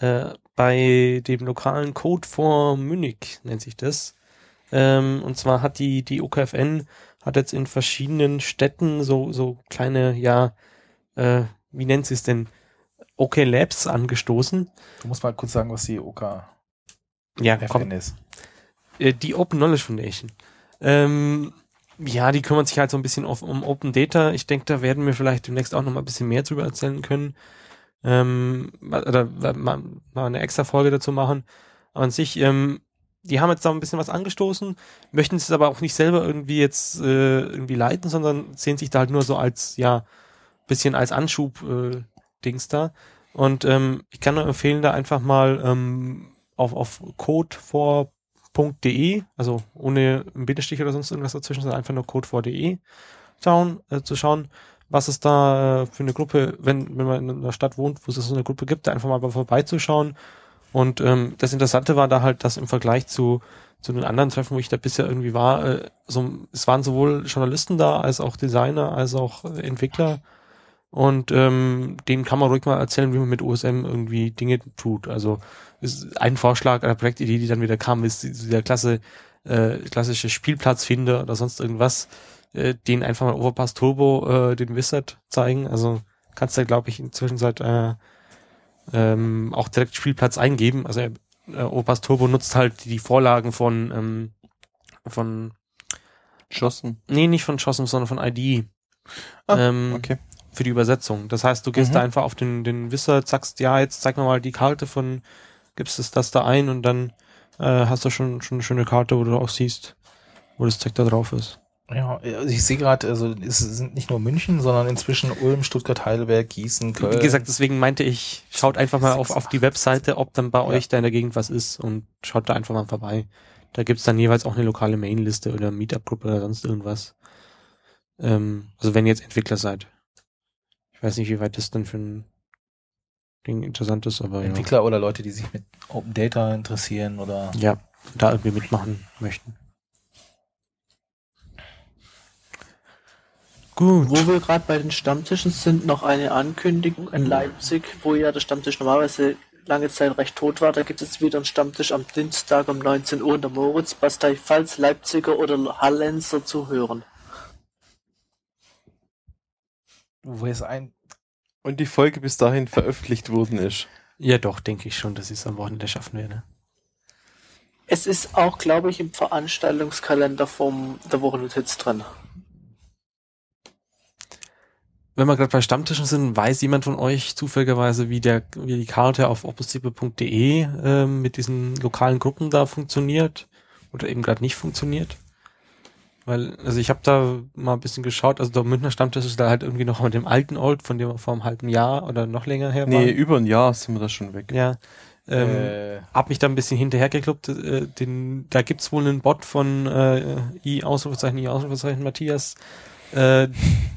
äh, bei dem lokalen Code for Munich, nennt sich das. Ähm, und zwar hat die, die OKFN hat jetzt in verschiedenen Städten so, so kleine, ja, äh, wie nennt sie es denn, OK Labs angestoßen. Du musst mal kurz sagen, was die OKFN Ja, komm, ist. äh, die Open Knowledge Foundation. Ähm, ja, die kümmert sich halt so ein bisschen auf, um Open Data. Ich denke, da werden wir vielleicht demnächst auch noch mal ein bisschen mehr drüber erzählen können. Ähm, oder mal, mal eine extra Folge dazu machen. Aber an sich, ähm, die haben jetzt da ein bisschen was angestoßen, möchten es aber auch nicht selber irgendwie jetzt äh, irgendwie leiten, sondern sehen sich da halt nur so als, ja, bisschen als Anschub äh, da. Und ähm, ich kann nur empfehlen, da einfach mal ähm, auf, auf code4.de, also ohne einen Bindestrich oder sonst irgendwas dazwischen, sondern einfach nur code4.de schauen, äh, zu schauen, was es da äh, für eine Gruppe, wenn, wenn man in einer Stadt wohnt, wo es so eine Gruppe gibt, da einfach mal vorbeizuschauen. Und ähm, das Interessante war da halt, dass im Vergleich zu, zu den anderen Treffen, wo ich da bisher irgendwie war, äh, so, es waren sowohl Journalisten da, als auch Designer, als auch äh, Entwickler. Und ähm, denen kann man ruhig mal erzählen, wie man mit OSM irgendwie Dinge tut. Also ist ein Vorschlag einer Projektidee, die dann wieder kam, ist dieser klasse, äh, klassische Spielplatzfinder oder sonst irgendwas, äh, den einfach mal Overpass Turbo äh, den Wizard zeigen. Also kannst du, glaube ich, inzwischen seit äh, ähm, auch direkt Spielplatz eingeben. Also äh, Overpass Turbo nutzt halt die Vorlagen von ähm, von Schossen. nee, nicht von Chossum, sondern von ID. Ah, ähm, Okay. Für die Übersetzung. Das heißt, du gehst Mhm. da einfach auf den, den Wizard, sagst, ja, jetzt zeig mir mal die Karte von, gibst es das da ein und dann äh, hast du schon, schon eine schöne Karte, wo du auch siehst, wo das Zeug da drauf ist. Ja, also ich sehe gerade, also es sind nicht nur München, sondern inzwischen Ulm, Stuttgart, Heidelberg, Gießen, Köln. Wie gesagt, deswegen meinte ich, schaut einfach mal auf, auf die Webseite, ob dann bei Ja. euch da in der Gegend was ist und schaut da einfach mal vorbei. Da gibt's dann jeweils auch eine lokale Mainliste oder Meetup-Gruppe oder sonst irgendwas. Ähm, also wenn ihr jetzt Entwickler seid. Ich weiß nicht, wie weit das dann für ein Ding interessant ist, aber ja. Entwickler oder Leute, die sich mit Open Data interessieren oder ja, da irgendwie mitmachen möchten. Gut. Wo wir gerade bei den Stammtischen sind, noch eine Ankündigung in Leipzig, wo ja der Stammtisch normalerweise lange Zeit recht tot war. Da gibt es wieder einen Stammtisch am Dienstag um 19 Uhr in der Moritzbastei, falls Leipziger oder Hallenser zuhören. Wo es ein. Und die Folge bis dahin veröffentlicht worden ist. Ja, doch, denke ich schon, dass ich es am Wochenende schaffen werde. Es ist auch, glaube ich, im Veranstaltungskalender vom der Wochennotiz drin. Wenn wir gerade bei Stammtischen sind, weiß jemand von euch zufälligerweise, wie der, wie die Karte auf opuszipe.de ähm, mit diesen lokalen Gruppen da funktioniert oder eben gerade nicht funktioniert? Weil, also ich habe da mal ein bisschen geschaut, also der Münchner Stammtisch ist da halt irgendwie noch mit dem alten Old, von dem wir vor einem halben Jahr oder noch länger her Nee, waren. über ein Jahr sind wir da schon weg. Ja. Ähm, äh, hab mich da ein bisschen hinterhergeklubbt. Äh, den, da gibt's wohl einen Bot von äh, I Ausrufezeichen, I Ausrufezeichen Matthias, äh,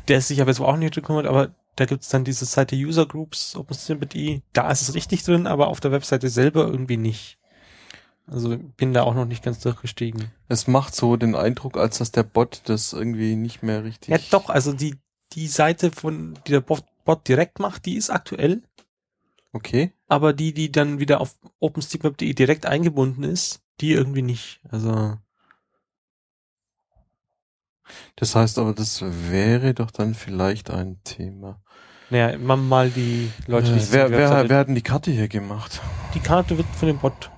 der sich aber jetzt auch nicht gekümmert, aber da gibt's dann diese Seite User Groups, OpenStreetMap.de, da ist es richtig drin, aber auf der Webseite selber irgendwie nicht. Also bin da auch noch nicht ganz durchgestiegen. Es macht so den Eindruck, als dass der Bot das irgendwie nicht mehr richtig. Ja doch, also die, die Seite von, die der Bot, Bot direkt macht, die ist aktuell, Okay. aber die, die dann wieder auf OpenStreetMap.de direkt eingebunden ist, die irgendwie nicht. Also Das heißt aber, das wäre doch dann vielleicht ein Thema. Naja, immer mal die Leute, die Äh, wer, wer, wer hat denn die Karte hier gemacht? Die Karte wird von dem Bot,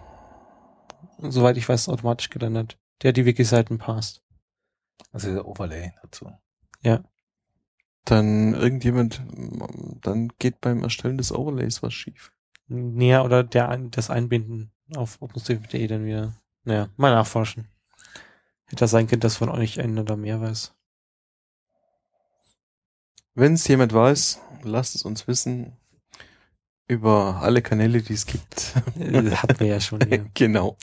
soweit ich weiß, automatisch geändert. Der die Wiki-Seiten passt. also der Overlay dazu. Dann irgendjemand, dann geht beim Erstellen des Overlays was schief. Näher oder der ein- das Einbinden auf OpenStreetMap.de dann wieder. Naja, mal nachforschen. Hätte das sein können, dass von euch einer da mehr weiß. Wenn es jemand weiß, lasst es uns wissen. Über alle Kanäle, die es gibt. Äh, Hatten wir ja schon hier. genau.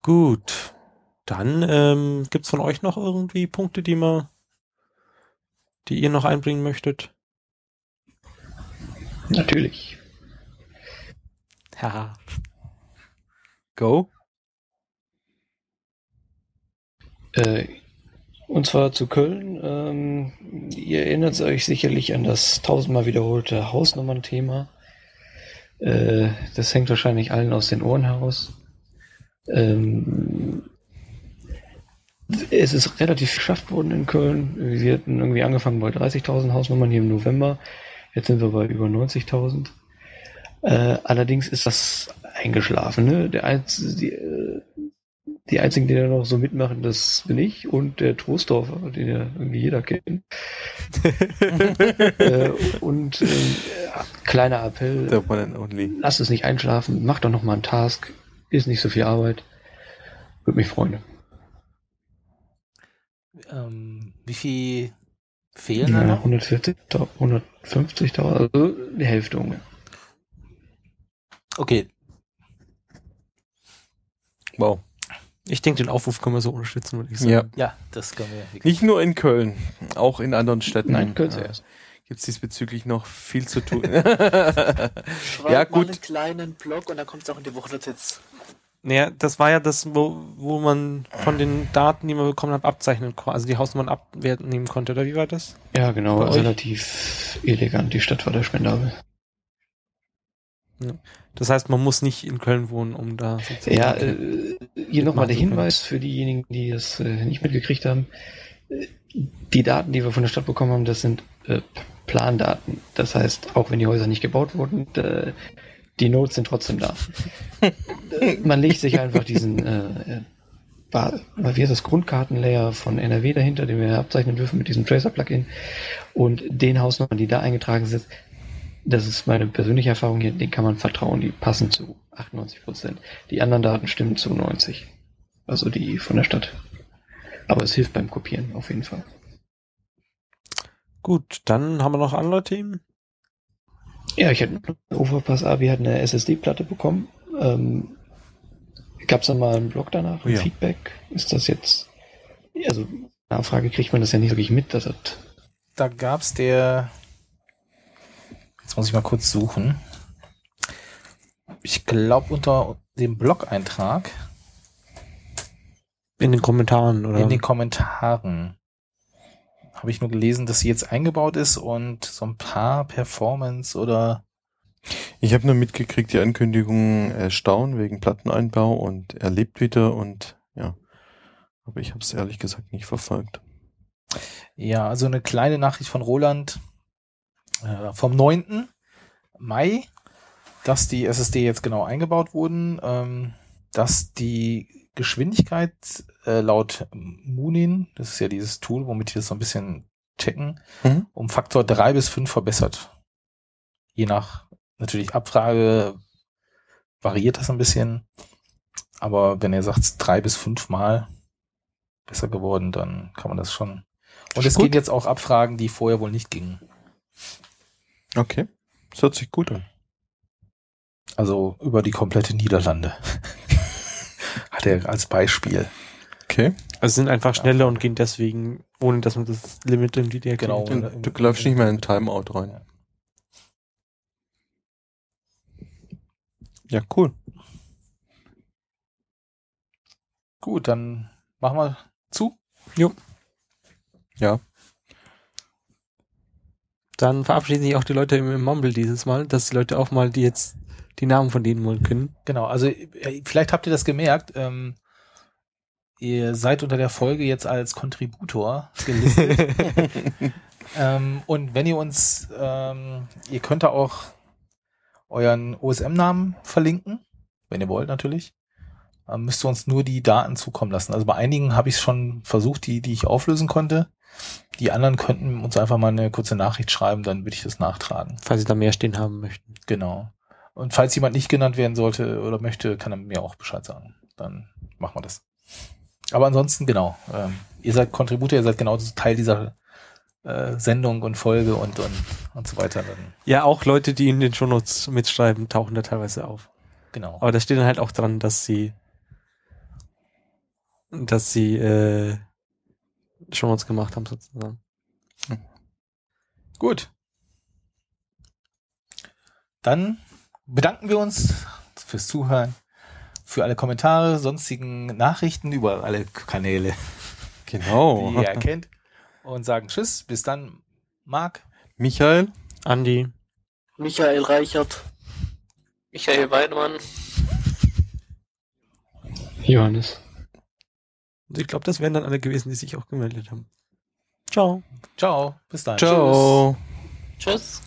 Gut. Dann ähm, gibt's von euch noch irgendwie Punkte, die man, die ihr noch einbringen möchtet? Natürlich. Ja. Go. Äh, und zwar zu Köln. Ähm, ihr erinnert euch sicherlich an das tausendmal wiederholte Hausnummern-Thema. Äh, das hängt wahrscheinlich allen aus den Ohren heraus. Ähm, es ist relativ geschafft worden in Köln. Wir hatten irgendwie angefangen bei 30.000 Hausnummern hier im November. Jetzt sind wir bei über 90.000. Äh, allerdings ist das eingeschlafen. Ne? Der die, äh, die einzigen, die da noch so mitmachen, das bin ich und der Trostdorfer, den ja irgendwie jeder kennt. äh, und äh, kleiner Appell, The one and only. lasst es nicht einschlafen, macht doch noch mal einen Task, ist nicht so viel Arbeit. Würde mich freuen. Ähm, wie viel fehlen da Ja, noch? 140, 150, also die Hälfte ungefähr. Okay, Wow. Ich denke, den Aufruf können wir so unterstützen, würde ich sagen. Ja. ja, das können wir wirklich. Nicht nur in Köln, auch in anderen Städten. Nein, Köln äh, zuerst. Gibt es diesbezüglich noch viel zu tun. Schreibt ja, mal gut. einen kleinen Blog und dann kommt es auch in die Wochennotiz. Naja, das war ja das, wo, wo man von den Daten, die man bekommen hat, abzeichnen konnte, also die Hausnummern abwerten nehmen konnte, oder wie war das? Ja, genau, relativ elegant. Die Stadt war da spendabel. Das heißt, man muss nicht in Köln wohnen, um da Ja, äh, hier nochmal der. Hinweis für diejenigen, die es äh, nicht mitgekriegt haben. Äh, Die Daten, die wir von der Stadt bekommen haben, das sind äh, Plandaten. Das heißt, auch wenn die Häuser nicht gebaut wurden, äh, die Notes sind trotzdem da. Äh, Man legt sich einfach diesen äh, äh, wie heißt das Grundkartenlayer von NRW dahinter, den wir abzeichnen dürfen mit diesem Tracer-Plugin und den Hausnummern, die da eingetragen sind, das ist meine persönliche Erfahrung hier, den kann man vertrauen, die passen zu 98 Prozent. Die anderen Daten stimmen zu 90. Also die von der Stadt. Aber es hilft beim Kopieren auf jeden Fall. Gut, dann haben wir noch andere Themen. Ja, ich hatte Overpass Abi hat eine SSD-Platte bekommen. Ähm, Gab es dann mal einen Blog danach, ein Ja. Feedback? Ist das jetzt, also Nachfrage kriegt man das ja nicht wirklich mit, dass das Da gab's der. Jetzt muss ich mal kurz suchen. Ich glaube unter dem Blog-Eintrag In den Kommentaren, oder? in den Kommentaren. habe ich nur gelesen, dass sie jetzt eingebaut ist und so ein paar Performance oder Ich habe nur mitgekriegt, die Ankündigung erstaunen wegen Platteneinbau und er lebt wieder und ja. Aber ich habe es ehrlich gesagt nicht verfolgt. ja, also eine kleine Nachricht von Roland äh, vom 9. Mai, dass die SSD jetzt genau eingebaut wurden, ähm, dass die Geschwindigkeit äh, laut Munin, das ist ja dieses Tool, womit die das so ein bisschen checken, Mhm. um Faktor drei bis fünf verbessert. Je nach natürlich Abfrage variiert das ein bisschen. Aber wenn er sagt, drei bis fünf Mal besser geworden, dann kann man das schon. Und es gehen jetzt auch Abfragen, die vorher wohl nicht gingen. Okay. Das hört sich gut an. Also über die komplette Niederlande. Hat er als Beispiel. Okay. Also sind einfach schneller und gehen deswegen, ohne dass man das Limit irgendwie der Genau. kennt. Und du läufst nicht mehr in Timeout rein. Ja, cool. Gut, dann machen wir zu. Ja. Dann verabschieden sich auch die Leute im, im Mumble dieses Mal, dass die Leute auch mal die jetzt die Namen von denen mal können. Genau, also äh, vielleicht habt ihr das gemerkt. Ähm, ihr seid unter der Folge jetzt als Kontributor gelistet. ähm, und wenn ihr uns, ähm, ihr könnt da auch euren OSM-Namen verlinken, wenn ihr wollt natürlich. Ähm, müsst ihr uns nur die Daten zukommen lassen. Also bei einigen habe ich es schon versucht, die, die ich auflösen konnte. Die anderen könnten uns einfach mal eine kurze Nachricht schreiben, dann würde ich das nachtragen. Falls sie da mehr stehen haben möchten. Genau. Und falls jemand nicht genannt werden sollte oder möchte, kann er mir auch Bescheid sagen. Dann machen wir das. Aber ansonsten, genau. Ähm, ihr seid Kontributor, ihr seid genau Teil dieser äh, Sendung und Folge und, und, und so weiter. Dann, Ja, auch Leute, die in den Shownotes mitschreiben, tauchen da teilweise auf. genau. Aber da steht dann halt auch dran, dass sie dass sie äh, Shownotes gemacht haben sozusagen. Gut. Dann bedanken wir uns fürs Zuhören, für alle Kommentare, sonstigen Nachrichten über alle Kanäle, Genau. die ihr kennt. Und sagen Tschüss, bis dann, Marc. Michael? Andi. Michael Reichert. Michael Weidemann. Johannes. Und ich glaube, das wären dann alle gewesen, die sich auch gemeldet haben. Ciao. Ciao, bis dann. Ciao. Tschüss.